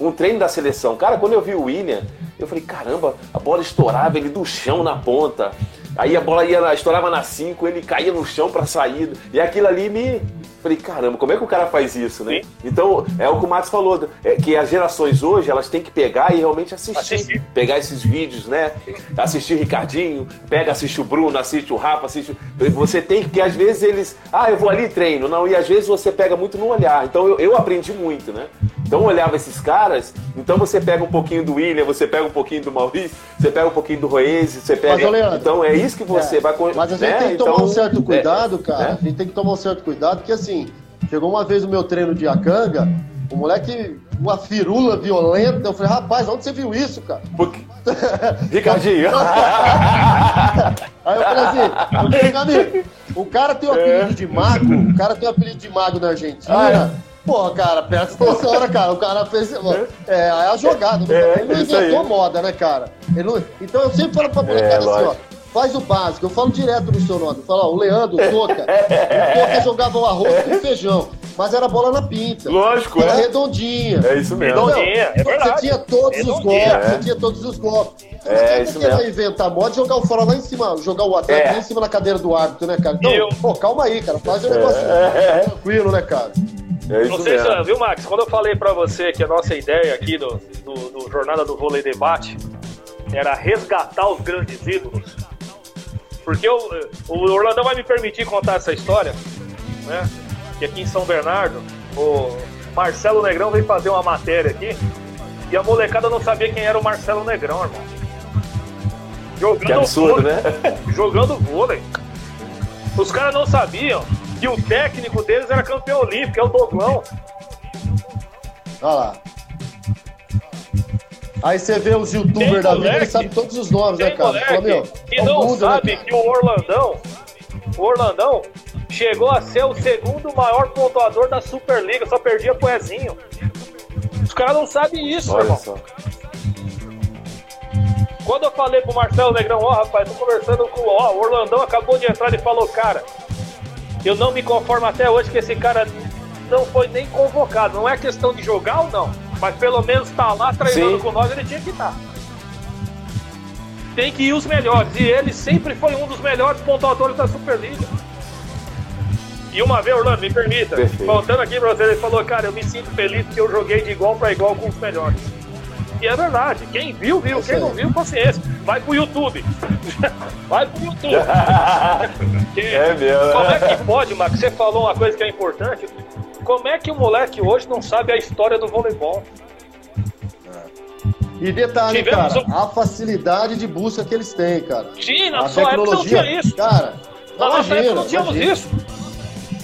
um treino da seleção. Cara, quando eu vi o William, eu falei, caramba, a bola estourava ele do chão na ponta. Aí a bola ia, estourava na 5, ele caía no chão pra sair. E aquilo ali me. Falei, caramba, como é que o cara faz isso, né? Sim. Então, é o que o Max falou, é que as gerações hoje, elas têm que pegar e realmente assistir. Assistir. Pegar esses vídeos, né? Assistir o Ricardinho, pega, assiste o Bruno, assiste o Rafa, assiste. o- Você tem que, porque às vezes eles. Ah, eu vou ali e treino. Não, e às vezes você pega muito no olhar. Então eu, eu aprendi muito, né? Então eu olhava esses caras, então você pega um pouquinho do William, você pega um pouquinho do Maurício, você pega um pouquinho do Roese, você pega. Leandro, então é isso que você É, vai. Mas a gente né? tem que tomar Então, um certo é, cuidado, cara. né? A gente tem que tomar um certo cuidado, porque assim, chegou uma vez no meu treino de Acanga, o moleque, uma firula violenta. Eu falei, rapaz, onde você viu isso, cara? Porque... Ricardinho. Aí eu falei assim, meu amigo, o cara tem o É. apelido de mago, o cara tem o apelido de mago na Argentina. Ah, Porra, cara, presta atenção, né, cara? O cara fez. É, é a jogada. né? É, ele não inventou moda, né, cara? Não- Então eu sempre falo pra molecada assim, ó. Faz o básico, eu falo direto no seu nome. Eu falo, ó, o Leandro, o Toca. o Toca jogava o arroz com feijão, mas era bola na pinta. Lógico, Era é. redondinha. É isso mesmo. Redondinha, é Você verdade. tinha todos os Redondinha. golpes, É. você tinha todos os golpes. Você É, não tem isso mesmo. inventar moda e jogar o fora lá em cima, jogar o atleta É. lá em cima na cadeira do árbitro, né, cara? Então, Eu- pô, calma aí, cara. Faz o negócio É. tranquilo, né, cara? É Não isso sei se, viu, Max? Quando eu falei pra você que a nossa ideia aqui do, do, do Jornada do Vôlei Debate era resgatar os grandes ídolos. Porque eu, o Orlandão vai me permitir contar essa história, né? Que aqui em São Bernardo, o Marcelo Negrão veio fazer uma matéria aqui e a molecada não sabia quem era o Marcelo Negrão, irmão. Jogando Que absurdo, vôlei, né? Jogando vôlei. Os caras não sabiam que o técnico deles era campeão olímpico, é o Doglão. Olha lá. Aí você vê os youtubers da vida, eles sabem todos os nomes, né, cara? Fala, meu, que não né, sabe cara? que o Orlandão, o Orlandão chegou a ser o segundo maior pontuador da Superliga, só perdia pro Ezinho. Os caras não sabem isso, Olha irmão. só. Quando eu falei pro Marcelo Negrão, ó, rapaz, tô conversando com ó, o Orlandão acabou de entrar e falou, cara, eu não me conformo até hoje que esse cara não foi nem convocado. Não é questão de jogar ou não, mas pelo menos tá lá treinando Sim. com nós, ele tinha que estar. Tem que ir os melhores, e ele sempre foi um dos melhores pontuadores da Superliga. E uma vez, Orlando, me permita, Perfeito. voltando aqui pra você, ele falou, cara, eu me sinto feliz porque eu joguei de igual pra igual com os melhores. E é verdade. Quem viu, viu. Quem não viu, paciência. Vai pro YouTube. Vai pro YouTube. Que- É mesmo. Como é que pode, Max? Você falou uma coisa que é importante. Como é que o moleque hoje não sabe a história do voleibol? E detalhe, Tivemos cara, um- a facilidade de busca que eles têm, cara. Sim, na a sua época não tinha isso. Cara, Na nossa época não Imagina, tínhamos imagina. isso.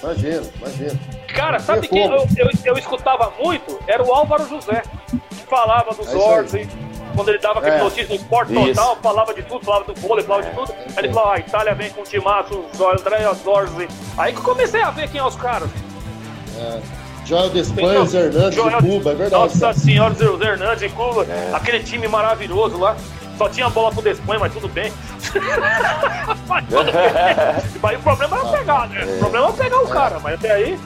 Imagina, imagina. Cara, sabe quem eu, eu, eu escutava muito? Era o Álvaro José. Falava dos É quando ele dava aquele É. notícia do esporte Isso. total, falava de tudo, falava do vôlei, falava de tudo. Aí ele falava, ah, a Itália vem com o Timaço, o André Zorzi. Aí que eu comecei a ver quem é os caras. Joel Despanhos, Hernandes Joel- e Cuba, é verdade. Nossa cara. senhora, os Hernandes e Cuba, aquele time maravilhoso lá. Só tinha bola pro Despanha, mas tudo bem. mas tudo bem. Mas o problema era pegar, né? O problema é pegar o cara, mas até aí.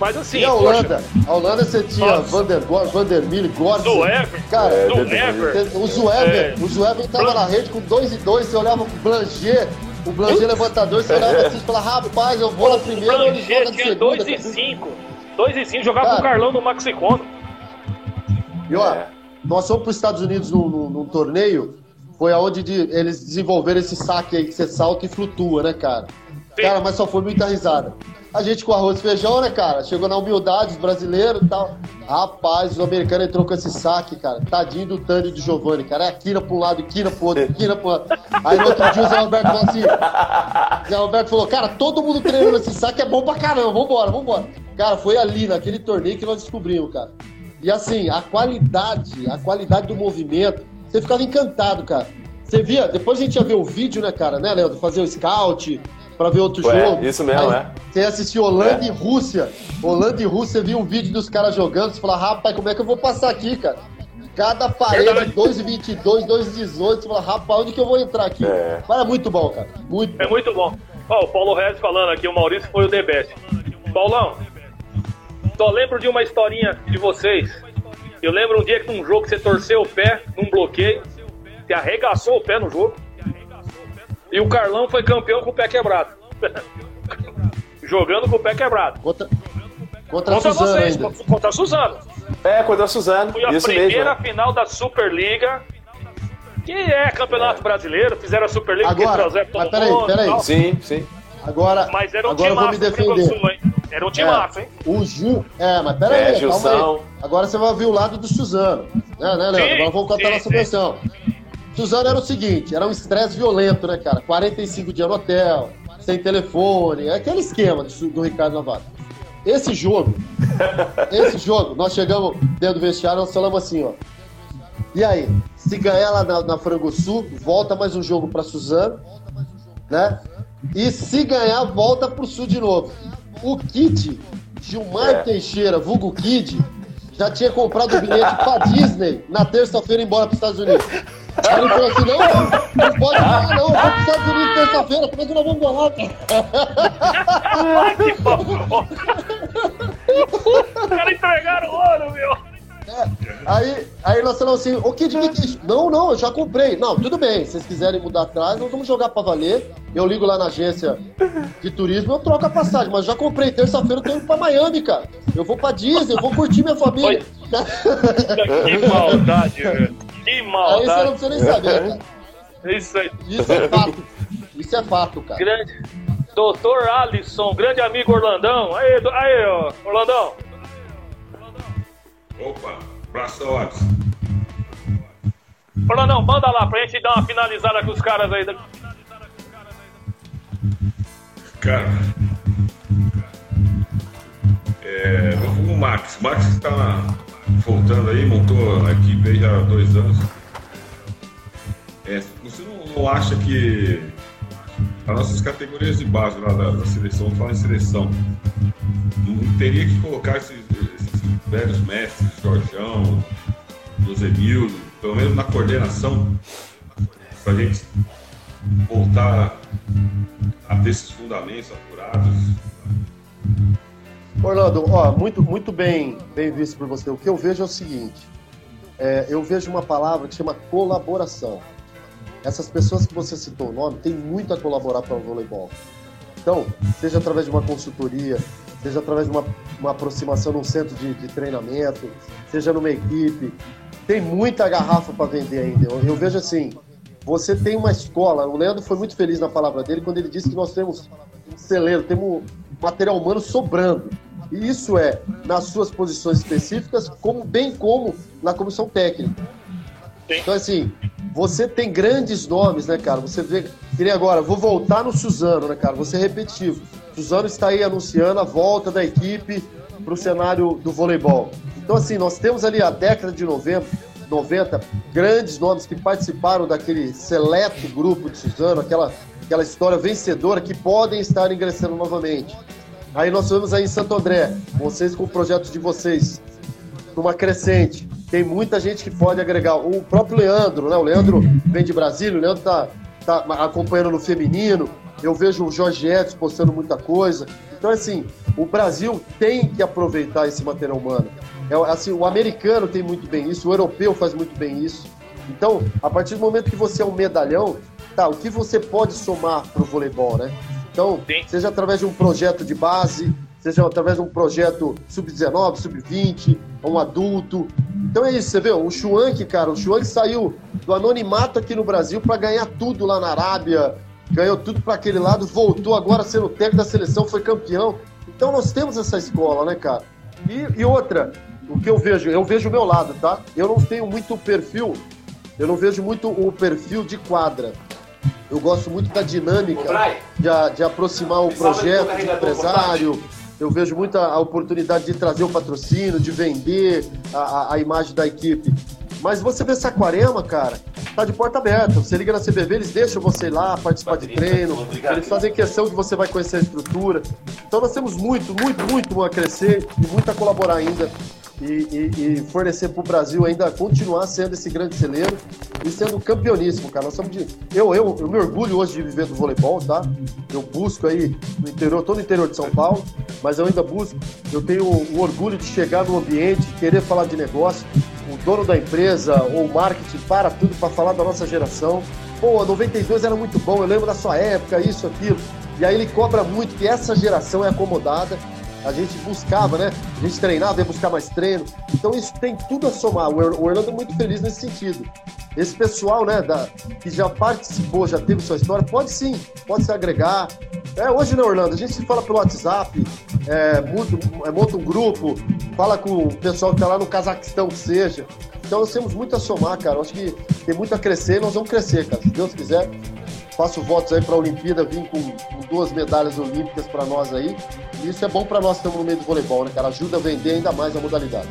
Mas assim, E a poxa, Holanda? A Holanda você tinha Nossa. Van der Goor, Van der Mille, Gortz. Zuever, Cara, É, Zuever, o Zuever, É. o Zuever tava na rede com 2 e 2, você olhava pro Blanger, o Blanger levantador, você olhava assim e falava, rapaz, eu vou na O primeira, ele joga de tinha segunda. 2 e 5. 2 e 5, jogava com o. Carlão no Maxicono. E ó, É. nós fomos para os Estados Unidos num, num- num torneio, foi aonde de- eles desenvolveram esse saque aí que você salta e flutua, né, cara? Sim. Cara, mas só foi muita risada. A gente com arroz e feijão, né, cara? Chegou na humildade, os brasileiros e tal. Rapaz, o americano entrou com esse saque, cara. Tadinho do Tânio de Giovanni, cara. É quina pra um lado, quina pro outro, quina pro outro. Aí no outro dia o Zé Alberto falou assim: Zé Alberto falou, cara, todo mundo treinando esse saque é bom pra caramba, vambora, vambora. Cara, foi ali, naquele torneio que nós descobrimos, cara. E assim, a qualidade, a qualidade do movimento, você ficava encantado, cara. Você via, depois a gente ia ver o vídeo, né, cara, né, Leandro? Fazer o scout pra ver outro Ué, jogo. isso mesmo, Aí é. Você assistiu Holanda É. e Rússia. Holanda e Rússia, viu um vídeo dos caras jogando, você fala, rapaz, como é que eu vou passar aqui, cara? Cada parede, Verdade. 2,22, 2,18, você fala, rapaz, onde que eu vou entrar aqui? É. Mas é muito bom, cara. Muito É bom. muito bom. Ó, o Paulo Regis falando aqui, o Maurício foi o The Best. Paulão, só lembro de uma historinha de vocês. Eu lembro um dia que num jogo que você torceu o pé num bloqueio, você arregaçou o pé no jogo. E o Carlão foi campeão com o pé quebrado. Jogando com o pé quebrado. Contra, contra a Contra Suzana vocês, ainda. contra- a Suzano. É, contra a Suzano. Foi a Isso primeira mesmo. final da Superliga. Que é campeonato brasileiro, fizeram a Superliga porque Agora, trouxeram todo mas peraí, mundo peraí. Sim, sim. Agora, Mas era um agora eu vou me defender. Sul, hein? Era um timaço, hein? O Gil. É, mas pera É, aí, calma aí. Agora você vai ouvir o lado do Suzano. Né, né, Leandro? Sim, Agora vamos contar sim, nossa versão. Suzano era o seguinte: era um estresse violento, né, cara? 45 dias no hotel, sem telefone, é aquele esquema do, do Ricardo Navarro. Esse jogo, esse jogo, nós chegamos dentro do vestiário, nós falamos assim, ó. E aí, se ganhar lá na, na Frango Sul, volta mais um jogo pra Suzano, né? E se ganhar, volta pro Sul de novo. O Kid, Gilmar É. Teixeira, vulgo Kid, já tinha comprado o bilhete pra Disney na terça-feira ir embora pros Estados Unidos. Aí ele falou assim: não, não pode falar, não, eu vou pros Estados Unidos terça-feira, como é que nós vamos ganhar, cara? que bom. Os caras entregaram ouro, meu. Aí, aí nós falamos assim, o que, que é isso? Não, não, eu já comprei. Não, tudo bem, se vocês quiserem mudar atrás, nós vamos jogar pra valer. Eu ligo lá na agência de turismo, eu troco a passagem, mas já comprei. Terça-feira eu tô indo pra Miami, cara. Eu vou pra Disney, eu vou curtir minha família. Que maldade, velho. Que Aí você não maldade. precisa nem saber, cara. Isso aí. Isso é fato. Isso é fato, cara. Grande. Doutor Alisson, grande amigo Orlandão. Aí, aí, ó, Orlandão. Opa, abraço, Watson. Orlandão, manda lá pra gente dar uma finalizada com os caras aí. Cara. É, vamos com o Max. Max está voltando aí, montou a equipe aí já há dois anos. É, você não, não acha que as nossas categorias de base lá da, da seleção, falar em seleção, não teria que colocar esses, esses velhos mestres, Jorjão, Josemildo, pelo menos na coordenação, pra gente voltar a ter esses fundamentos apurados. Orlando, ó, muito, muito bem, bem visto por você. O que eu vejo é o seguinte: é, eu vejo uma palavra que chama colaboração. Essas pessoas que você citou o nome têm muito a colaborar para o voleibol. Então, seja através de uma consultoria, seja através de uma, uma aproximação num centro de, de treinamento, seja numa equipe, tem muita garrafa para vender ainda. Eu, eu vejo assim: você tem uma escola. O Leandro foi muito feliz na palavra dele quando ele disse que nós temos um celeiro, temos material humano sobrando. E isso é nas suas posições específicas, como bem como na comissão técnica. Então, assim, você tem grandes nomes, né, cara? Você vê Que nem agora, vou voltar no Suzano, né, cara? Vou ser repetitivo. Suzano está aí anunciando a volta da equipe para o cenário do voleibol. Então, assim, nós temos ali a década de 90, 90 grandes nomes que participaram daquele seleto grupo de Suzano, aquela, aquela história vencedora que podem estar ingressando novamente. Aí nós vemos aí em Santo André, vocês com o projeto de vocês, numa crescente. Tem muita gente que pode agregar. O próprio Leandro, né? O Leandro vem de Brasília, o Leandro tá, tá acompanhando no feminino. Eu vejo o Jorge Edson postando muita coisa. Então, assim, o Brasil tem que aproveitar esse material humano. É, assim, o americano tem muito bem isso, o europeu faz muito bem isso. Então, a partir do momento que você é um medalhão, tá, o que você pode somar para o voleibol, né? Então, Sim. seja através de um projeto de base, seja através de um projeto sub-19, sub-20, um adulto. Então é isso, você vê, o Schwank, cara, o Schwank saiu do anonimato aqui no Brasil para ganhar tudo lá na Arábia, ganhou tudo para aquele lado, voltou agora sendo técnico da seleção, foi campeão. Então nós temos essa escola, né, cara? E, e outra, o que eu vejo, eu vejo o meu lado, tá? Eu não tenho muito perfil, eu não vejo muito o perfil de quadra. Eu gosto muito da dinâmica de, de aproximar o projeto de empresário. Eu vejo muita oportunidade de trazer o patrocínio, de vender a, a- imagem da equipe. Mas você vê Saquarema, cara, tá de porta aberta. Você liga na CBV, eles deixam você ir lá participar de treino. Obrigado. Eles fazem questão que você vai conhecer a estrutura. Então nós temos muito, muito, muito a crescer e muito a colaborar ainda. E, e- e fornecer para o Brasil ainda continuar sendo esse grande celeiro e sendo campeoníssimo, cara. Nós somos de... eu, eu, eu me orgulho hoje de viver do voleibol, tá? Eu busco aí no interior, tô no interior de São Paulo, mas eu ainda busco. Eu tenho o orgulho de chegar no ambiente, querer falar de negócio. O dono da empresa ou o marketing para tudo para falar da nossa geração. Pô, a 92 era muito bom, eu lembro da sua época, isso, aquilo. E aí ele cobra muito que essa geração é acomodada. A gente buscava, né? A gente treinava, ia buscar mais treino. Então isso tem tudo a somar. O Or- o Orlando é muito feliz nesse sentido. Esse pessoal, né, da, que já participou, já teve sua história, pode sim, pode se agregar. É, hoje, né, Orlando? A gente se fala pelo WhatsApp, é, monta, é, monta um grupo, fala com o pessoal que tá lá no Cazaquistão, que seja. Então nós temos muito a somar, cara. Eu acho que tem muito a crescer e nós vamos crescer, cara. Se Deus quiser, faço votos aí para a Olimpíada vir com, com duas medalhas olímpicas para nós aí. E isso é bom para nós que estamos no meio do voleibol, né, cara? Ajuda a vender ainda mais a modalidade.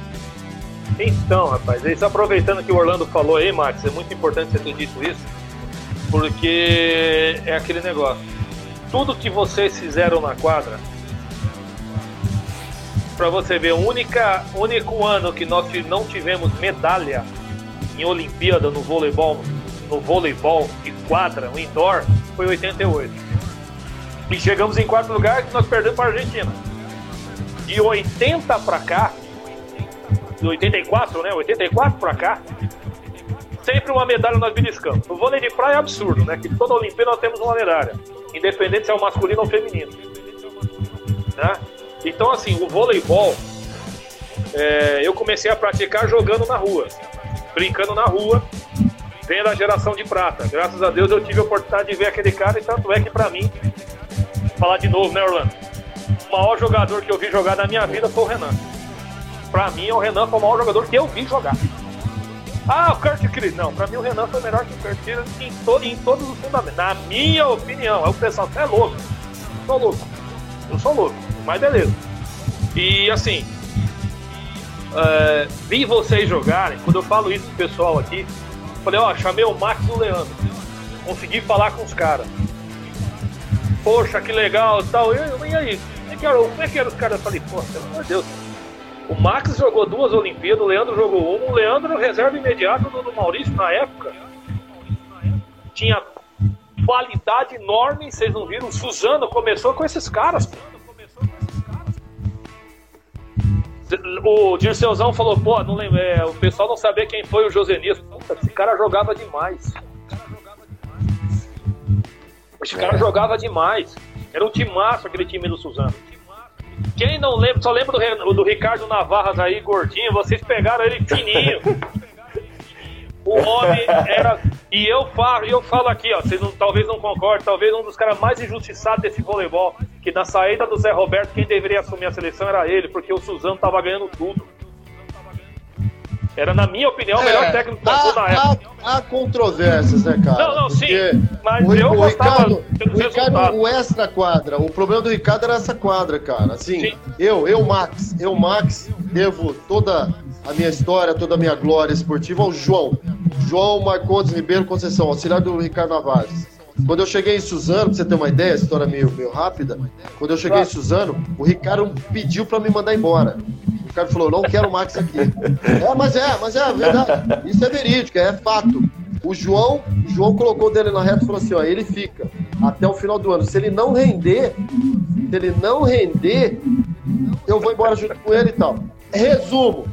Então, rapaz, é isso aproveitando que o Orlando falou aí, Max, é muito importante você ter dito isso, porque é aquele negócio. Tudo que vocês fizeram na quadra, pra você ver, o única, único ano que nós não tivemos medalha em Olimpíada no voleibol, no voleibol de quadra, no indoor, foi em 88. E chegamos em quarto lugar que nós perdemos para a Argentina. De 80 pra cá, de 84, né? 84 pra cá, sempre uma medalha nós beliscamos. No vôlei de praia é absurdo, né? Que toda Olimpíada nós temos uma medalha, independente se é o masculino ou feminino. Né? Então, assim, o voleibol, é, eu comecei a praticar jogando na rua, brincando na rua, vendo a geração de prata. Graças a Deus eu tive a oportunidade de ver aquele cara, e tanto é que pra mim, falar de novo, né, Orlando? O maior jogador que eu vi jogar na minha vida foi o Renan. Pra mim, o Renan foi o maior jogador que eu vi jogar. Ah, o Kurt Chris. Não, pra mim o Renan foi melhor que o Kurt Chris em, to em todos os fundamentos. Na minha opinião. Aí o pessoal, você é louco. Sou louco. Eu sou louco. Mas beleza. E assim, é, vi vocês jogarem. Quando eu falo isso pro pessoal aqui, falei, ó, chamei o Max e o Leandro. Consegui falar com os caras. Poxa, que legal e tal. E, aí? Como é que era, como é que era os caras? Eu falei, pô, pelo amor de Deus. O Max jogou duas Olimpíadas, o Leandro jogou uma. O Leandro reserva imediato do, do Maurício na época. Tinha qualidade enorme, vocês não viram? O Suzano começou com esses caras. pô. O Dirceuzão falou, pô, não lembro, é, o pessoal não sabia quem foi o Josenias. Puta, esse cara jogava demais. Esse cara jogava demais. Era um timaço aquele time do Suzano. Quem não lembra, só lembra do, do Ricardo Navarras aí, gordinho, vocês pegaram ele fininho. O homem era. E eu falo, eu falo aqui, ó, vocês não- talvez não concordem, talvez um dos caras mais injustiçados desse voleibol, que na saída do Zé Roberto, quem deveria assumir a seleção era ele, porque o Suzano tava ganhando tudo. Era, na minha opinião, o melhor É, técnico do Brasil na época. há, há controvérsias, né, cara? Não, não, sim, mas o, eu o Ricardo, o Ricardo, resultados. o extra quadra, o problema do Ricardo era essa quadra, cara. Assim, Sim. eu, eu, Max, eu, Max, devo toda a minha história, toda a minha glória esportiva ao João. João Marcondes Ribeiro Conceição, auxiliar do Ricardo Navares. Quando eu cheguei em Suzano, pra você ter uma ideia, história meio, meio rápida, quando eu cheguei em Suzano, o Ricardo pediu pra me mandar embora. O Ricardo falou, não quero o Max aqui. É, mas é, mas é verdade. Isso é verídico, é fato. O João, o João colocou dele na reta e falou assim, ó, ele fica até o final do ano. Se ele não render, se ele não render, eu vou embora junto com ele e tal. Resumo,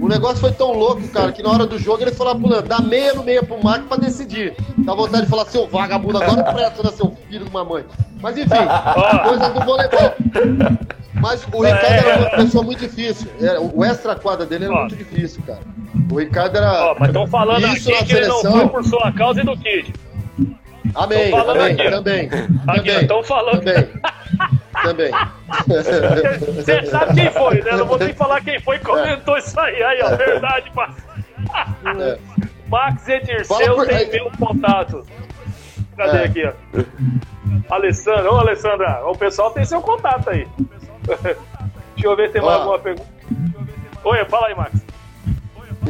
o negócio foi tão louco, cara, que na hora do jogo ele falou pro Leandro, dá meia no meia pro Max pra decidir. Dá vontade de falar, seu vagabundo, agora presta, né, seu filho de uma mãe. Mas enfim, coisas do voleibol. Mas o Ricardo era uma pessoa muito difícil. O extra quadra dele era Ó. muito difícil, cara. O Ricardo era. Ó, mas estão falando aqui na que ele não seleção. foi por sua causa e do Kid. Amém, amém, aqui, também. Aqui, também. ó, tão falando. Também. Também. Você sabe quem foi, né? Não vou nem falar quem foi que comentou isso aí. Aí, ó, verdade, pá. É. Max Edirceu por- tem meu contato. Cadê É. aqui, ó? Alessandra, ô Alessandra, o pessoal tem seu contato aí. Deixa eu ver se tem mais alguma pergunta. Oi, fala aí, Max.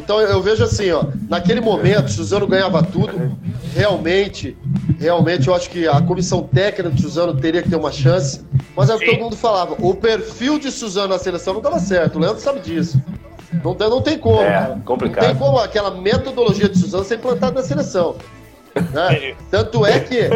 Então eu vejo assim, ó, naquele momento, Suzano ganhava tudo. Realmente, realmente eu acho que a comissão técnica de Suzano teria que ter uma chance. Mas é o que todo mundo falava. O perfil de Suzano na seleção não dava certo. O Leandro sabe disso. Não, tem- não tem como. É, complicado. Não tem como aquela metodologia de Suzano ser implantada na seleção. né? Tanto é que. é,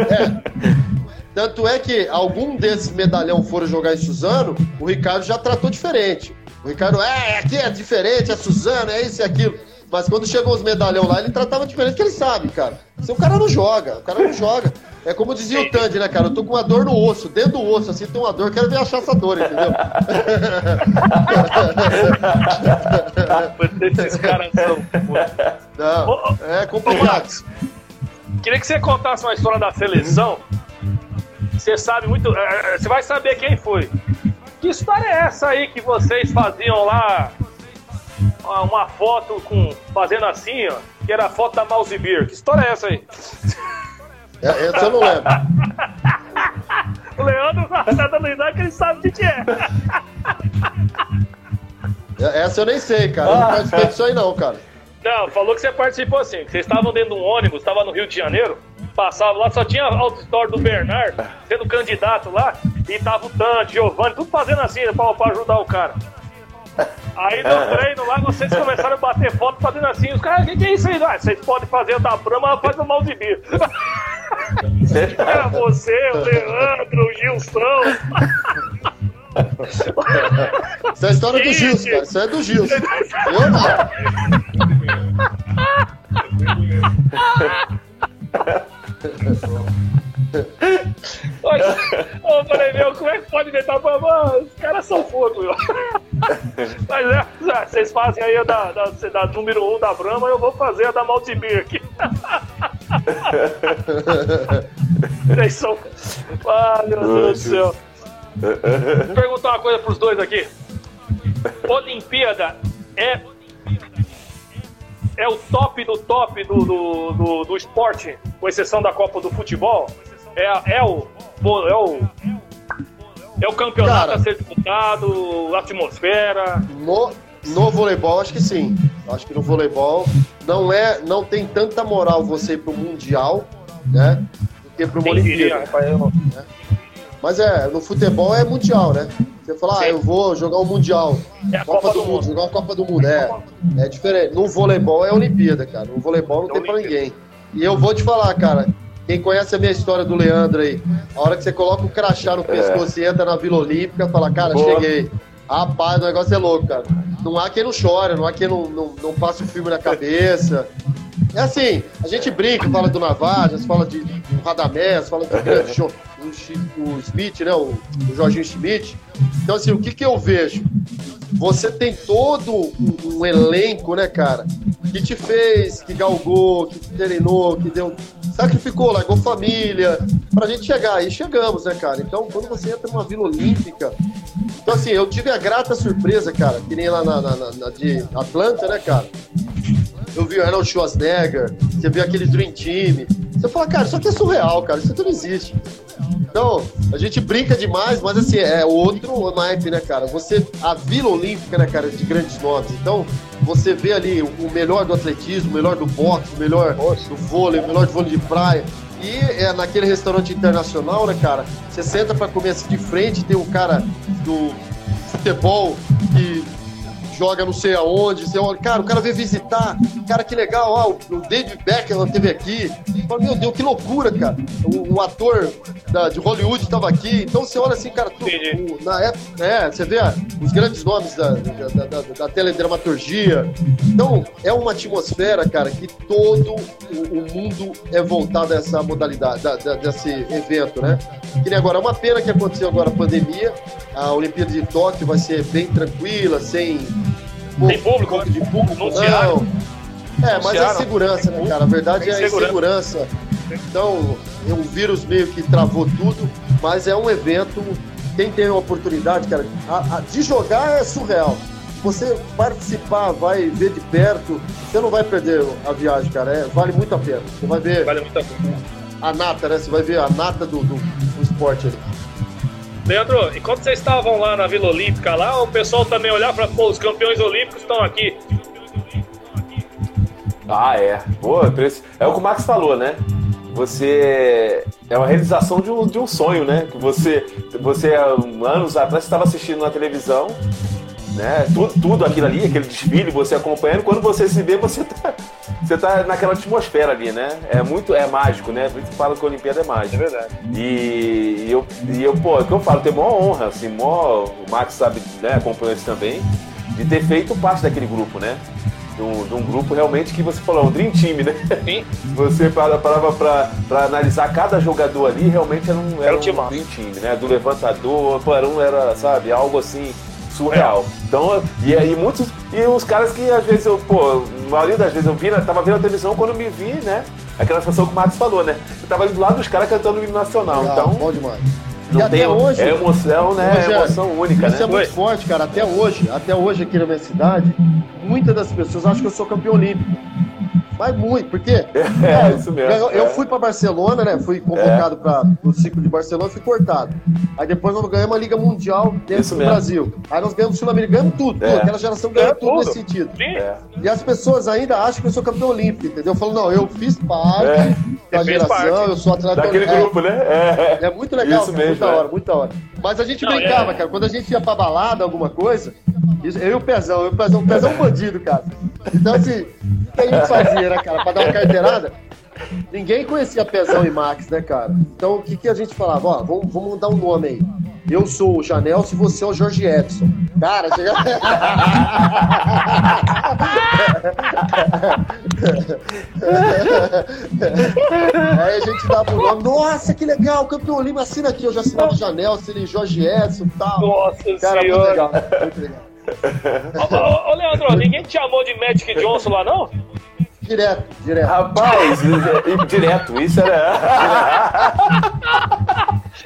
tanto é que algum desses medalhão foram jogar em Suzano, o Ricardo já tratou diferente. O Ricardo, é, aqui é diferente, é Suzano, é isso e aquilo. Mas quando chegou os medalhão lá, ele tratava diferente, porque ele sabe, cara. Se o cara não joga, o cara não joga. É como dizia o Tandy, né, cara? Eu tô com uma dor no osso, dentro do osso, assim, tem uma dor, quero ver achar essa dor, entendeu? Esses caras são. Não, é complicado. Queria que você contasse uma história da seleção. Você sabe muito. é, é, Você vai saber quem foi. Que história é essa aí que vocês faziam lá? Uma foto com. fazendo assim, ó. Que era a foto da Mouse Beer. Que história é essa aí? É, Essa eu não lembro. O Leandro tá dando risada que ele sabe o que é. É, Essa eu nem sei, cara. Eu não participei disso aí, não, cara. Não, falou que você participou assim, que vocês estavam dentro de um ônibus, estava no Rio de Janeiro, passava lá, só tinha auditório do Bernard, sendo candidato lá, e tava o Dante, Giovanni, tudo fazendo assim, pra, pra ajudar o cara. Aí no treino lá, vocês começaram a bater foto fazendo assim, os caras, o que, que é isso aí? Ah, vocês podem fazer o da Brahma, faz o mal de bico. Era você, o Leandro, o Gilson. Isso é a história do. Gilson, cara. Isso é do Gilson. Eu não. Olha, Ô, falei, meu, como é que pode inventar mano? Os caras são fogo, meu. Mas é, é, vocês fazem aí a da, da, da número 1 um da Brahma, eu vou fazer a da Maltibir aqui. Vocês são. Ah, meu Deus do céu. Vou perguntar uma coisa pros dois aqui. Olimpíada é. É o top do top do, do, do, do esporte, com exceção da Copa do Futebol? É, a- é o. É o. É o campeonato Cara. a ser disputado, atmosfera. No, no voleibol, acho que sim. Acho que no voleibol não é, não tem tanta moral você ir pro mundial, né? Do que pro Olimpíada. não- Mas é, no futebol é mundial, né? Você fala, ah, eu vou jogar o mundial, É a Copa, do, Mundo, jogar a Copa do Mundo, é, é diferente. No voleibol é Olimpíada, cara. No voleibol não É tem pra Olimpíada. ninguém. E eu vou te falar, cara, quem conhece a minha história do Leandro aí, a hora que você coloca o crachá no pescoço e entra na Vila Olímpica, fala, cara, Boa. cheguei. Rapaz, o negócio é louco, cara. Não há quem não chore, não há quem não, não, não passe o filme na cabeça. É assim, a gente brinca, fala do Navajas, fala de, do Radamés, fala do grande show, o, Smith, né, o, o Jorginho Schmidt. Então, assim, o que, que eu vejo? Você tem todo um, um elenco, né, cara, que te fez, que galgou, que treinou, que deu. Sacrificou, largou família, pra gente chegar. E chegamos, né, cara? Então, quando você entra numa Vila Olímpica, Então, assim, eu tive a grata surpresa, cara, que nem lá na, na- na- na de Atlanta, né, cara? Eu vi o Arnold Schwarzenegger, você vê aquele Dream Team. Você fala, cara, isso aqui é surreal, cara, isso aqui não existe. Então, a gente brinca demais, mas assim, é outro naipe, né, cara? Você, a Vila Olímpica, né, cara, de grandes nomes. Então, você vê ali o o melhor do atletismo, o melhor do boxe, o melhor do vôlei, o melhor de vôlei de praia. E é naquele restaurante internacional, né, cara? Você senta pra comer assim de frente, tem um cara do futebol que joga não sei aonde, você olha, cara, o cara veio visitar, cara, que legal, ó, o David Beckham esteve aqui. Fala, meu Deus, que loucura, cara. O, o ator da- de Hollywood estava aqui. Então você olha assim, cara, tu- o- na época, é, você vê ah, os grandes nomes da, da, da, da teledramaturgia. Então, é uma atmosfera, cara, que todo o, o mundo é voltado a essa modalidade, da- desse evento, né? Que nem agora, é uma pena que aconteceu agora a pandemia. A Olimpíada de Tóquio vai ser bem tranquila, sem Tem público, pouco de público, Anunciaram. não. É, mas é segurança, né, cara? A verdade é a insegurança. Então, o vírus meio que travou tudo, mas é um evento. Quem tem a oportunidade, cara, a- a- de jogar é surreal. Você participar, vai ver de perto, você não vai perder a viagem, cara. É, vale muito a pena. Você vai ver Vale muito a pena. a nata, né? Você vai ver a nata do, do, do esporte ali. Leandro, enquanto vocês estavam lá na Vila Olímpica, lá, o pessoal também olhava para pô, os campeões olímpicos estão aqui. Ah, é. Pô, impress- é o que o Max falou, né? Você. É uma realização de um, de um sonho, né? Que você, você, anos atrás, estava assistindo na televisão, né? Tudo, tudo aquilo ali, aquele desfile, você acompanhando. Quando você se vê, você tá, você tá naquela atmosfera ali, né? É muito. É mágico, né? Por isso que fala que a Olimpíada é mágica. É verdade. E, e eu, e eu, pô, é o que eu falo, tenho maior honra, assim, o Max sabe, né, acompanhou isso também, de ter feito parte daquele grupo, né? De um, de um grupo realmente que você falou, um Dream Team, né? Sim. Você para- parava pra, pra analisar cada jogador ali, realmente era um, era Era um um. Dream Team, né? Do levantador, pô, era, um, era, sabe, algo assim, surreal. Então, e aí muitos, e os caras que às vezes eu, pô, a maioria das vezes eu vi, na- tava vendo a televisão quando me vi, né? Aquela situação que o Max falou, né? Eu tava ali do lado dos caras cantando o hino nacional, Legal, então bom demais. não e até tem, hoje. é emoção, né? É emoção única, Isso né? é muito forte, cara. Até hoje, até hoje aqui na minha cidade, muitas das pessoas acham que eu sou campeão olímpico. Mas muito, por quê? É, isso mesmo. Eu, eu é. fui pra Barcelona, né? Fui convocado para o ciclo de Barcelona e fui cortado. Aí depois nós ganhamos a Liga Mundial dentro Isso do mesmo. Brasil. Aí nós ganhamos o Sul-Americano, ganhamos tudo, É. tudo. Aquela geração ganhou É, tudo, tudo. nesse sentido. Sim. É. E as pessoas ainda acham que eu sou campeão olímpico, entendeu? Eu falo, não, eu fiz parte É. da Você geração, parte. eu sou atleta Daquele é, grupo, né? É. é muito legal, Isso cara, muito mesmo, da é. hora, muito da hora. Mas a gente Não, brincava, é. cara, quando a gente ia pra balada, alguma coisa, eu e o Pezão, eu e o Pezão, o Pezão é um bandido, cara. Então, assim, o que a gente fazia, né, cara, pra dar uma carteirada? Ninguém conhecia Pezão e Max, né, cara? Então, o que, que a gente falava? Ó, vamos, vamos um nome aí. Eu sou o Janel, se você é o Jorge Edson. Cara, chega... Aí a gente dava o nome, nossa, que legal, campeão Olímpico, assina aqui, eu já assinava o Janel, assinei Jorge Edson e tal. Nossa Cara, muito senhora. legal, muito legal. Ô, ô, ô, Leandro, ninguém te chamou de Magic Johnson lá, não? Direto, direto. Rapaz, direto, isso era.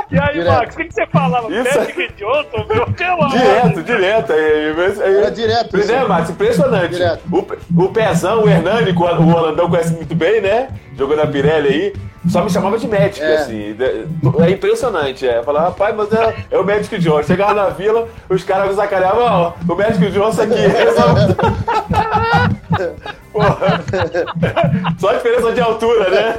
E aí, Direto. Max, o que, que você falava? Isso- Magic Johnson, meu? Pelo Direto, direto. Aí, aí- Era direto, Né, isso. Max? Impressionante. Direto. O, o Pezão, o Hernani, que o o Holandão conhece muito bem, né? Jogou na Pirelli aí. Só me chamava de médico, É. assim. É impressionante, é. Falava, rapaz, mas é, é o médico Johnson. Chegava na vila, os caras me sacaneavam, ó, o médico Johnson aqui. Porra. Só a diferença de altura, né?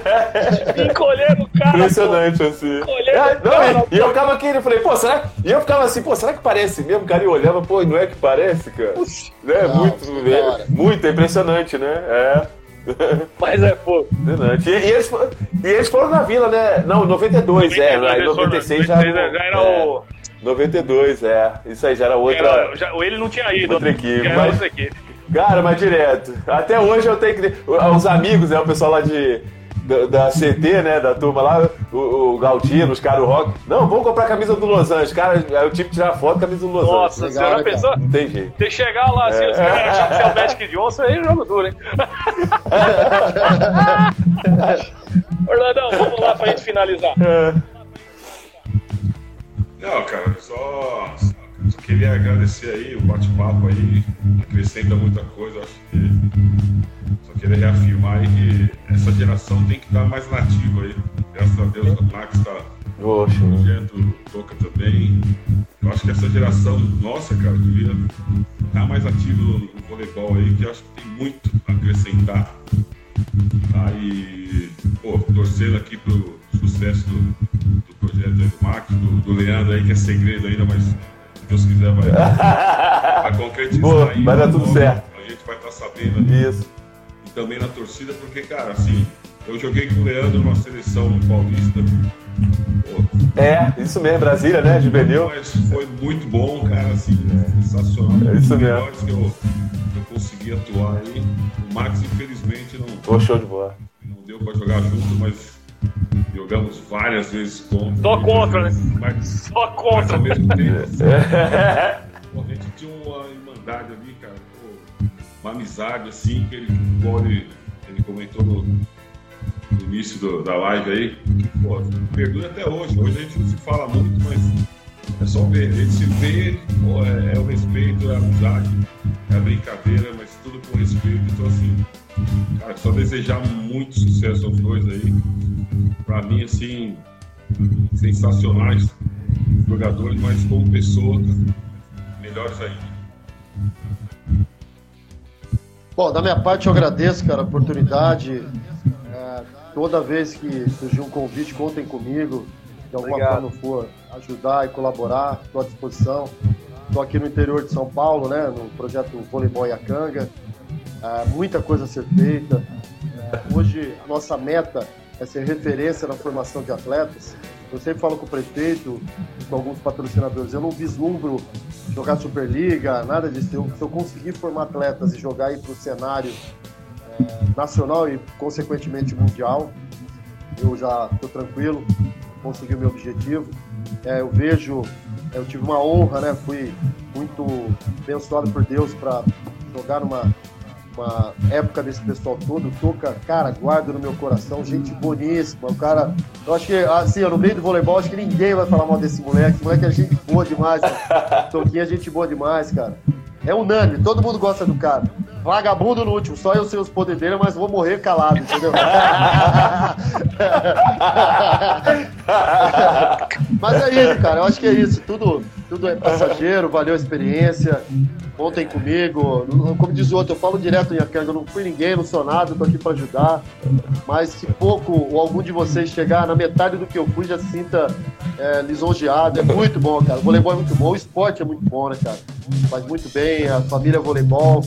Encolhendo o cara. Impressionante, assim. Olhando É, o não, cara, é, e eu ficava aqui, eu falei, pô, será. E eu ficava assim, pô, será que parece mesmo? Cara, e eu olhava, pô, não é que parece, cara? Né? Não, muito, da é, hora. muito, é impressionante, né? É. Mas é, pô. Impressionante. E, e eles, e eles foram na vila, né? Não, 92, é. Aí eles foram- 96 já. 96 já era é, o. 92, é. Isso aí já era outra. Era, já, ele não tinha ido. Outra equipe, era mas- outra equipe. Cara, mas direto. Até hoje eu tenho que. Os amigos, né? O pessoal lá de. Da, da CT, né? Da turma lá, o, o Galdino, os caras, o Rock. Não, vamos comprar a camisa do Los Angeles. Cara, aí eu tive que tirar foto da camisa do Los Nossa, Angeles. Legal, você já né, pensou? Não tem jeito. Tem que chegar lá, assim, os caras acham que é o Magic Johnson, aí é jogo duro, hein? Orlandão, vamos lá pra gente finalizar. É. Não, cara, só, queria agradecer aí o bate-papo aí, acrescenta muita coisa, acho que só queria reafirmar aí que essa geração tem que estar mais nativa aí. Graças a Deus o Max está Oxe, projeto, Toca também. Eu acho que essa geração nossa, cara, devia estar mais ativo no, voleibol aí, que eu acho que tem muito a acrescentar. Tá? E, pô, torcendo aqui pro sucesso do, do projeto aí do Max, do, do Leandro aí, que é segredo ainda, mas Deus quiser vai, vai concretizar Boa, aí. vai dar tudo certo. A gente vai estar sabendo ali Isso. e também na torcida, porque, cara, assim, eu joguei com o Leandro numa seleção paulista. Pô, É, isso mesmo, Brasília, né? Juvenil. mas foi muito bom, cara, assim, é sensacional. É isso mesmo. que eu, eu consegui atuar aí. O Max, infelizmente, não, Ô, show de bola. não deu pra jogar junto, mas jogamos várias vezes contra. Só contra, né? Mas, Só mas ao contra. mesmo tempo, assim, a gente tinha uma irmandade ali, cara, uma amizade, assim, que ele, ele comentou no, no início do- da live aí, pô, perdura até hoje. Hoje a gente não se fala muito, mas é só ver. A gente se vê, pô, é, é o respeito, é a amizade, é a brincadeira, mas tudo com respeito. Então, assim, cara, só desejar muito sucesso aos dois aí. Pra mim, assim, sensacionais jogadores, mas como pessoas, melhores ainda. Bom, da minha parte eu agradeço, cara, a oportunidade. É, toda vez que surgir um convite, contem comigo. De alguma Obrigado. forma for ajudar e colaborar, estou à disposição. Estou aqui no interior de São Paulo, né, no projeto Voleibol Iacanga. É, muita coisa a ser feita. É, hoje a nossa meta é ser referência na formação de atletas. Eu sempre falo com o prefeito com alguns patrocinadores, eu não vislumbro jogar Superliga, nada disso. Eu- se eu conseguir formar atletas e jogar aí para o cenário é, nacional e, consequentemente, mundial, eu já estou tranquilo, consegui o meu objetivo. É, eu vejo, eu tive uma honra, né? Fui muito abençoado por Deus para jogar numa uma época desse pessoal todo, Toca, cara, guardo no meu coração, gente boníssima, o cara, eu acho que, assim, no meio do voleibol, acho que ninguém vai falar mal desse moleque, esse moleque é gente boa demais. Toquinha é gente boa demais, cara. É unânime, todo mundo gosta do cara. Vagabundo no último, só eu sei os poderes dele, mas vou morrer calado, entendeu? mas é isso, cara, eu acho que é isso, tudo, tudo é passageiro, valeu a experiência, contem comigo. Como diz o outro, eu falo direto em Acanga, eu não fui ninguém, não sou nada, eu tô aqui pra ajudar. Mas se pouco ou algum de vocês chegar na metade do que eu fui, já se sinta é, lisonjeado. É muito bom, cara. O voleibol é muito bom, o esporte é muito bom, né, cara? Faz muito bem, a família é voleibol.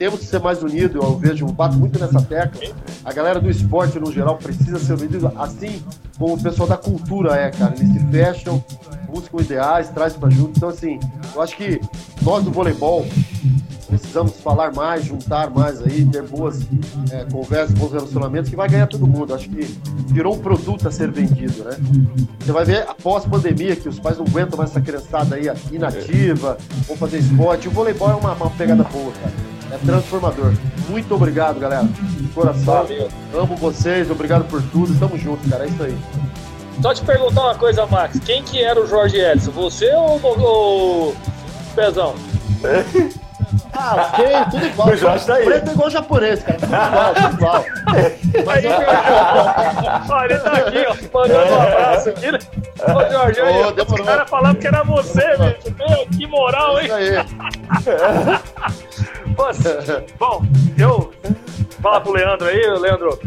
Temos que ser mais unidos, eu vejo, eu bato muito nessa tecla. A galera do esporte, no geral, precisa ser unida, assim como o pessoal da cultura é, cara. Eles se fecham, buscam ideais, trazem pra junto. Então, assim, eu acho que nós do voleibol precisamos falar mais, juntar mais aí, ter boas é, conversas, bons relacionamentos, que vai ganhar todo mundo. Acho que virou um produto a ser vendido, né? Você vai ver após pandemia que os pais não aguentam mais essa criançada aí inativa, vão fazer esporte. O voleibol é uma, uma pegada boa, cara. É transformador. Muito obrigado, galera. De coração. Amo vocês, obrigado por tudo. Tamo junto, cara. É isso aí. Só te perguntar uma coisa, Max. Quem que era o Jorge Edson? Você ou o Pezão? Ah, ok, tudo igual. O Jorge tá aí. Preto é igual japonês, cara. Tudo igual, tudo igual. Mas. Olha, ele tá aqui, ó, mandando um abraço aqui, né? Ô, Jorge, aí, Ô, ó, demorou. os caras falavam que era você, bicho. Meu, que moral, hein? Isso aí. Nossa. Bom, eu. Fala pro Leandro aí, Leandro.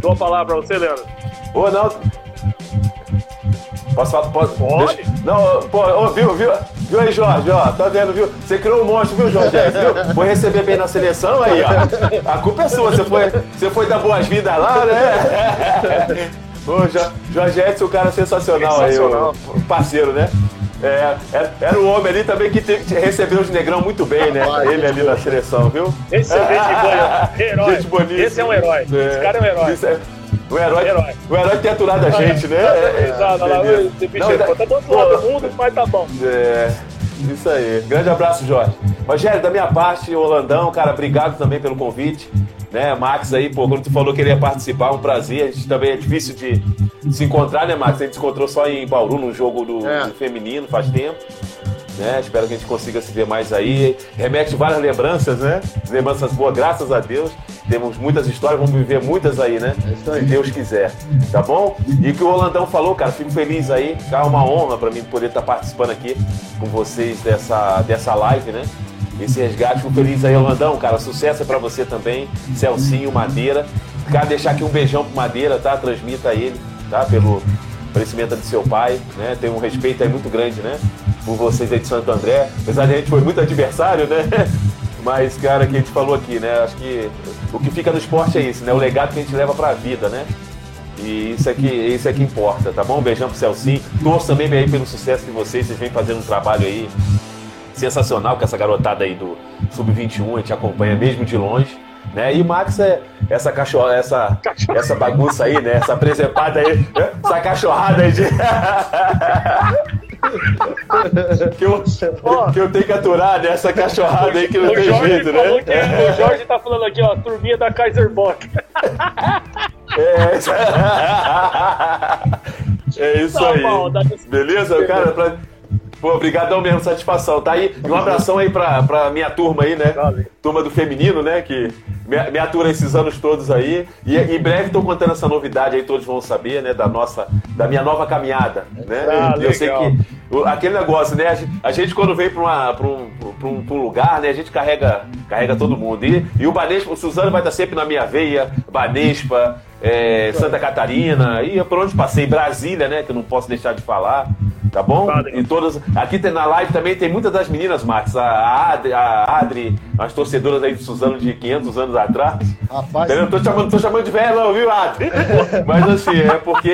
Dou a palavra pra você, Leandro. Ô, não. Posso falar? Pode? Pode. Deixa- Não, pô, ô, viu, viu? Aí, Jorge, ó, tá vendo, viu? Você criou um monstro, viu, Jorge? É, viu? Foi receber bem na seleção aí, ó. A culpa é sua, você foi, você foi dar boas-vindas lá, né? Ô, Jo- Jorge Edson, o cara sensacional, Sensacional. aí, o parceiro, né? É, era- era o homem ali também que te- te- recebeu os negrão muito bem, né? Vai, Ele ali na seleção, viu? Esse é gente boa, herói. Gente. Esse é um herói. Esse cara é um herói. Isso é- O herói, Herói. o herói tem aturado a gente, né? É, Exato, olha lá, beleza. esse bicho Não, é- tá- do outro lado do mundo, mas tá bom. É, isso aí. Grande abraço, Jorge. Rogério, da minha parte, Holandão, cara, obrigado também pelo convite. Né, Max aí, pô, quando tu falou que ele ia participar, um prazer. A gente também é difícil de se encontrar, né, Max? A gente se encontrou só em Bauru, num jogo do, É. do feminino, faz tempo. Né? Espero que a gente consiga se ver mais aí. Remete várias lembranças, né? Lembranças boas, graças a Deus. Temos muitas histórias, vamos viver muitas aí, né? É. Se Deus quiser, tá bom? E o que o Rolandão falou, cara, fico feliz aí. É uma honra pra mim poder estar participando aqui com vocês dessa, dessa live, né? Esse resgate, fico feliz aí, Rolandão, cara. Sucesso é pra você também. Celcinho, Madeira. Quero deixar aqui um beijão pro Madeira, tá? Transmita a ele, tá? Pelo falecimento de seu pai, né? Tem um respeito aí muito grande, né? Por vocês aí de Santo André. Apesar de a gente foi muito adversário, né? Mas, cara, que a gente falou aqui, né? Acho que o que fica no esporte é isso, né? O legado que a gente leva pra vida, né? E isso aqui, isso é que importa, tá bom? Um beijão pro Celcinho. Torço também aí pelo sucesso de vocês. Vocês vêm fazendo um trabalho aí sensacional com essa garotada aí do Sub-21. A gente acompanha mesmo de longe. Né? E o Max é essa cachorro, essa, essa bagunça aí, né? Essa presepada aí, né? essa cachorrada aí de. que, eu, que eu tenho que aturar, né? Essa cachorrada aí que não tem Jorge jeito, né? que o Jorge tá falando aqui, ó, turminha da Kaiser Bock. É, é isso Tá aí. bom, Beleza, cara? Pra... Pô, obrigadão mesmo, satisfação. Tá aí, e um abração aí pra, pra minha turma aí, né? Valeu. Turma do feminino, né? Que me, me atura esses anos todos aí. E em breve tô contando essa novidade aí, todos vão saber, né? Da nossa, da minha nova caminhada, né? Ah, E eu sei que o- aquele negócio, né? A gente, a gente quando vem pra, um, um, um lugar, né? A gente carrega, carrega todo mundo. E, e o Banespa, o Suzano vai estar sempre na minha veia. Banespa, é, Santa Catarina, e por onde passei, Brasília, né? Que eu não posso deixar de falar. Tá bom? E todas. Aqui tem, na live também tem muitas das meninas, Max. A Adri, a Adri as torcedoras aí de Suzano de 500 anos atrás. Rapaz, Entendeu? Tô chamando, tô chamando de velho, não, viu, Adri? Mas assim, é porque.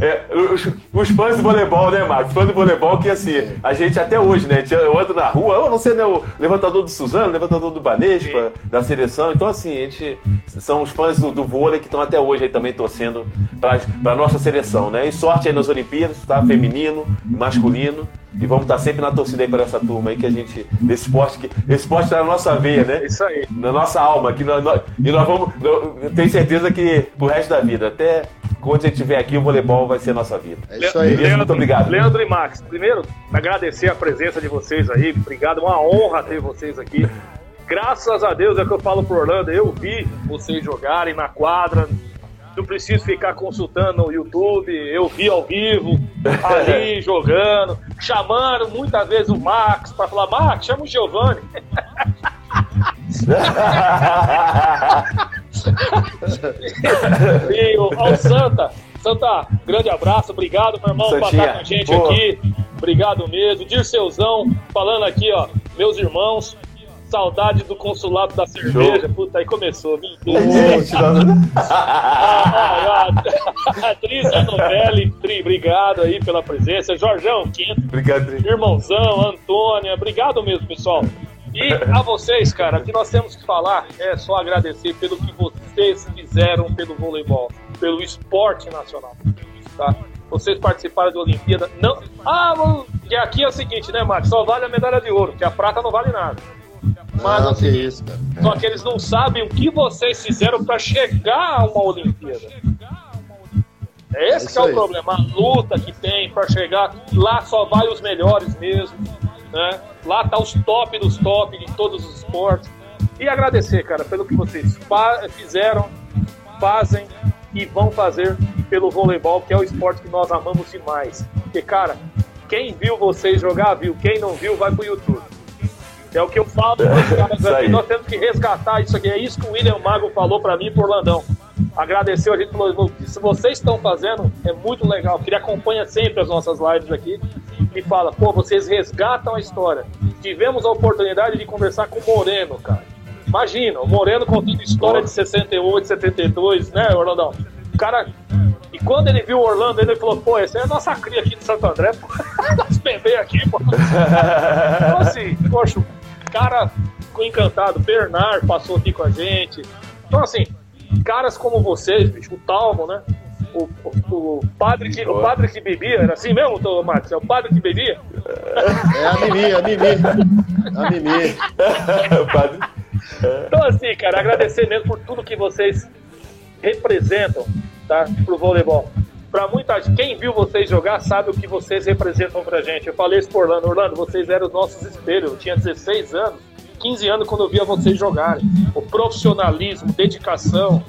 é, os, os fãs do voleibol, né, Marcos? Fãs do voleibol que assim, a gente até hoje, né? Eu ando na rua, eu não sei, né? O levantador do Suzano, levantador do Banespa, da seleção. Então, assim, a gente. São os fãs do, do vôlei que estão até hoje aí também torcendo pra, pra nossa seleção, né? E sorte aí nas Olimpíadas, tá? Feminino, masculino. E vamos estar sempre na torcida aí para essa turma aí que a gente. Desse esporte que. Esse esporte tá na nossa veia, né? Isso aí. na nossa alma, que nós, nós- e nós vamos, eu tenho certeza que pro resto da vida, até quando a gente estiver aqui, o voleibol vai ser a nossa vida. é isso aí. Beleza? Muito obrigado. Leandro e Max, primeiro, agradecer a presença de vocês aí. Obrigado, uma honra ter vocês aqui. Graças a Deus é o que eu falo pro Orlando. Eu vi vocês jogarem na quadra. Não preciso ficar consultando no YouTube. Eu vi ao vivo, ali jogando, chamando muitas vezes o Max para falar: Max, chama o Giovanni. E o- ao Santa, Santa, grande abraço, obrigado, meu irmão, por Santinha, estar com a gente boa. aqui. Obrigado mesmo. Dirceuzão, falando aqui, ó, meus irmãos, saudade do consulado da cerveja. Puta, aí começou. Meu Deus. Ah, ah, atriz da novela, Tri, obrigado aí pela presença. Jorjão, Quinto, Obrigado. irmãozão, Antônia, obrigado mesmo, pessoal. E a vocês, cara, o que nós temos que falar é só agradecer pelo que vocês fizeram pelo voleibol, pelo esporte nacional, tá? Vocês participaram da Olimpíada, não... Ah, mas- e aqui é o seguinte, né, Max? Só vale a medalha de ouro, que a prata não vale nada. Mas, Não, assim, isso, só que eles não sabem o que vocês fizeram para chegar a uma Olimpíada. É esse É que é o aí. problema, a luta que tem para chegar. Lá só vai os melhores mesmo, né? Lá tá os top dos top de todos os esportes. E agradecer, cara, pelo que vocês fizeram, fazem e vão fazer pelo voleibol, que é o esporte que nós amamos demais. Porque, cara, quem viu vocês jogar, viu. Quem não viu, vai pro YouTube. É o que eu falo pros caras Isso aqui. aí. Nós temos que resgatar isso aqui. É isso que o William Mago falou pra mim e pro Landão. Agradeceu, a gente falou, se vocês estão fazendo, é muito legal. Que ele acompanha sempre as nossas lives aqui e fala, pô, vocês resgatam a história. Tivemos a oportunidade de conversar com o Moreno, cara. Imagina, o Moreno contando história de 68, 72, né, Orlandão? O cara. E quando ele viu o Orlando, ele falou, pô, esse é a nossa cria aqui de Santo André, pô. Nosso bebê aqui, pô. Então, assim, poxa, cara ficou encantado. Bernard passou aqui com a gente. Então, assim, caras como vocês, bicho, o Talmo, né? O, o, o padre que, o padre que bebia, era assim mesmo, tô, Marcos? É o padre que bebia? É a Mimi, a Mimi. A Mimi. Padre. Então, assim, cara, agradecer mesmo por tudo que vocês representam, tá? Pro voleibol. Pra muita gente, quem viu vocês jogar sabe o que vocês representam pra gente. Eu falei isso pro Orlando, Orlando, vocês eram os nossos espelhos. Eu tinha 16 anos, 15 anos quando eu via vocês jogarem. O profissionalismo, dedicação.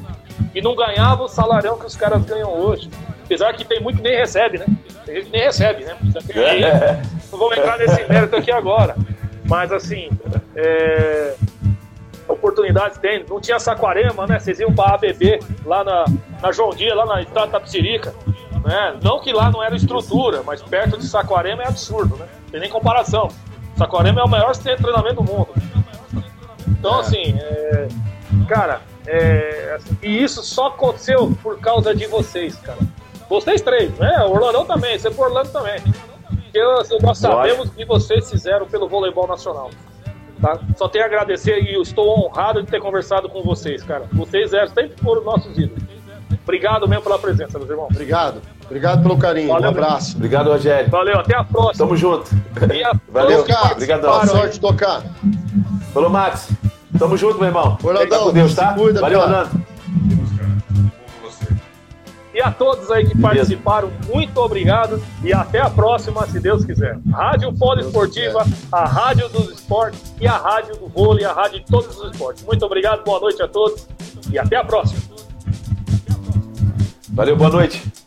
E não ganhava o salarão que os caras ganham hoje. Apesar que tem muito que nem recebe, né? Tem gente que nem recebe, né? É. Não vamos entrar nesse mérito aqui agora. Mas assim, é, oportunidades tem. Não tinha Saquarema, né? Vocês iam pra ABB lá na, na João Dia, lá na Estrada Tapicirica. Né? Não que lá não era estrutura, mas perto de Saquarema é absurdo, né? Não tem nem comparação. Saquarema é o maior centro de treinamento do mundo. Então, assim, é, cara, é, assim, e isso só aconteceu por causa de vocês, cara. Vocês três, né? O Orlandão também, você por Orlando também. Porque nós sabemos o que vocês fizeram pelo voleibol nacional. Tá? Só tenho a agradecer e eu estou honrado de ter conversado com vocês, cara. Vocês eram, sempre foram nossos ídolos. Obrigado mesmo pela presença, meus irmãos. Obrigado. Obrigado pelo carinho. Valeu, um abraço. Obrigado, Rogério. Valeu, até a próxima. Tamo junto. E a Valeu, cara. Aí. sorte, tocar. Falou, Max. Tamo junto, meu irmão. Orlandão, Fica com Deus, tá? cuida, Valeu. Orlando. E a todos aí que participaram, muito obrigado e até a próxima, se Deus quiser. Rádio Poliesportiva, a rádio dos esportes e a rádio do vôlei, a rádio de todos os esportes. Muito obrigado, boa noite a todos e até a próxima. Valeu, boa noite.